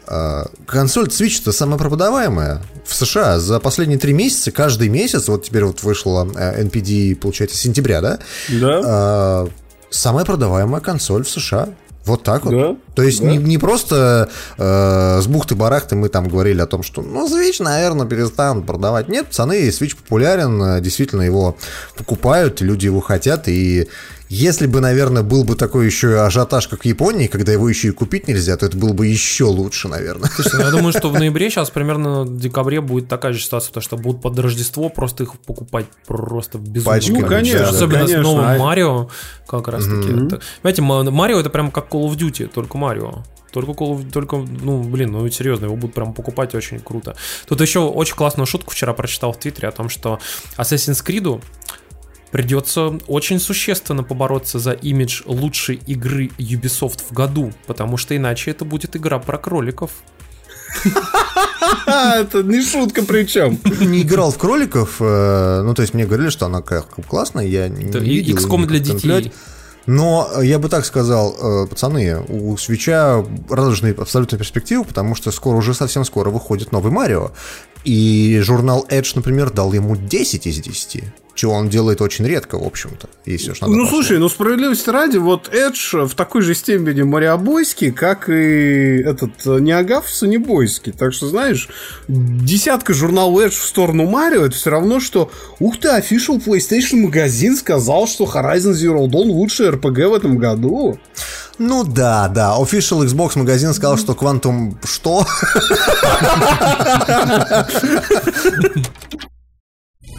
э, консоль Switch это самая продаваемая в США. За последние три месяца, каждый месяц, вот теперь вот вышла э, NPD, получается, сентября, да? Да. Э, самая продаваемая консоль в США. Вот так вот. Да, То есть да. не, не просто э, с бухты-барахты мы там говорили о том, что ну Switch, наверное, перестанут продавать. Нет, пацаны, Switch популярен, э, действительно его покупают, люди его хотят, и если бы, наверное, был бы такой еще ажиотаж, как в Японии, когда его еще и купить нельзя, то это было бы еще лучше, наверное. Слушай, ну я думаю, что в [LAUGHS] ноябре сейчас примерно в декабре будет такая же ситуация, потому что будут под Рождество просто их покупать просто в безумном Пачками, количестве. конечно, Особенно конечно. с новым А- Марио, как раз таки. Мгм. Это- Понимаете, Ма- Марио это прям как Call of Duty, только Марио. Только, Call of- только, ну, блин, ну серьезно, его будут прям покупать очень круто. Тут еще очень классную шутку вчера прочитал в Твиттере о том, что Assassin's Creed придется очень существенно побороться за имидж лучшей игры Ubisoft в году, потому что иначе это будет игра про кроликов. Это не шутка причем. [LAUGHS] Не играл в кроликов, э, ну, то есть мне говорили, что она как классная, я не Это видел. XCOM для детей. Но я бы так сказал, э, пацаны, у свеча радужные абсолютно перспективы, потому что скоро, уже совсем скоро выходит новый Марио. И журнал Edge, например, дал ему 10 из 10. Чего он делает очень редко, в общем-то, если уж надо Ну, пошло. слушай, ну, справедливости ради, вот Эдж в такой же степени мариобойский, как и этот э, Неагав санебойский. Так что, знаешь, десятка журнала Эдж в сторону Марио, это все равно, что ух ты, Official PlayStation магазин сказал, что Horizon Zero Dawn лучший RPG в этом году. Ну да, да. Official Xbox магазин сказал, что Quantum что? [LAUGHS]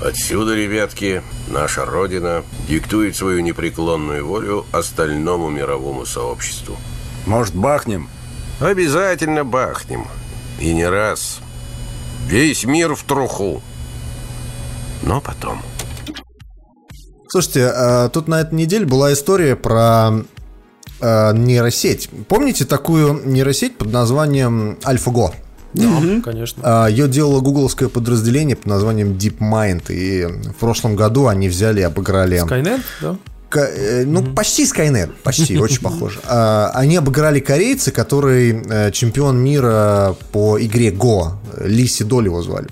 Отсюда, ребятки, наша Родина диктует свою непреклонную волю остальному мировому сообществу. Может, бахнем? Обязательно бахнем. И не раз. Весь мир в труху. Но потом. Слушайте, э, тут на этой неделе была история про э, нейросеть. Помните такую нейросеть под названием AlphaGo? Да, конечно. А, Ее делало гугловское подразделение под названием DeepMind. И в прошлом году они взяли и обыграли... Skynet, да? Ка- э, Ну, почти Skynet, почти, [LAUGHS] очень похоже. А, Они обыграли корейца, который э, чемпион мира по игре Go. Ли Сидоль его звали.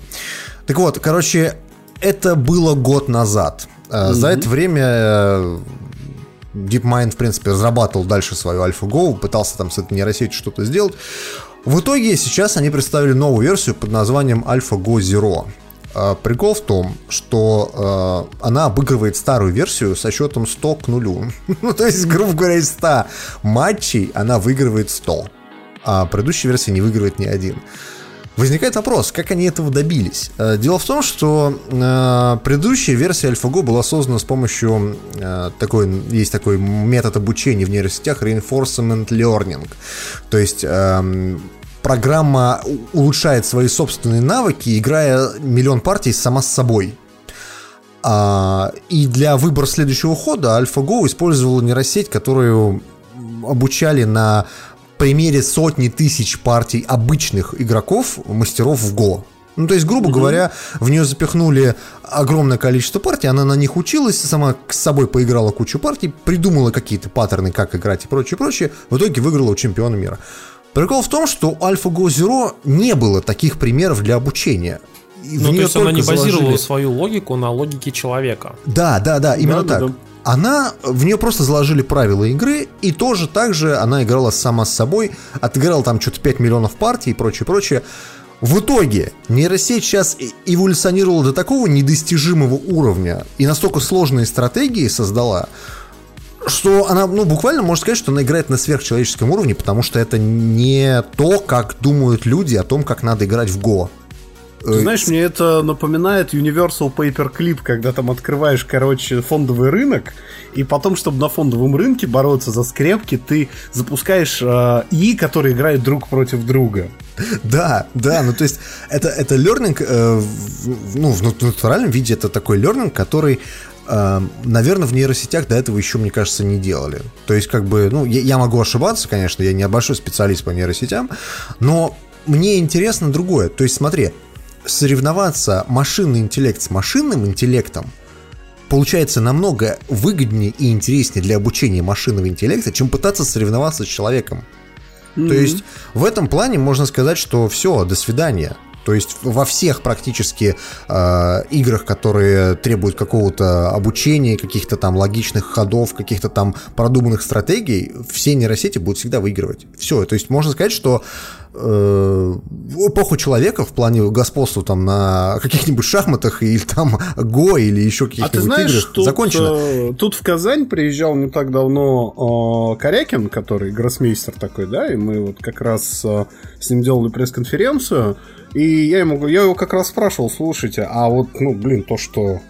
Так вот, короче, это было год назад. А, За это время э, DeepMind, в принципе, разрабатывал дальше свою AlphaGo, пытался там с этой нейросетью что-то сделать. В итоге сейчас они представили новую версию под названием AlphaGo Zero. А, Прикол в том, что э, она обыгрывает старую версию со счетом 100 к нулю. [LAUGHS] ну, то есть, грубо говоря, из 100 матчей она выигрывает 100. А предыдущая версия не выигрывает ни один. Возникает вопрос, как они этого добились? Э, Дело в том, что э, предыдущая версия AlphaGo была создана с помощью э, такой, есть такой метод обучения в нейросетях Reinforcement Learning. То есть программа улучшает свои собственные навыки, играя миллион партий сама с собой. А, и для выбора следующего хода AlphaGo использовала нейросеть, которую обучали на примере сотни тысяч партий обычных игроков, мастеров в Go. Ну, то есть, грубо говоря, в нее запихнули огромное количество партий, она на них училась, сама с собой поиграла кучу партий, придумала какие-то паттерны, как играть и прочее, прочее, в итоге выиграла у чемпиона мира. Прикол в том, что у AlphaGo Zero не было таких примеров для обучения. И Ну, то есть она не базировала заложили- свою логику на логике человека. да, да, да, именно Да, да, так. да. Она, в нее просто заложили правила игры, и тоже так же она играла сама с собой, отыграла там что-то 5 миллионов партий и прочее, прочее. В итоге нейросеть сейчас эволюционировала до такого недостижимого уровня и настолько сложные стратегии создала, что она, ну, буквально можно сказать, что она играет на сверхчеловеческом уровне, потому что это не то, как думают люди о том, как надо играть в Go. Ты знаешь, мне это напоминает Universal Paperclip, когда там открываешь, короче, фондовый рынок, и потом, чтобы на фондовом рынке бороться за скрепки, ты запускаешь э, ИИ, которые играют друг против друга. [LAUGHS] Да, да, ну то есть это, это learning, э, в- ну, в натуральном виде это такой learning, который, э, наверное, в нейросетях до этого еще, мне кажется, не делали. То есть, как бы, ну, я, я могу ошибаться, конечно, я не большой специалист по нейросетям, но мне интересно другое. То есть, смотри, соревноваться машинный интеллект с машинным интеллектом получается намного выгоднее и интереснее для обучения машинного интеллекта, чем пытаться соревноваться с человеком. То Мгм. есть в этом плане можно сказать, что все, до свидания. То есть во всех практически э, играх, которые требуют какого-то обучения, каких-то там логичных ходов, каких-то там продуманных стратегий, все нейросети будут всегда выигрывать. Все, то есть можно сказать, что э, эпоху человека в плане господства там на каких-нибудь шахматах или там Го или еще А ты каких-нибудь знаешь, играх тут, закончено. э, тут в Казань приезжал не так давно э, Корякин, который гроссмейстер такой, да, и мы вот как раз э, с ним делали пресс-конференцию, и я ему я его как раз спрашивал, слушайте, а вот, ну, блин, то, что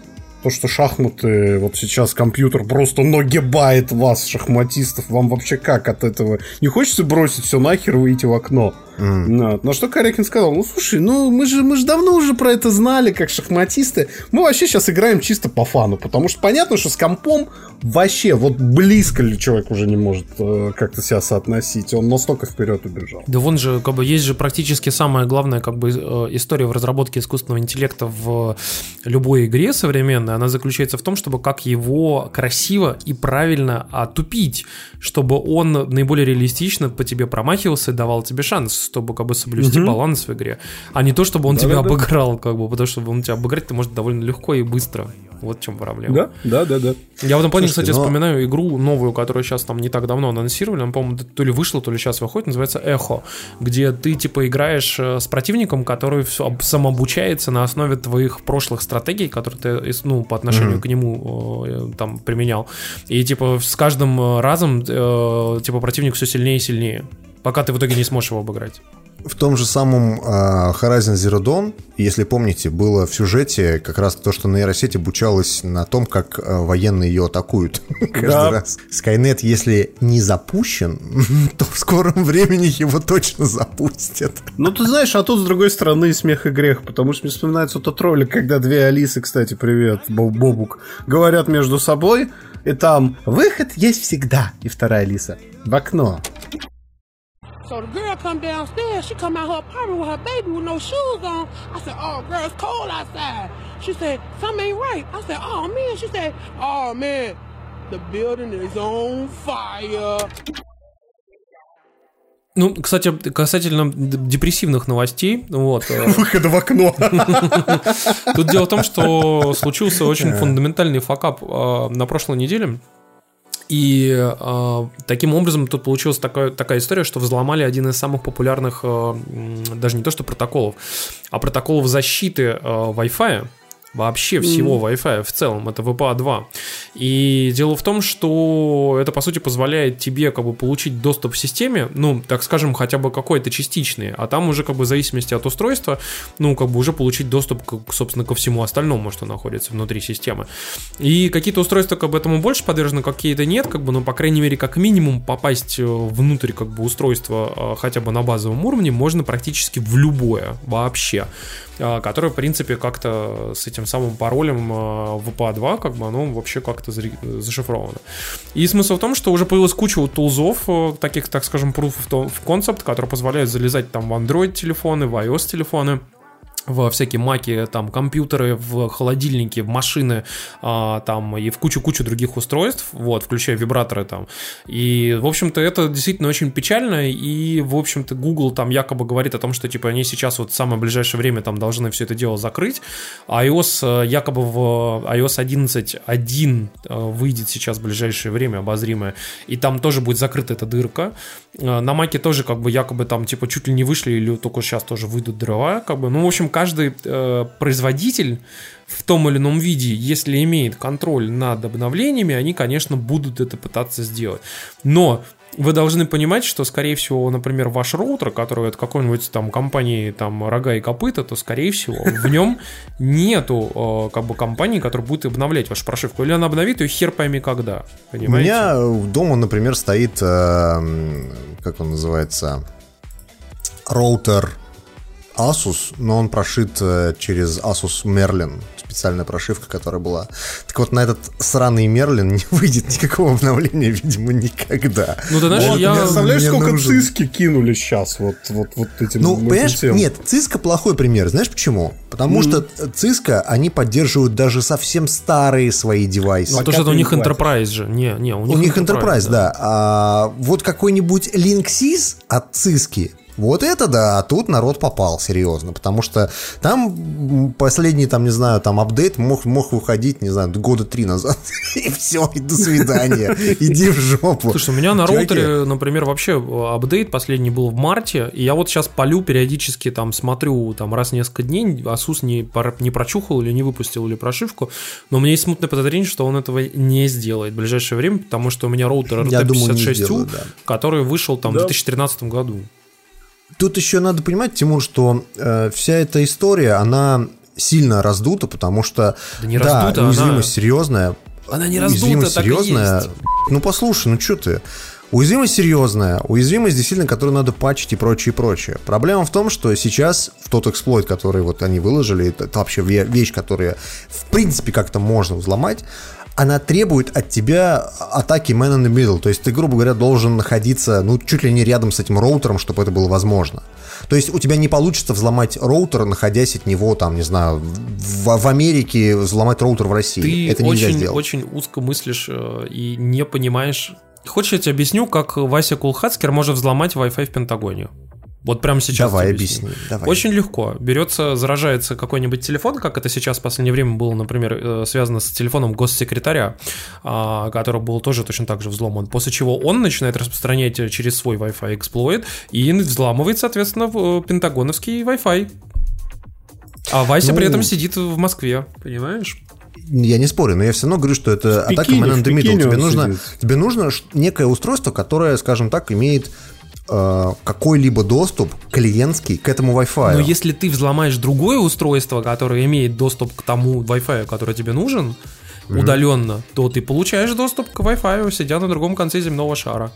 то, что шахматы, вот сейчас компьютер просто нагибает вас, шахматистов, вам вообще как от этого? Не хочется бросить все нахер и выйти в окно? На, на что Корякин сказал, ну слушай, ну мы же, мы же давно уже про это знали, как шахматисты. Мы вообще сейчас играем чисто по фану, потому что понятно, что с компом вообще вот близко ли человек уже не может э, как-то себя соотносить. Он настолько вперед убежал. Да вон же, как бы, есть же практически самая главная, как бы, э, история в разработке искусственного интеллекта в любой игре современной. Она заключается в том, чтобы как его красиво и правильно отупить, чтобы он наиболее реалистично по тебе промахивался и давал тебе шанс, чтобы, как бы, соблюсти Мгм. баланс в игре. А не то, чтобы он тебя Да-да-да. обыграл, как бы, потому что он тебя обыграть ты можешь довольно легко и быстро. Вот в чем проблема. Да, да, да, да. Я в этом плане, Слушайте, кстати, но- вспоминаю игру новую, которую сейчас там не так давно анонсировали, она, по-моему, то ли вышла, то ли сейчас выходит, называется Эхо, где ты, типа, играешь э, с противником, который самообучается на основе твоих прошлых стратегий, которые ты, ис- ну, по отношению Мгм. к нему э, там применял. И, типа, с каждым э, разом, э, типа, противник все сильнее и сильнее, пока ты в итоге не сможешь его обыграть. В том же самом а, Horizon Zero Dawn, если помните, было в сюжете как раз то, что нейросеть обучалась на том, как а, военные ее атакуют [LAUGHS] каждый Да. раз. Скайнет, если не запущен, [LAUGHS] то в скором времени его точно запустят. Ну, ты знаешь, а тут, с другой стороны, смех и грех, потому что мне вспоминается тот ролик, когда две Алисы, кстати, привет, Боб- Бобук, говорят между собой, и там «Выход есть всегда», и вторая Алиса «В окно». So the girl come downstairs. She come out her apartment with her baby with no shoes on. I said, "Oh, girl, it's cold outside." She said, "Something ain't right." I said, "Oh man." She said, "Oh man, the building is on fire." Ну, кстати, касательно депрессивных новостей, вот. э, Выхода в окно. Тут дело в том, что случился очень фундаментальный факап э, на прошлой неделе. И э, таким образом тут получилась такая, такая история, что взломали один из самых популярных, э, даже не то что протоколов, а протоколов защиты э, Wi-Fi. Вообще всего Wi-Fi в целом, это VPA 2. И дело в том, что это, по сути, позволяет тебе как бы получить доступ в системе, ну, так скажем, хотя бы какой-то частичный, а там уже как бы в зависимости от устройства, ну, как бы уже получить доступ, к, собственно, ко всему остальному, что находится внутри системы. И какие-то устройства как бы этому больше подвержены, какие-то нет, как бы, ну, по крайней мере, как минимум попасть э, внутрь как бы устройства э, хотя бы на базовом уровне можно практически в любое вообще э, которое, в принципе, как-то с этим самым паролем VPA2, как бы оно вообще как-то зашифровано. И смысл в том, что уже появилась куча вот тулзов, таких, так скажем, proof of concept, которые позволяют залезать там в Android телефоны, в iOS телефоны, в всякие маки, там, компьютеры, в холодильники, в машины, а, там, и в кучу-кучу других устройств, вот, включая вибраторы там. И, в общем-то, это действительно очень печально, и, в общем-то, Google там якобы говорит о том, что, типа, они сейчас вот в самое ближайшее время там должны все это дело закрыть. IOS, э, якобы в iOS 11.1 э, выйдет сейчас в ближайшее время, обозримое, и там тоже будет закрыта эта дырка. Э, на маке тоже, как бы, якобы там, типа, чуть ли не вышли, или только сейчас тоже выйдут дрова, как бы, ну, в общем, каждый э, производитель в том или ином виде, если имеет контроль над обновлениями, они, конечно, будут это пытаться сделать. Но вы должны понимать, что, скорее всего, например, ваш роутер, который от какой-нибудь там компании там рога и копыта, то, скорее всего, в [LAUGHS] нем нету э, как бы компании, которая будет обновлять вашу прошивку. Или она обновит ее хер пойми когда. Понимаете? У меня дома, например, стоит, э, как он называется, роутер Asus, но он прошит э, через Asus Merlin, специальная прошивка, которая была. Так вот, на этот сраный Merlin [LAUGHS] не выйдет никакого обновления, видимо, никогда. Ну, ты знаешь, вот, я... Представляешь, сколько нужен. циски кинули сейчас вот, вот, вот этим Ну, понимаешь, всем. нет, Циска плохой пример. Знаешь почему? Потому что Циска, они поддерживают даже совсем старые свои девайсы. Ну, потому что это у них Enterprise же. Не, не, у У них, них Enterprise, да. А вот какой-нибудь Linksys от Циски, вот это да, а тут народ попал, серьезно, потому что там последний, там, не знаю, там апдейт мог, мог выходить, не знаю, года три назад, [LAUGHS] и все, и до свидания, [LAUGHS] иди в жопу. Слушай, у меня на роутере, например, вообще э, апдейт последний был в марте, и я вот сейчас полю периодически, там, смотрю, там, раз в несколько дней, Asus не, пор- не прочухал или не выпустил или прошивку, но у меня есть смутное подозрение, что он этого не сделает в ближайшее время, потому что у меня роутер Я думаю, не RT56U, сделает, да. который вышел там Да. в 2013 году. Тут еще надо понимать, Тимур, что э, вся эта история, она сильно раздута, потому что, Да не раздута, уязвимость она- серьезная. Она не раздута, уязвимость так и серьезная. есть. Ну, послушай, ну что ты? Уязвимость серьезная, уязвимость действительно, которую надо патчить и прочее, и прочее. Проблема в том, что сейчас в тот эксплойт, который вот они выложили, это, это вообще ве- вещь, которая в принципе как-то можно взломать, она требует от тебя атаки man in the middle. То есть ты, грубо говоря, должен находиться, ну, чуть ли не рядом с этим роутером, чтобы это было возможно. То есть у тебя не получится взломать роутер, находясь от него, там, не знаю, в, в Америке взломать роутер в России. Ты это нельзя очень, сделать. очень узко мыслишь э, и не понимаешь. Хочешь, я тебе объясню, как Вася Кулхацкер может взломать Wi-Fi в Пентагоне? Вот прямо сейчас. Давай объясни, давай. Очень легко. Берется, заражается какой-нибудь телефон, как это сейчас в последнее время было, например, э, связано с телефоном госсекретаря, а, который был тоже точно так же взломан. После чего он начинает распространять через свой Wi-Fi эксплойт и взламывает, соответственно, в, э, пентагоновский Wi-Fi. А Вася Ну, при этом сидит в Москве, понимаешь? Я не спорю, но я все равно говорю, что это В атака man in the middle. Тебе нужно, сидит. тебе нужно некое устройство, которое, скажем так, имеет какой-либо доступ клиентский к этому Wi-Fi. Но если ты взломаешь другое устройство, которое имеет доступ к тому Wi-Fi, который тебе нужен, Мгм. удаленно, то ты получаешь доступ к Wi-Fi, сидя на другом конце земного шара.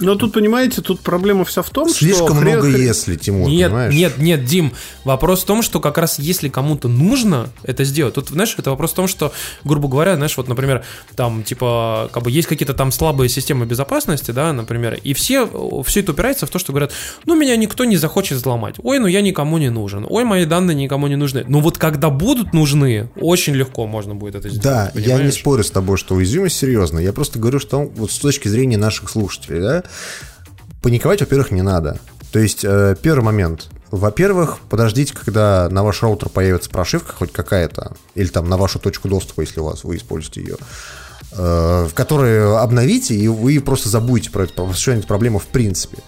Но тут, понимаете, тут проблема вся в том, что... Слишком много хрен- если, Тимур, нет, понимаешь? нет, нет, Дим, вопрос в том, что как раз если кому-то нужно это сделать, тут, знаешь, это вопрос в том, что, грубо говоря, знаешь, вот, например, там, типа, как бы есть какие-то там слабые системы безопасности, да, например, и все, все это упирается в то, что говорят, ну, меня никто не захочет взломать, ой, ну, я никому не нужен, ой, мои данные никому не нужны, но вот когда будут нужны, очень легко можно будет это сделать, Да, я не понимаешь? спорю с тобой, что уязвимость серьезная. Я просто говорю, что вот с точки зрения наших слушателей, да, паниковать, во-первых, не надо. То есть, э, первый момент. Во-первых, подождите, когда на ваш роутер появится прошивка хоть какая-то, или там на вашу точку доступа, если у вас вы используете ее, э, в которой обновите, и вы просто забудете про про решение этой проблемы в принципе.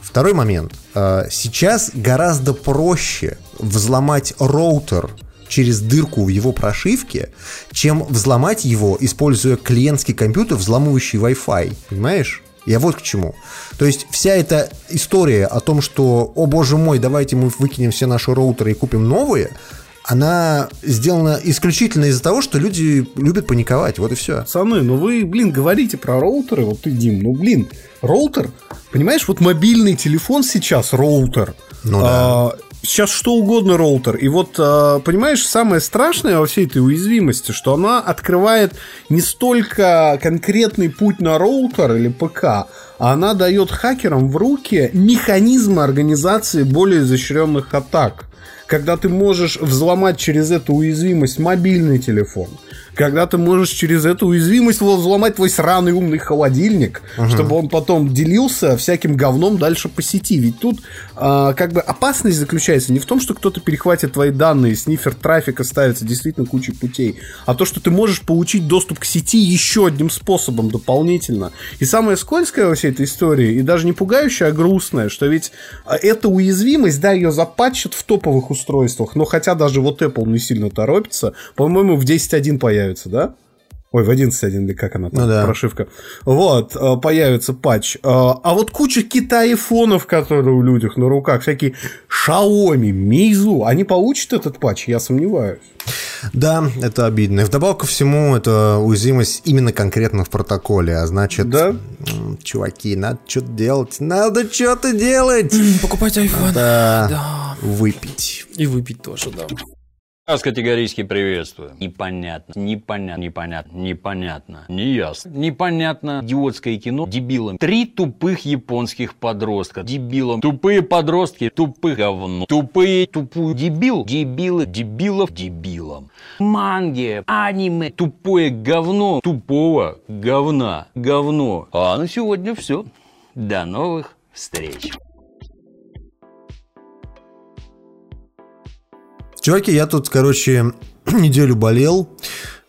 Второй момент. Э, Сейчас гораздо проще взломать роутер через дырку в его прошивке, чем взломать его, используя клиентский компьютер, взламывающий Wi-Fi. Понимаешь? Я вот к чему. То есть вся эта история о том, что, о боже мой, давайте мы выкинем все наши роутеры и купим новые, она сделана исключительно из-за того, что люди любят паниковать. Вот и все. Пацаны, ну вы, блин, говорите про роутеры, вот ты, Дим, ну, блин, роутер, понимаешь, вот мобильный телефон сейчас роутер. Ну да. А, сейчас что угодно роутер. И вот, а, понимаешь, самое страшное во всей этой уязвимости, что она открывает не столько конкретный путь на роутер или ПК, а она дает хакерам в руки механизмы организации более изощренных атак. Когда ты можешь взломать через эту уязвимость мобильный телефон, когда ты можешь через эту уязвимость взломать твой сраный умный холодильник, Ага. чтобы он потом делился всяким говном дальше по сети. Ведь тут а, как бы опасность заключается не в том, что кто-то перехватит твои данные, снифер трафика ставится действительно кучей путей, а то, что ты можешь получить доступ к сети еще одним способом дополнительно. И самое скользкое во всей этой истории, и даже не пугающее, а грустное, что ведь а, эта уязвимость, да, ее запатчат в топовых устройствах, но хотя даже вот Apple не сильно торопится, по-моему, в 10.1 появится, да? Ой, в 11.1 или как она там, Ну да. прошивка. Вот, э, появится патч. Э, А вот куча китай-айфонов, которые у людях на руках, всякие Xiaomi, Meizu, они получат этот патч, я сомневаюсь. Да, это обидно. И вдобавок ко всему, это уязвимость именно конкретно в протоколе. А значит, м, чуваки, надо что-то делать. Надо что-то делать. Покупать iPhone. Да. Да. Выпить. И выпить тоже, да. Вас категорически приветствую. Непонятно, непонятно, непонятно, непонятно, неясно. Непонятно идиотское кино дебилам. Три тупых японских подростка. Дебилам. Тупые подростки, тупых говно. Тупые, тупую дебил. Дебилы, дебилов, дебилам. Манги, аниме, тупое говно. Тупого говна. Говно. А на сегодня все. До новых встреч. Чуваки, я тут, короче, [CLEARS THROAT] неделю болел.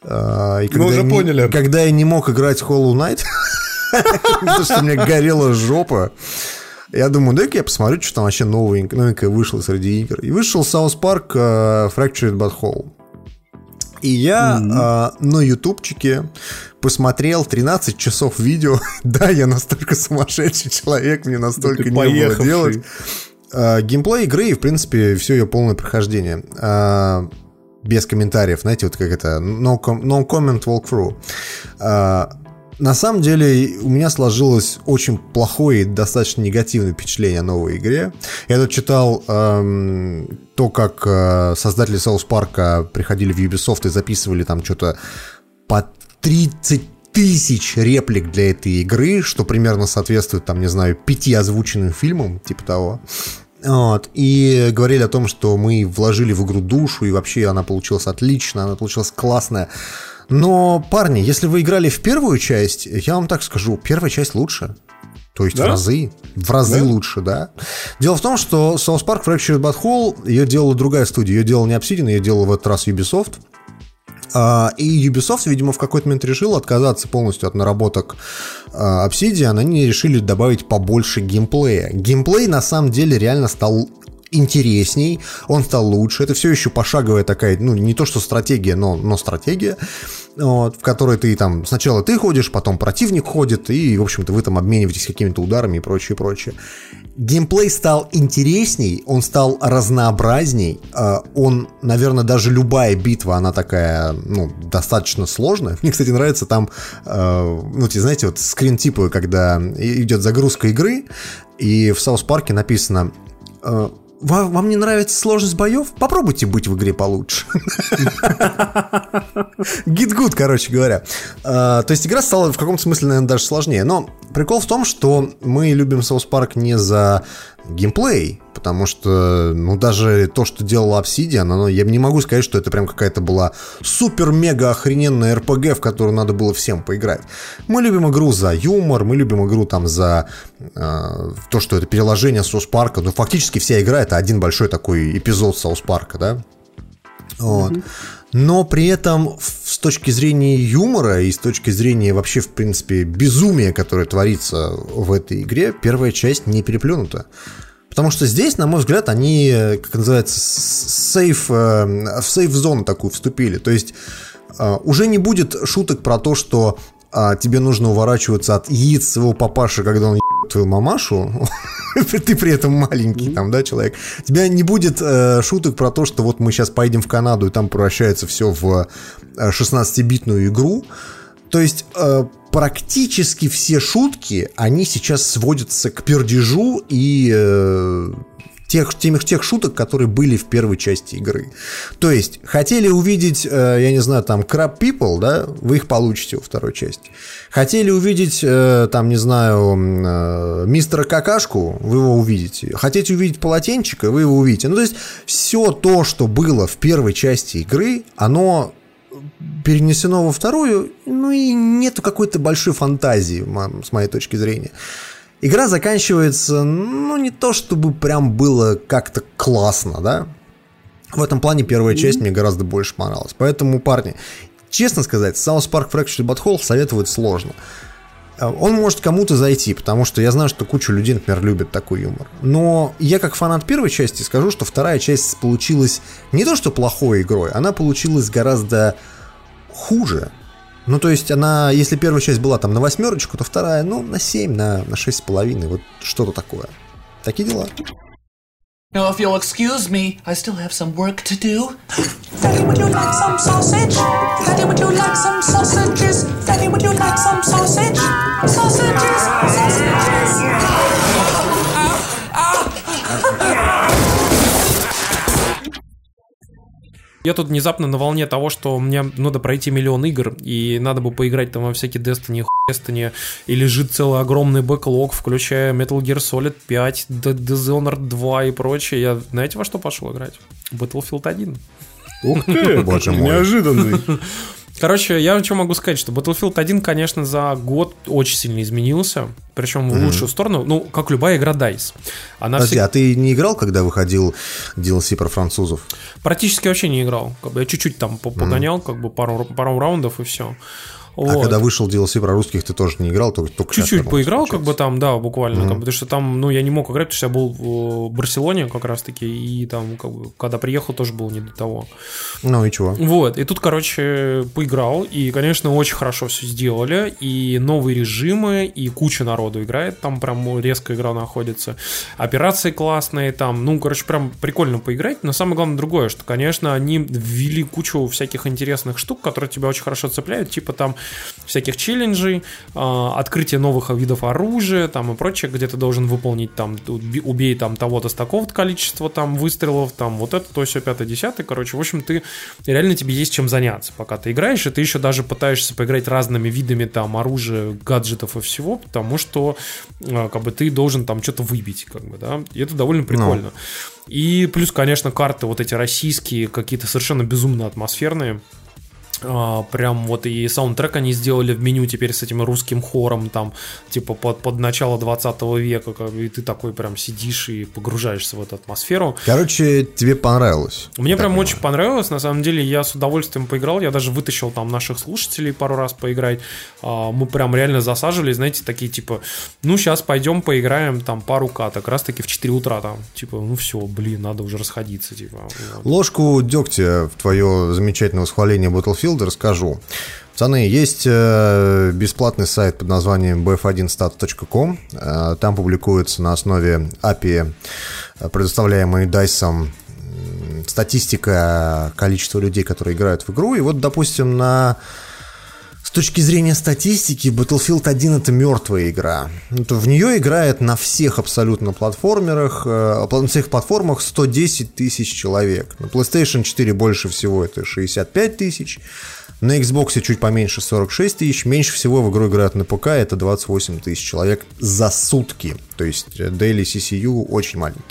а, и Мы уже я не- поняли. Когда я не мог играть Hollow Knight, [LAUGHS] потому что у меня горела жопа, я думаю, дай-ка я посмотрю, что там вообще новенькое, новенькое вышло среди игр. И вышел South Park э, Fractured But Whole. И я а, на ютубчике посмотрел 13 часов видео. [LAUGHS] да, я настолько сумасшедший человек, мне настолько не было делать. А, геймплей игры и, в принципе, все ее полное прохождение. А, без комментариев, знаете, вот как это, no, com- no comment walkthrough. А, на самом деле у меня сложилось очень плохое и достаточно негативное впечатление о новой игре. Я тут читал эм, то, как э, создатели South Park приходили в Ubisoft и записывали там что-то по 30 тысяч реплик для этой игры, что примерно соответствует, там, не знаю, пяти озвученным фильмам, типа того. Вот. И говорили о том, что мы вложили в игру душу, и вообще она получилась отлично, она получилась классная. Но, парни, если вы играли в первую часть, я вам так скажу, первая часть лучше. То есть Да? в разы. В разы Да? лучше, да. Дело в том, что South Park Fractured But Whole, ее делала другая студия. Ее делал не Obsidian, ее делал в этот раз Ubisoft. А, И Ubisoft, видимо, в какой-то момент решил отказаться полностью от наработок а, Obsidian. Они решили добавить побольше геймплея. Геймплей, на самом деле, реально стал интересней, он стал лучше. Это все еще пошаговая такая, ну, не то что стратегия, но, но стратегия, вот, в которой ты там сначала ты ходишь, потом противник ходит, и, в общем-то, вы там обмениваетесь какими-то ударами и прочее, прочее. Геймплей стал интересней, он стал разнообразней, э, он, наверное, даже любая битва, она такая, ну, достаточно сложная. Мне, кстати, нравится там, э, ну, те знаете, вот скрин типа, когда идет загрузка игры, и в South Park е написано э, вам, вам не нравится сложность боев? Попробуйте быть в игре получше. Git gud, короче говоря. А, то есть игра стала в каком-то смысле, наверное, даже сложнее. Но прикол в том, что мы любим South Park не за геймплей, потому что, ну, даже то, что делала Obsidian, оно, я не могу сказать, что это прям какая-то была супер-мега охрененная RPG, в которую надо было всем поиграть. Мы любим игру за юмор, мы любим игру там за э, то, что это переложение Соус Парка. Ну, фактически вся игра это один большой такой эпизод Соус Парка, да? Вот. Но при этом с точки зрения юмора и с точки зрения вообще, в принципе, безумия, которое творится в этой игре, первая часть не переплюнута. Потому что здесь, на мой взгляд, они, э, как называется, сейф, в сейф-зону такую вступили. То есть э, уже не будет шуток про то, что а, тебе нужно уворачиваться от яиц своего папаши, когда он твою мамашу, [LAUGHS] ты при этом маленький там, да, человек. Тебя не будет э, шуток про то, что вот мы сейчас поедем в Канаду, и там превращается все в 16-битную игру. То есть э, практически все шутки, они сейчас сводятся к пердежу и э, тех, тех, тех шуток, которые были в первой части игры. То есть, хотели увидеть, э, я не знаю, там, Crab People, да, вы их получите во второй части. Хотели увидеть, э, там, не знаю, э, мистера Какашку, вы его увидите. Хотите увидеть полотенчика, вы его увидите. Ну, то есть, все то, что было в первой части игры, оно перенесено во вторую, ну и нету какой-то большой фантазии, с моей точки зрения. Игра заканчивается, ну, не то чтобы прям было как-то классно, да? В этом плане первая часть мне гораздо больше понравилась. Поэтому, парни, честно сказать, South Park Fractured Butthole советовать сложно. Э, он может кому-то зайти, потому что я знаю, что куча людей, например, любят такой юмор. Но я как фанат первой части скажу, что вторая часть получилась не то что плохой игрой, она получилась гораздо хуже. Ну, то есть она, если первая часть была там на восьмерочку, то вторая, ну, на семь, на, на шесть с половиной, вот что-то такое. Такие дела. Now, if you'll excuse me, I still have some work to do. Daddy, would you like some sausage? Daddy, would you like some sausages? Daddy, would you like some sausage? Sausages, sausages. Я тут внезапно на волне того, что мне надо пройти миллион игр, и надо бы поиграть там во всякие Destiny, Destiny, и лежит целый огромный бэклог, включая Metal Gear Solid 5, Dishonored 2 и прочее. Я знаете, во что пошел играть? Battlefield 1. Ух ты, боже мой. Неожиданный. [LAUGHS] Короче, я что могу сказать, что Battlefield 1, конечно, за год очень сильно изменился, причем в лучшую сторону, ну, как любая игра DICE. Она Подожди, всег... а ты не играл, когда выходил DLC про французов? Практически вообще не играл. Как бы я чуть-чуть там погонял, mm-hmm. как бы пару, пару раундов и все. А вот. А когда вышел DLC про русских, ты тоже не играл, только, только Чуть-чуть поиграл, как бы там, да, буквально, mm-hmm. как, потому что там, ну, я не мог играть, потому что я был в Барселоне как раз-таки, и там, как бы, когда приехал, тоже было не до того. Ну и чего? Вот, и тут, короче, поиграл, и, конечно, очень хорошо все сделали, и новые режимы, и куча народу играет, там прям резко игра находится, операции классные, там, ну, короче, прям прикольно поиграть, но самое главное другое, что, конечно, они ввели кучу всяких интересных штук, которые тебя очень хорошо цепляют, типа там всяких челленджей, а, открытие новых видов оружия там и прочее, где ты должен выполнить там, убей там того-то с такого-то количества там выстрелов, там вот это, то все, пятое, десятое, короче, в общем, ты реально тебе есть чем заняться, пока ты играешь, и ты еще даже пытаешься поиграть разными видами там оружия, гаджетов и всего, потому что а, как бы ты должен там что-то выбить, как бы, да, и это довольно ну. прикольно. No. И плюс, конечно, карты вот эти российские, какие-то совершенно безумно атмосферные. А, прям вот и саундтрек они сделали в меню теперь с этим русским хором, там, типа под, под начало 20 века, как, и ты такой прям сидишь и погружаешься в эту атмосферу. Короче, тебе понравилось. Мне прям понимаю. очень понравилось, на самом деле, я с удовольствием поиграл, я даже вытащил там наших слушателей пару раз поиграть, а, мы прям реально засаживали, знаете, такие типа, ну сейчас пойдем поиграем там пару каток, раз таки в 4 утра там, типа, ну все, блин, надо уже расходиться, типа. Ложку дегтя в твое замечательное восхваление Battlefield Battlefield расскажу. Пацаны, есть э, бесплатный сайт под названием bf1stat.com. Э, там публикуется на основе API, э, предоставляемой DICE, статистика количества людей, которые играют в игру. И вот, допустим, на точки зрения статистики, Battlefield 1 это мертвая игра. В нее играет на всех абсолютно платформерах, на всех платформах 110 тысяч человек. На PlayStation 4 больше всего это 65 тысяч. На Xbox чуть поменьше 46 тысяч. Меньше всего в игру играют на ПК, это 28 тысяч человек за сутки. То есть Daily CCU очень маленький.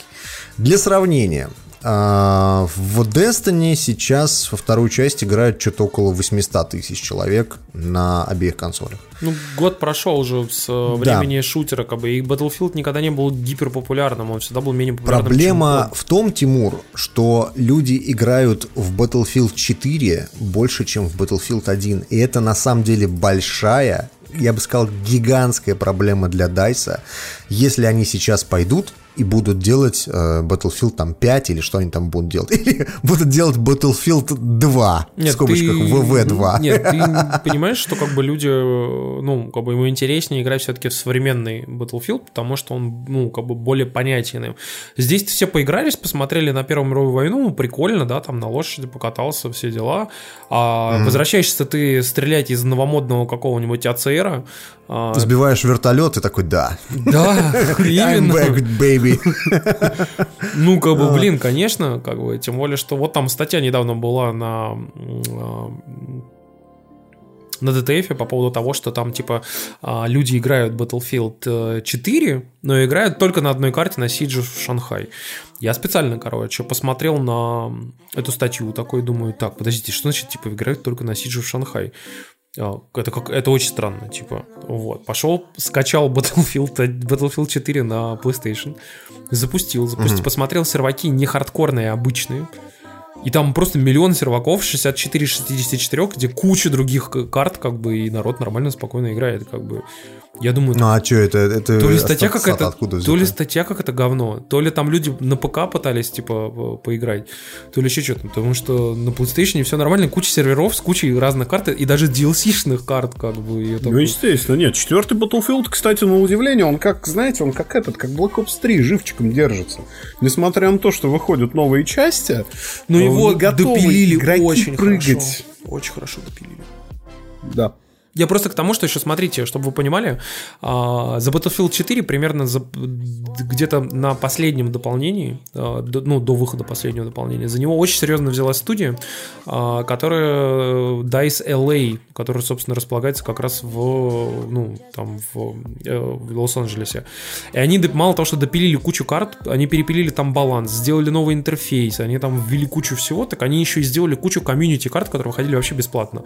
Для сравнения, а, в Destiny сейчас во вторую часть играет что-то около 800 тысяч человек на обеих консолях. Ну, год прошел уже с э, времени да. шутера, как бы, и Battlefield никогда не был гиперпопулярным, он всегда был менее популярным. Проблема в том, Тимур, что люди играют в Battlefield 4 больше, чем в Battlefield 1, и это на самом деле большая, я бы сказал, гигантская проблема для Дайса. Если они сейчас пойдут и будут делать э, Battlefield там 5 или что они там будут делать. [LAUGHS] Или будут делать Battlefield 2, в скобочках ты- ВВ2. [LAUGHS] Нет, ты [LAUGHS] понимаешь, что как бы люди, э, ну, как бы ему интереснее играть все-таки в современный Battlefield, потому что он, ну, как бы более понятен им. Здесь все поигрались, посмотрели на Первую мировую войну, прикольно, да, там на лошади покатался, все дела. А Мгм. возвращаешься ты стрелять из новомодного какого-нибудь АЦРа. А, Сбиваешь вертолет и такой, да. Да, [LAUGHS] I'm именно. back, baby. [LAUGHS] Ну, как бы, А. блин, конечно, как бы, тем более, что вот там статья недавно была на а, на DTF по поводу того, что там, типа, люди играют Battlefield э, 4, но играют только на одной карте на Siege в Шанхай. Я специально, короче, посмотрел на эту статью, такой думаю, так, подождите, что значит, типа, играют только на Siege в Шанхай? А, Это, как, это очень странно, типа, вот. Пошел, скачал Battlefield, Battlefield 4 на PlayStation, запустил, запустил, Мгм. посмотрел серваки не хардкорные, а обычные. И там просто миллион серваков, 64 из 64, где куча других карт, как бы, и народ нормально, спокойно играет, как бы. Я думаю, Ну а что это? это то ли статья какая-то, откуда то ли статья какая-то говно, то ли там люди на ПК пытались типа по- поиграть, то ли еще что-то, потому что на PlayStation все нормально, куча серверов с кучей разных карт и даже DLC-шных карт как бы. и это Ну, естественно, нет. Четвертый Battlefield, кстати, на удивление, он как, знаете, он как этот, как Black Ops 3, живчиком держится. Несмотря на то, что выходят новые части, Ну он его готовы допилили игроки очень прыгать. хорошо. Очень хорошо допилили. Да. Я просто к тому, что еще смотрите, чтобы вы понимали, а, за Battlefield 4 примерно за- где-то на последнем дополнении, а, ну, до выхода последнего дополнения, за него очень серьезно взялась студия, а, которая DICE LA, которая, собственно, располагается как раз в, ну, там, в, э, в Лос-Анджелесе. И они мало того, что допилили кучу карт, они перепилили там баланс, сделали новый интерфейс, они там ввели кучу всего, так они еще и сделали кучу комьюнити карт, которые выходили вообще бесплатно.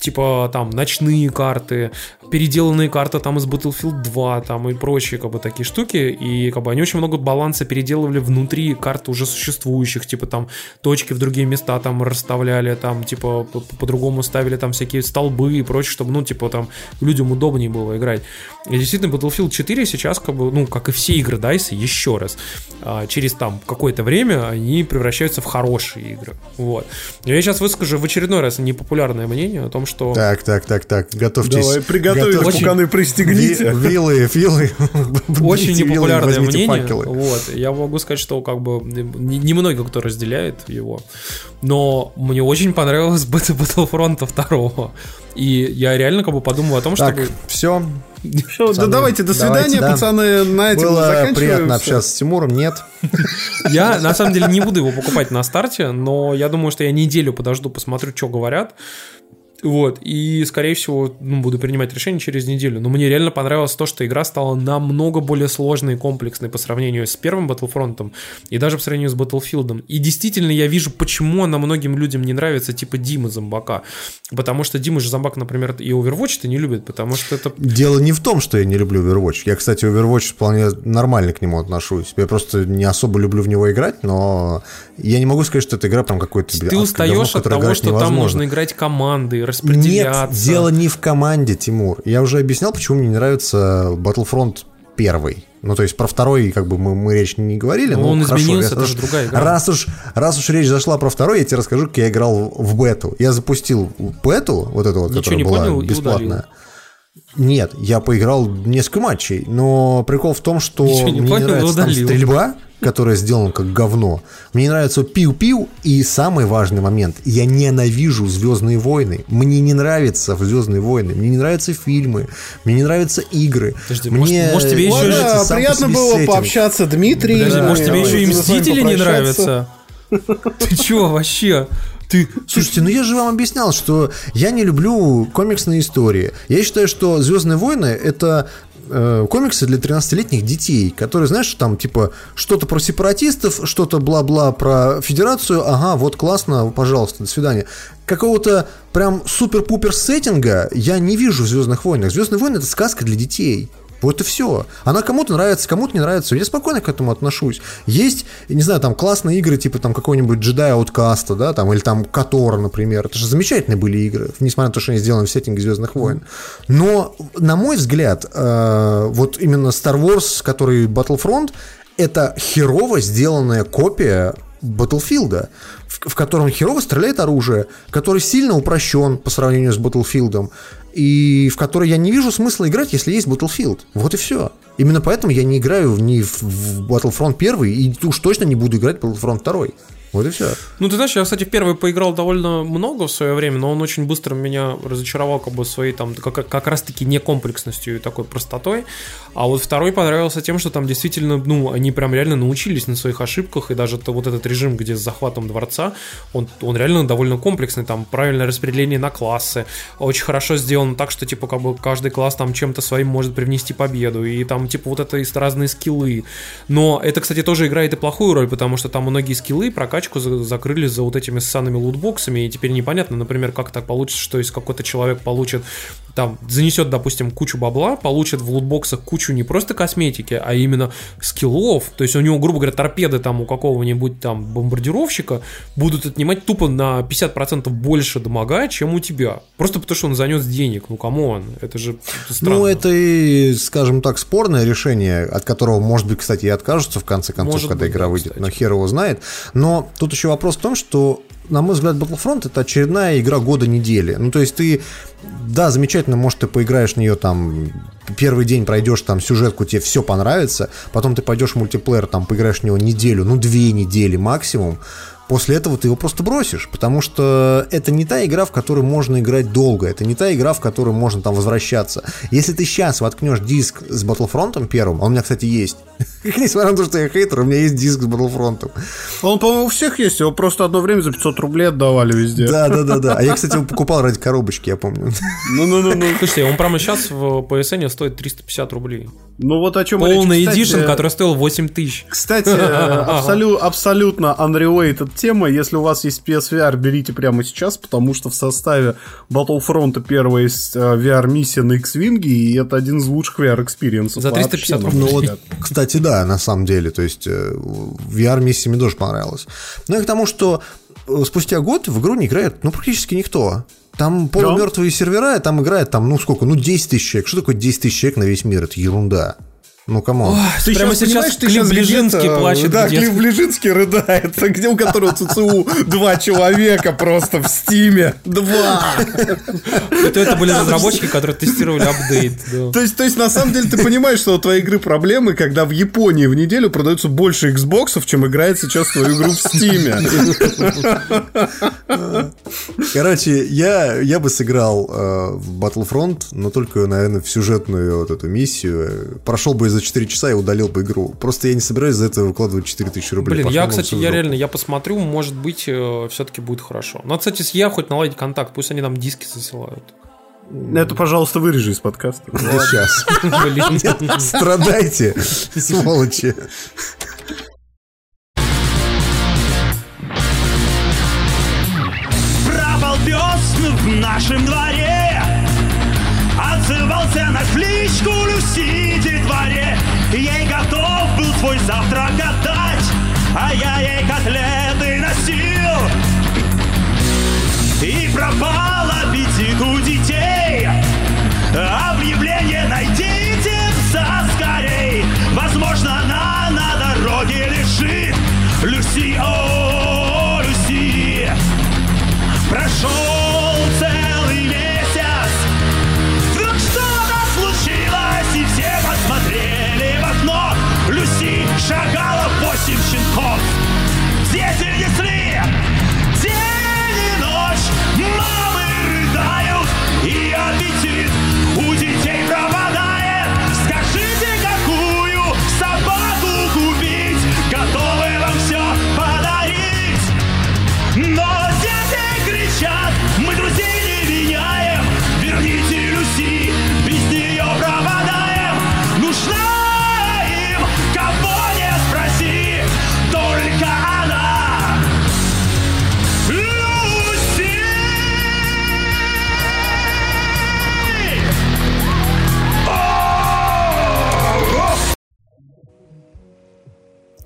Типа там ночные карты, переделанные карты там из Battlefield 2 там и прочие как бы такие штуки. И как бы они очень много баланса переделывали внутри карт уже существующих, типа там точки в другие места там расставляли, там типа по- по-другому ставили там всякие столбы и прочее, чтобы ну типа там людям удобнее было играть. И действительно Battlefield 4 сейчас как бы, ну как и все игры DICE, еще раз, а, через там какое-то время они превращаются в хорошие игры. Вот. Я сейчас выскажу в очередной раз непопулярное мнение о том, что... Так, так, так, так, готовьтесь. Давай, приготовились, готовьтесь. пуканы, пристегните. Ви- Вилы, вилы. [LAUGHS] Очень вилы, непопулярное возьмите мнение. факелы. Вот. Я могу сказать, что как бы не- немного кто разделяет его. Но мне очень понравилось Battle- Battlefront 2. И я реально как бы подумал о том, Так, чтобы... все. Всё, да давайте, до свидания, пацаны, на этом Было заканчиваем. приятно общаться с Тимуром, нет. [LAUGHS] Я на самом деле не буду его покупать на старте, но я думаю, что я неделю подожду, посмотрю, что говорят. Вот, и, скорее всего, ну, буду принимать решение через неделю. Но мне реально понравилось то, что игра стала намного более сложной и комплексной по сравнению с первым Battlefront и даже по сравнению с Battlefield. И действительно, я вижу, почему она многим людям не нравится, типа Димы Зомбака. Потому что Дима же Зомбак, например, и Overwatch-то не любит, потому что это Дело не в том, что я не люблю Overwatch. Я, кстати, Overwatch вполне нормально к нему отношусь. Я просто не особо люблю в него играть, но я не могу сказать, что эта игра прям какой-то... ты устаешь от того, что там нужно играть команды, распределяться. Нет, дело не в команде, Тимур. Я уже объяснял, почему мне не нравится Battlefront первый. Ну, то есть про второй, как бы мы, мы речь не говорили. Ну, но он хорошо, изменился, это же другая игра. Раз уж, раз уж речь зашла про второй, я тебе расскажу, как я играл в бету. Я запустил бету, вот эту вот, Ничего которая не была понял бесплатная. Нет, я поиграл несколько матчей, но прикол в том, что Ничего не мне понял и нравится там стрельба, которая сделана как говно. Мне нравится пиу-пиу, и самый важный момент, я ненавижу Звездные войны. Мне не нравятся Звездные войны, мне не нравятся фильмы, мне не нравятся игры. Подожди, мне может- может, тебе еще сам по приятно было пообщаться, Дмитрий. Подожди, Да, может, тебе еще и Мстители не нравятся? [LAUGHS] Ты чё вообще? Ты... Слушайте, ну я же вам объяснял, что я не люблю комиксные истории. Я считаю, что Звездные войны это э, комиксы для 13-летних детей, которые, знаешь, там типа что-то про сепаратистов, что-то бла-бла про федерацию, ага, вот классно, пожалуйста, до свидания. Какого-то прям супер-пупер сеттинга я не вижу в Звездных войнах. Звездные войны это сказка для детей. Вот и все. Она кому-то нравится, кому-то не нравится. Я спокойно к этому отношусь. Есть, не знаю, там классные игры, типа там какой-нибудь джедай ауткаста, да, там, или там Котора, например. Это же замечательные были игры, несмотря на то, что они сделаны в сеттинге Звездных войн. Но, на мой взгляд, э, вот именно Star Wars, который Battlefront, это херово сделанная копия Battlefield, в, в котором херово стреляет оружие, который сильно упрощен по сравнению с Battlefield, и в который я не вижу смысла играть, если есть Battlefield. Вот и все. Именно поэтому я не играю ни в, Battlefront 1, и уж точно не буду играть в Battlefront 2. Вот и все. Ну, ты знаешь, я, кстати, первый поиграл довольно много в свое время, но он очень быстро меня разочаровал как бы своей там, как, как раз-таки некомплексностью и такой простотой. А вот второй понравился тем, что там действительно, ну, они прям реально научились на своих ошибках, и даже то, вот этот режим, где с захватом дворца, он, он реально довольно комплексный, там правильное распределение на классы, очень хорошо сделано так, что, типа, как бы каждый класс там чем-то своим может привнести победу, и там, типа, вот это разные скиллы. Но это, кстати, тоже играет и плохую роль, потому что там многие скиллы прокачку за, закрыли за вот этими ссаными лутбоксами, и теперь непонятно, например, как так получится, что если какой-то человек получит там занесет, допустим, кучу бабла, получит в лутбоксах кучу не просто косметики, а именно скиллов. То есть у него, грубо говоря, торпеды там у какого-нибудь там бомбардировщика будут отнимать тупо на 50% больше damage а, чем у тебя. Просто потому что он занес денег. Ну, come on, это же странно. Ну, это и, скажем так, спорное решение, от которого, может быть, кстати, и откажутся в конце концов, может когда быть, игра да, выйдет, кстати. но хер его знает. Но тут еще вопрос в том, что на мой взгляд, Battlefront это очередная игра года недели. Ну, то есть ты, да, замечательно, может, ты поиграешь в нее там, первый день пройдешь там сюжетку, тебе все понравится, потом ты пойдешь в мультиплеер, там поиграешь в него неделю, ну, две недели максимум, после этого ты его просто бросишь, потому что это не та игра, в которую можно играть долго, это не та игра, в которую можно там возвращаться. Если ты сейчас воткнешь диск с Battlefront первым, он у меня, кстати, есть, [LAUGHS] [LAUGHS] несмотря на то, что я хейтер, у меня есть диск с Battlefront. Он, по-моему, у всех есть, его просто одно время за 500 рублей отдавали везде. Да, да, да, да. А я, кстати, его покупал ради коробочки, я помню. Ну-ну-ну. Слушайте, он прямо сейчас в PSN стоит 350 рублей. Ну вот о чем Полный эдишн, который стоил 8 тысяч. Кстати, [LAUGHS] абсолю, абсолютно unrelated тема. Если у вас есть PSVR, берите прямо сейчас, потому что в составе Battlefront первая есть э, VR-миссия на X-Wing, и это один из лучших VR-experience ов. За 350 рублей. Ну, вот, кстати, да, на самом деле. То есть э, VR-миссия мне тоже понравилась. Но и к тому, что э, спустя год в игру не играет ну, практически никто. Там полумертвые сервера, и там играет там, ну сколько, ну 10 тысяч человек. Что такое 10 тысяч человек на весь мир? Это ерунда. Ну, кому? Ты прямо сейчас Клифф Блезински плачет. Да, Клифф Блезински рыдает, [LAUGHS] где у которого CCU два человека просто в Steam е. Два! Это, это были разработчики, которые тестировали апдейт. Да. То, есть, то есть, на самом деле, ты понимаешь, что у твоей игры проблемы, когда в Японии в неделю продается больше Xbox, чем играет сейчас твою игру в Стиме. Короче, я, я бы сыграл э, в Battlefront, но только, наверное, в сюжетную вот эту миссию. Прошел бы за 4 часа и удалил бы игру. Просто я не собираюсь за это выкладывать 4000 рублей. Блин, Пошел я, кстати, я реально, я посмотрю, может быть, э, все-таки будет хорошо. Но, кстати, с я хоть наладить контакт, пусть они нам диски засылают. Это, пожалуйста, вырежи из подкаста. [LAUGHS] Сейчас. Страдайте, [LAUGHS] сволочи. Пропал пес в нашем дворе Отзывался на кличку Люси детворе Ей готов был свой завтрак отдать А я ей котлеты носил. И пропал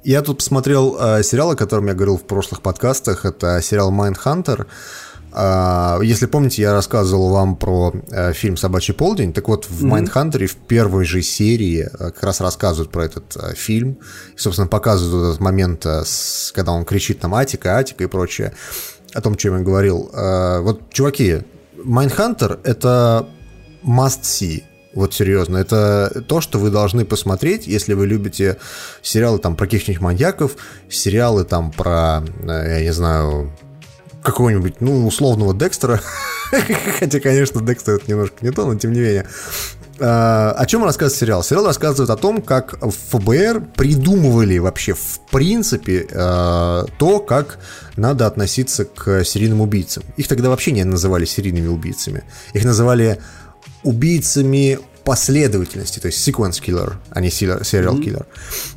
Я тут посмотрел э, сериал, о котором я говорил в прошлых подкастах. Это сериал Mindhunter. А, Если помните, я рассказывал вам про э, фильм «Собачий полдень». Так вот, в. «Майндхантере» в первой же серии э, как раз рассказывают про этот э, фильм. И, собственно, показывают этот момент, э, с- когда он кричит там «Атика, Атика» и прочее. О том, чем я говорил. Э, Вот, чуваки, «Майндхантер» — это must see. Вот серьезно, это то, что вы должны посмотреть, если вы любите сериалы там про каких-нибудь маньяков, сериалы там про, э, я не знаю, какого-нибудь, ну, условного Декстера. [LAUGHS] Хотя, конечно, Декстер это немножко не то, но тем не менее. А, О чем рассказывает сериал? Сериал рассказывает о том, как ФБР придумывали вообще в принципе э, то, как надо относиться к серийным убийцам. Их тогда вообще не называли серийными убийцами. Их называли убийцами последовательности, то есть sequence killer, а не serial killer.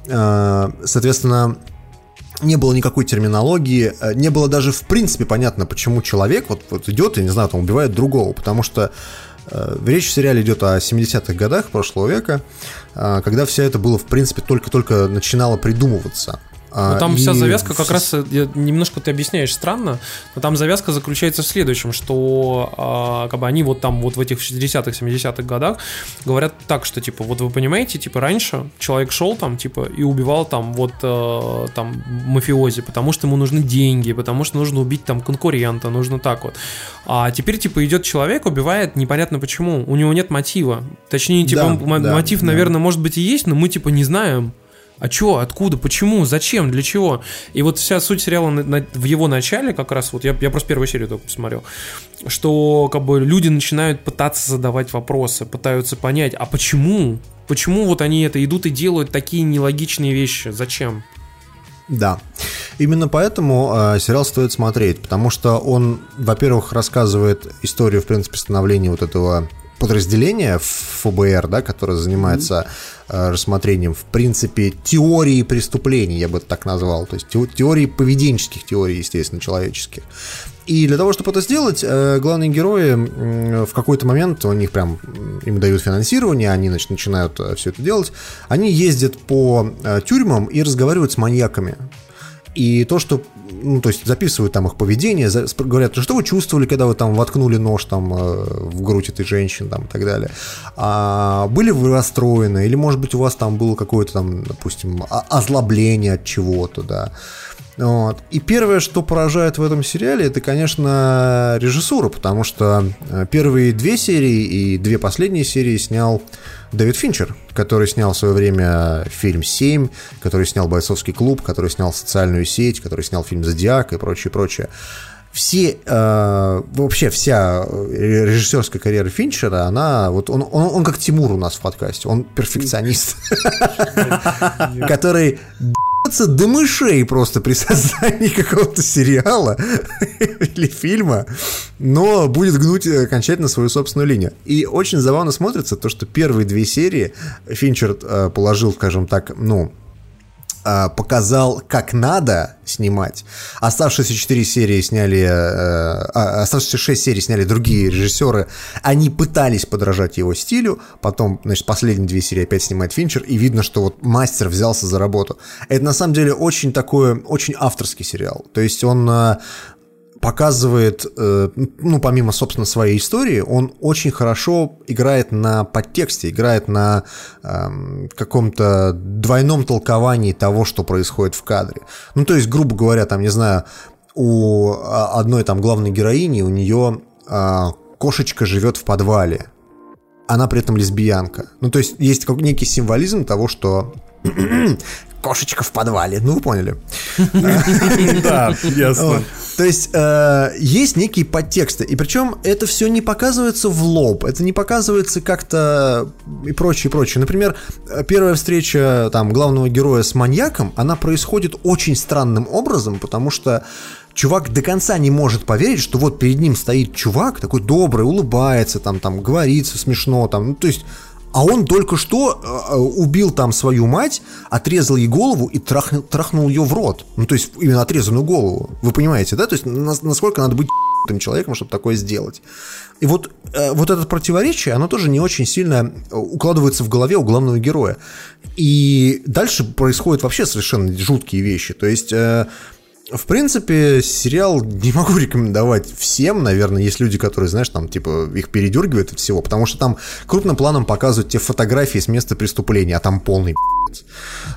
Э, Соответственно, не было никакой терминологии, э, не было даже в принципе понятно, почему человек вот, вот идет и, не знаю, там убивает другого, потому что э, речь в сериале идет о 70-х годах прошлого века, э, когда все это было, в принципе, только-только начинало придумываться. Но А, там и вся завязка как раз, э, немножко ты объясняешь странно, но там завязка заключается в следующем, что а, как бы они вот там вот в этих 60-х, 70-х годах говорят так, что типа вот вы понимаете, типа раньше человек шел там типа и убивал там вот э, там мафиози, потому что ему нужны деньги, потому что нужно убить там конкурента, нужно так вот. А теперь типа идет человек, убивает непонятно почему, у него нет мотива. Точнее, типа Да, м- да, мотив, да. наверное, может быть и есть, но мы типа не знаем. А чё, откуда, почему, зачем, для чего? И вот вся суть сериала на- на- в его начале, как раз вот, я, я просто первую серию только посмотрел, что как бы люди начинают пытаться задавать вопросы, пытаются понять, а почему? Почему вот они это идут и делают такие нелогичные вещи? Зачем? Да. Именно поэтому э, сериал стоит смотреть, потому что он, во-первых, рассказывает историю, в принципе, становления вот этого подразделения в ФБР, да, которое занимается э, рассмотрением, в принципе, теории преступлений, я бы это так назвал, то есть те- теории поведенческих теорий, естественно, человеческих. И для того, чтобы это сделать, э, главные герои в какой-то момент, у них прям им дают финансирование, они значит, начинают все это делать, они ездят по э, тюрьмам и разговаривают с маньяками. И то, что, ну, то есть записывают там их поведение, говорят, «Ну, что вы чувствовали, когда вы там воткнули нож там э, в грудь этой женщины там и так далее. А были вы расстроены, или, может быть, у вас там было какое-то там, допустим, озлобление от чего-то, да. Вот. И первое, что поражает в этом сериале, это, конечно, режиссура, потому что э, первые две серии и две последние серии снял Дэвид Финчер, который снял в свое время фильм «Семь», который снял «Бойцовский клуб», который снял «Социальную сеть», который снял фильм «Зодиак» и прочее, прочее. Все, э, вообще вся э, режиссерская карьера Финчера, она, вот он, он, он как Тимур у нас в подкасте, он перфекционист, [LAUGHS] который д***ться до мышей просто при [LAUGHS] создании какого-то сериала или фильма, но будет гнуть окончательно свою собственную линию. И очень забавно смотрится то, что первые две серии Финчер э, положил, скажем так, ну, э, показал, как надо снимать. Оставшиеся четыре серии сняли, э, а, оставшиеся шесть серий сняли другие режиссеры. Они пытались подражать его стилю. Потом, значит, последние две серии опять снимает Финчер, и видно, что вот мастер взялся за работу. Это на самом деле очень такой, очень авторский сериал. То есть он э, показывает, э, ну, помимо, собственно, своей истории, он очень хорошо играет на подтексте, играет на эм, каком-то двойном толковании того, что происходит в кадре. Ну, то есть, грубо говоря, там, не знаю, у а, одной там главной героини, у нее а, кошечка живет в подвале, она при этом лесбиянка. Ну, то есть, есть некий символизм того, что кошечка в подвале. Ну, вы поняли. [LAUGHS] Да, ясно. То есть э, есть некие подтексты, и причем это все не показывается в лоб, это не показывается как-то и прочее, и прочее. Например, э, первая встреча там главного героя с маньяком, она происходит очень странным образом, потому что чувак до конца не может поверить, что вот перед ним стоит чувак такой добрый, улыбается, там, там говорит смешно, там, ну, то есть а он только что э, убил там свою мать, отрезал ей голову и трахнул, трахнул ее в рот. Ну, то есть, именно отрезанную голову. Вы понимаете, да? То есть, нас- насколько надо быть человеком, чтобы такое сделать. И вот, э, вот это противоречие, оно тоже не очень сильно э, укладывается в голове у главного героя. И дальше происходят вообще совершенно жуткие вещи. То есть... В принципе, сериал не могу рекомендовать всем, наверное, есть люди, которые, знаешь, там, типа, их передергивает от всего, потому что там крупным планом показывают те фотографии с места преступления, а там полный.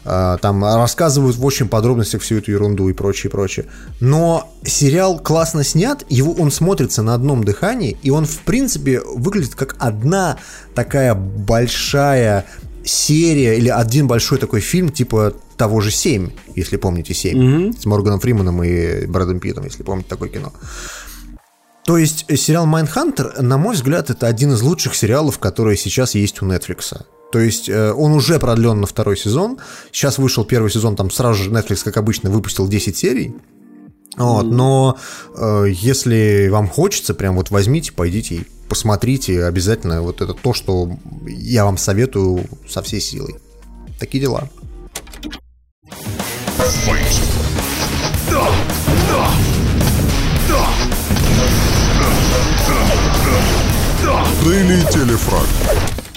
А, Там рассказывают в очень подробностях всю эту ерунду и прочее, прочее. Но сериал классно снят, его он смотрится на одном дыхании, и он, в принципе, выглядит как одна такая большая серия или один большой такой фильм типа того же «Семь», если помните «Семь», с Морганом Фриманом и Брэдом Питтом, если помните такое кино. То есть э, сериал «Mindhunter», на мой взгляд, это один из лучших сериалов, которые сейчас есть у Netflix. То есть э, он уже продлен на второй сезон. Сейчас вышел первый сезон, там сразу же Netflix, как обычно, выпустил 10 серий. Вот, но э, если вам хочется, прям вот возьмите, пойдите и посмотрите обязательно. Вот это то, что я вам советую со всей силой. Такие дела. Daily Телефраг.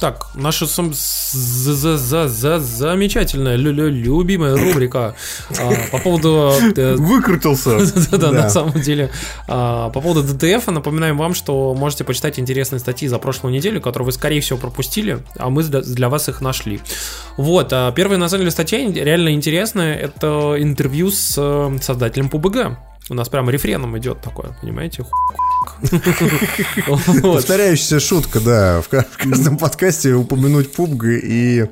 Так, наша сам- за- за- за- за- замечательная, лю- лю- любимая рубрика а, по поводу... э, Выкрутился. [LAUGHS] Да. на самом деле. А, По поводу ДТФ, напоминаем вам, что можете почитать интересные статьи за прошлую неделю, которые вы, скорее всего, пропустили, а мы для для вас их нашли. Вот, а первая, на самом деле, статья реально интересная. Это интервью с э, создателем ПУБГ. У нас прям рефреном идет такое, понимаете? Повторяющаяся шутка, да. В ка- в каждом подкасте упомянуть PUBG и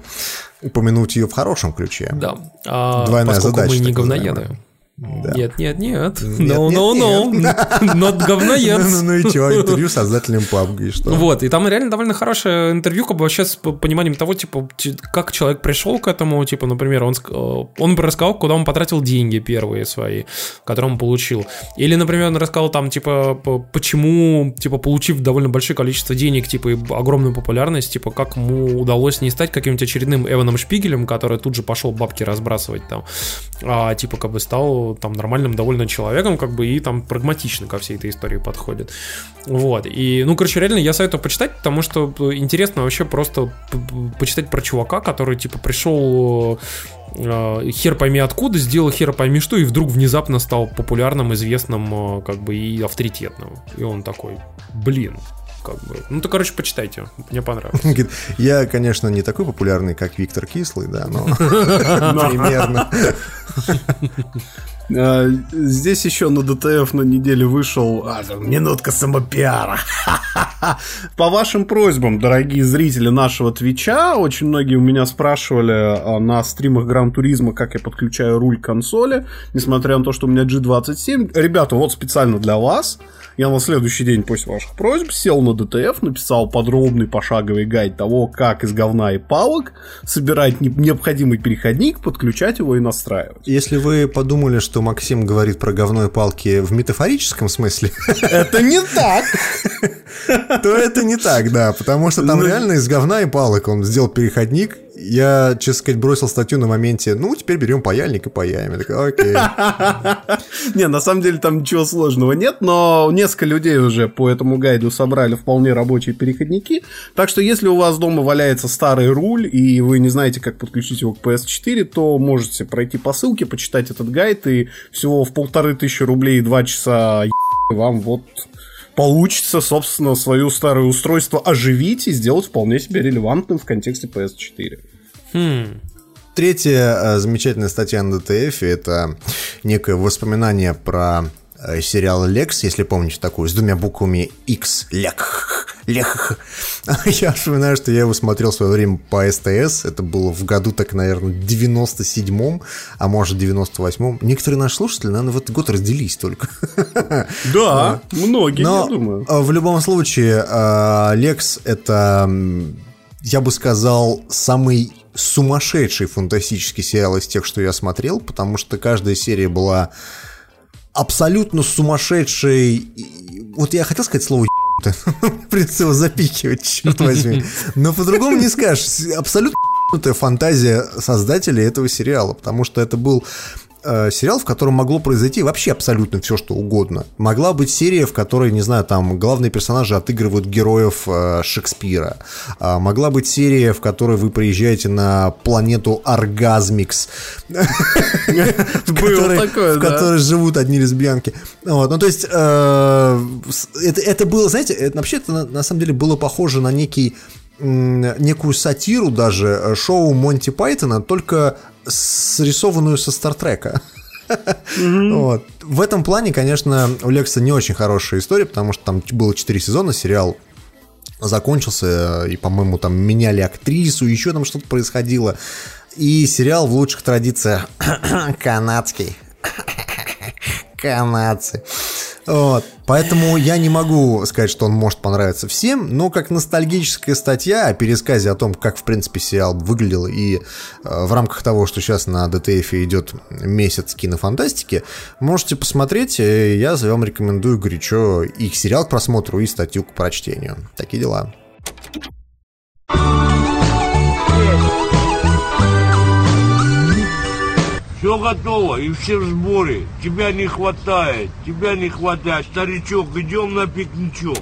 упомянуть ее в хорошем ключе. Да. А, Двойная задача. мы не говноеды. Называемая. Нет, нет, нет. Нет, No, нет, no, no. [LAUGHS] Not говноед. Ну, ну и чего, интервью с создателем PUBG, что? Вот, и там реально довольно хорошее интервью, как бы вообще с пониманием того, типа, как человек пришел к этому, типа, например, он, э, он рассказал, куда он потратил деньги первые свои, которые он получил. Или, например, он рассказал там, типа, почему, типа, получив довольно большое количество денег, типа, и огромную популярность, типа, как ему удалось не стать каким-нибудь очередным Эваном Шпигелем, который тут же пошел бабки разбрасывать там, а, типа, как бы стал там нормальным, довольно человеком, как бы, и там прагматично ко всей этой истории подходит. Вот, и, ну, короче, реально я советую почитать, потому что э, интересно вообще просто почитать про чувака, который, типа, пришел э, хер пойми откуда, сделал хер пойми что, и вдруг внезапно стал популярным, известным, э, как бы, и авторитетным. И он такой, блин, как бы, ну, то, короче, почитайте, мне понравилось. [LAUGHS] Я, конечно, не такой популярный, как Виктор Кислый, да, но [LAUGHS] [LAUGHS] примерно. А, Здесь еще на DTF на неделе вышел а, минутка самопиара. По вашим просьбам, дорогие зрители нашего Твича, очень многие у меня спрашивали а, на стримах Gran Turismo, как я подключаю руль к консоли, несмотря на то, что у меня G27. Ребята, вот специально для вас, я на следующий день после ваших просьб сел на ДТФ, написал подробный пошаговый гайд того, как из говна и палок собирать не- необходимый переходник, подключать его и настраивать. Если вы подумали, что Максим говорит про говно и палки в метафорическом смысле, [LAUGHS] Это не так! то это не так, да, потому что там Ну, реально из говна и палок он сделал переходник. Я, честно сказать, бросил статью на моменте, ну, теперь берем паяльник и паяем. Я такой, окей. [LAUGHS] Не, на самом деле там ничего сложного нет, но несколько людей уже по этому гайду собрали вполне рабочие переходники. Так что если у вас дома валяется старый руль, и вы не знаете, как подключить его к PS4, то можете пройти по ссылке, почитать этот гайд, и всего в полторы тысячи рублей и два часа вам вот получится, собственно, свое старое устройство оживить и сделать вполне себе релевантным в контексте PS4. Хм. Третья э, замечательная статья на ДТФ это некое воспоминание про э, сериал Лекс, если помните такую, с двумя буквами X. Лек. Лех. [LAUGHS] Я вспоминаю, что я его смотрел в свое время по СТС. Это было в году, так, наверное, 97-м, а может 98-м. Некоторые наши слушатели, наверное, в этот год разделись только. [LAUGHS] Да, [LAUGHS] многие, Но я думаю. э, в любом случае, э, Лекс это, я бы сказал, самый сумасшедший фантастический сериал из тех, что я смотрел, потому что каждая серия была абсолютно сумасшедшей. И- Вот я хотел сказать слово. [LAUGHS] Придется его запикивать, черт возьми. Но по-другому не скажешь. Абсолютно фантазия создателей этого сериала, потому что это был э, сериал, в котором могло произойти вообще абсолютно все, что угодно. Могла быть серия, в которой, не знаю, там главные персонажи отыгрывают героев э, Шекспира. А могла быть серия, в которой вы приезжаете на планету Оргазмикс, [LAUGHS] в которой- живут одни лесбиянки. Ну, то есть, э, это, было, знаете, вообще это на, самом деле было похоже на некий некую сатиру даже э, шоу Монти Пайтона, только срисованную со Стартрека. Вот. В этом плане, конечно, у Лекса не очень хорошая история, потому что там было 4 сезона, сериал закончился, и, по-моему, там меняли актрису, еще там что-то происходило. И сериал в лучших традициях [CLEARS THROAT] канадский. [CLEARS THROAT] Канадцы. Вот. Поэтому я не могу сказать, что он может понравиться всем, но как ностальгическая статья о пересказе о том, как, в принципе, сериал выглядел, и э, в рамках того, что сейчас на ДТФ идет месяц кинофантастики, можете посмотреть. э, Я вам рекомендую горячо их сериал к просмотру и статью к прочтению. Такие дела. Все готово, и все в сборе. Тебя не хватает, тебя не хватает. Старичок, идем на пикничок.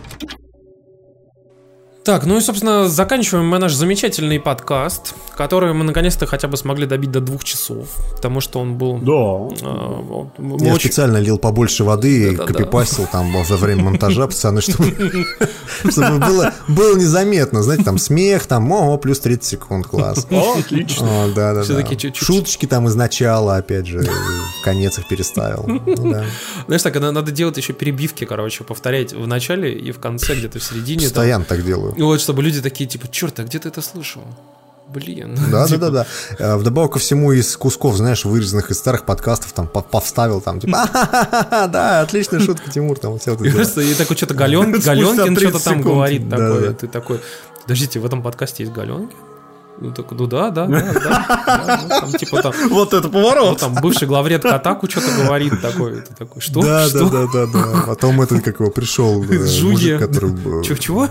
Так, ну и, собственно, заканчиваем мы наш замечательный подкаст, который мы наконец-то хотя бы смогли добить до двух часов, потому что он был... Да. Я специально лил побольше воды и Да-да-да. копипастил там во время монтажа, пацаны, [LAUGHS] чтобы, было, было незаметно. Знаете, там смех, там, о, плюс 30 секунд, класс. [LAUGHS] О, отлично. Да, да, да. Шуточки там из начала, опять же, в конец их переставил. Ну [LAUGHS] да. Знаешь, так, надо, делать еще перебивки, короче, повторять в начале и в конце, где-то в середине. Постоянно так делаю. И вот, чтобы люди такие, типа, черт, а где ты это слышал? Блин. Да, да, Типа, да, да. Э, Вдобавок ко всему из кусков, знаешь, вырезанных из старых подкастов, там по- повставил, там, типа, «А-ха-ха-ха, да, отличная шутка, Тимур, там, все это И дела. просто и такой что-то [LAUGHS] Гален, Галенкин 30 что-то там говорит Да, такое. да. Ты такой, подождите, в этом подкасте есть Галенкин? Ну, так, ну да, да, да, да, ну, там, типа там, [LAUGHS] Вот это поворот. ну, там бывший главред Катаку что-то говорит такой, ты такой, что? Да, что? да, да, да, да. Потом этот, как его, пришел [LAUGHS] э, Жуги. мужик, который... [LAUGHS] Чё- чего?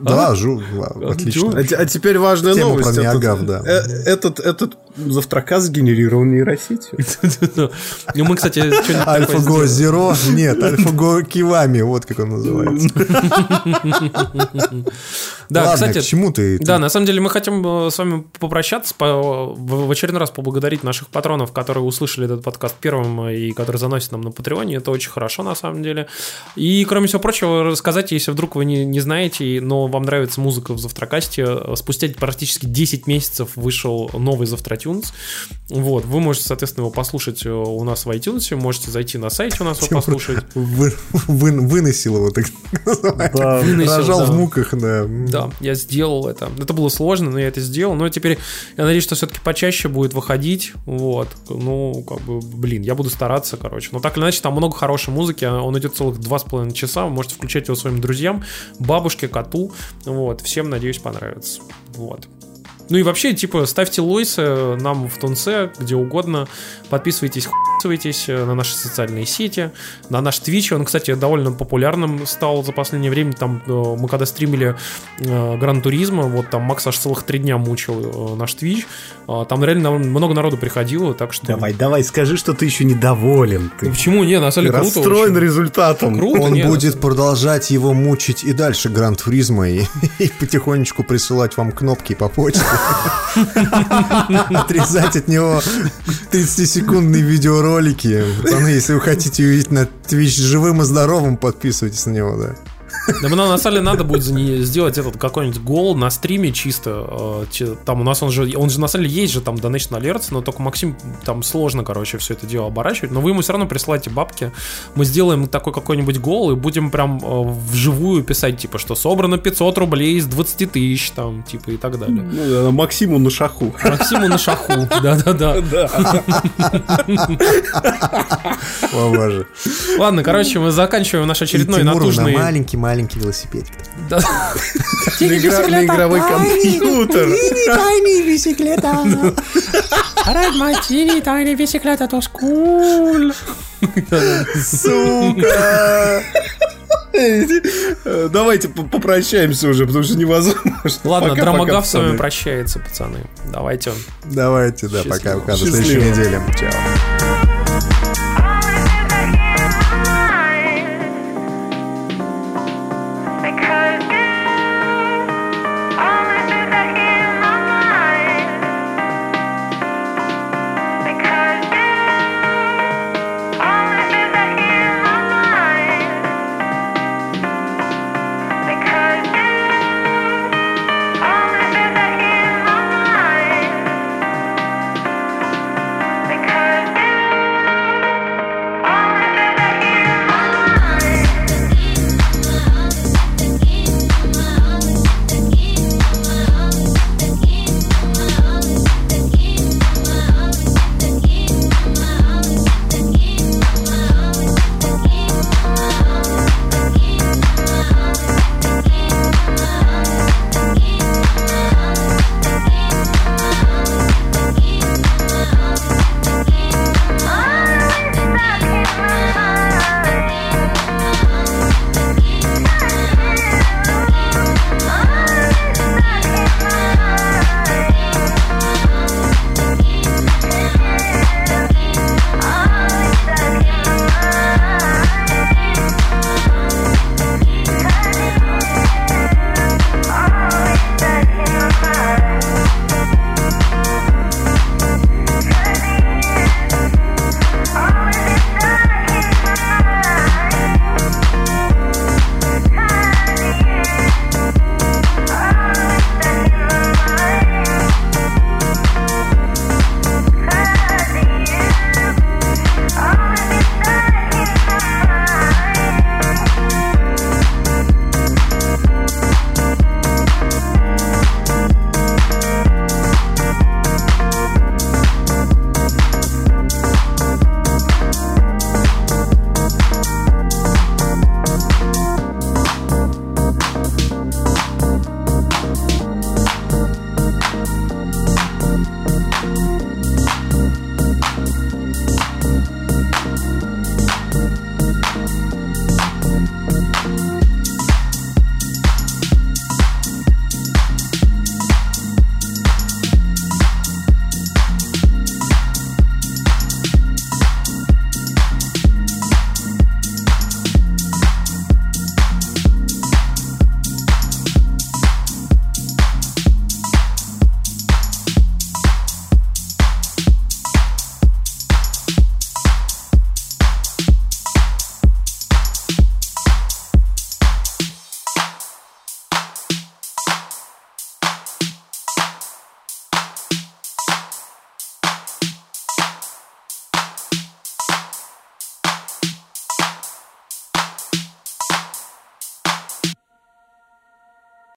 Да, А? жу, а, отлично. А, а теперь важная Тема новость. про Этот- Миагав, да. э, Этот, этот завтракас сгенерирован нейросетью. [LAUGHS] Ну, мы, кстати, Альфа-Го. Зеро? Нет, Альфа-Го Кивами, вот как он называется. [LAUGHS] Да, кстати, к чему ты? Да, на самом деле мы хотим э, с вами попрощаться, по- в очередной раз поблагодарить наших патронов, которые услышали этот подкаст первым э, и которые заносят нам на Патреоне. Это очень хорошо, на самом деле. И, кроме всего прочего, рассказать, если вдруг вы не, не знаете, но вам нравится музыка в Завтракасте, э, спустя практически 10 месяцев вышел новый Завтратюнс. Вот, вы можете, соответственно, его послушать э, у нас в iTunes, можете зайти на сайте у нас его послушать. вы- вы- Выносил его, так называемый. Выносил, Рожал да. в муках, да. Да, я сделал это. Это было сложно, но я это сделал. Но теперь я надеюсь, что все-таки почаще будет выходить. Вот. Ну, как бы, блин, я буду стараться, короче. Но так или иначе, там много хорошей музыки. Он идет целых два с половиной часа. Вы можете включать его своим друзьям, бабушке, коту. Вот. Всем, надеюсь, понравится. Вот. Ну и вообще, типа, ставьте лойсы нам в Тунце, где угодно. Подписывайтесь, подписывайтесь на наши социальные сети, на наш Twitch. Он, кстати, довольно популярным стал за последнее время. Там э, мы когда стримили э, Гран Туризма, вот там Макс аж целых три дня мучил э, наш Twitch. А, Там реально много народу приходило, так что... Давай, давай, скажи, что ты еще недоволен. Ты Ну почему? Не, на самом деле круто расстроен очень. результатом. Круто, Он нет. будет продолжать его мучить и дальше Гран Туризма и, [LAUGHS] и потихонечку присылать вам кнопки по почте. [LAUGHS] Отрезать от него 30-секундные видеоролики. Пацаны, если вы хотите увидеть на Twitch живым и здоровым, подписывайтесь на него, да. Да, нам на самом деле надо будет сделать этот какой-нибудь гол на стриме чисто. э, Там у нас он же, он же на самом деле есть же там Donation Alerts, но только Максим там сложно, короче, все это дело оборачивать. Но вы ему все равно присылайте бабки. Мы сделаем такой какой-нибудь гол и будем прям э, вживую писать, типа, что собрано 500 рублей из 20 тысяч, там, типа, и так далее. Ну, да, Максиму на шаху. Максиму на шаху, да-да-да. [LAUGHS] О, боже. Ладно, короче, мы заканчиваем наш очередной натужный... на маленький-маленький велосипедик. Да. На игровой компьютер. Bicicleta. Ride my teeny tiny bicicleta to school. Сука! Э, Давайте по- попрощаемся уже, потому что невозможно. Ладно, Пока-пока, Драмагав с вами пацаны. прощается, пацаны. Давайте. Давайте, да, Счастливо. пока-пока. До следующей недели. Чао.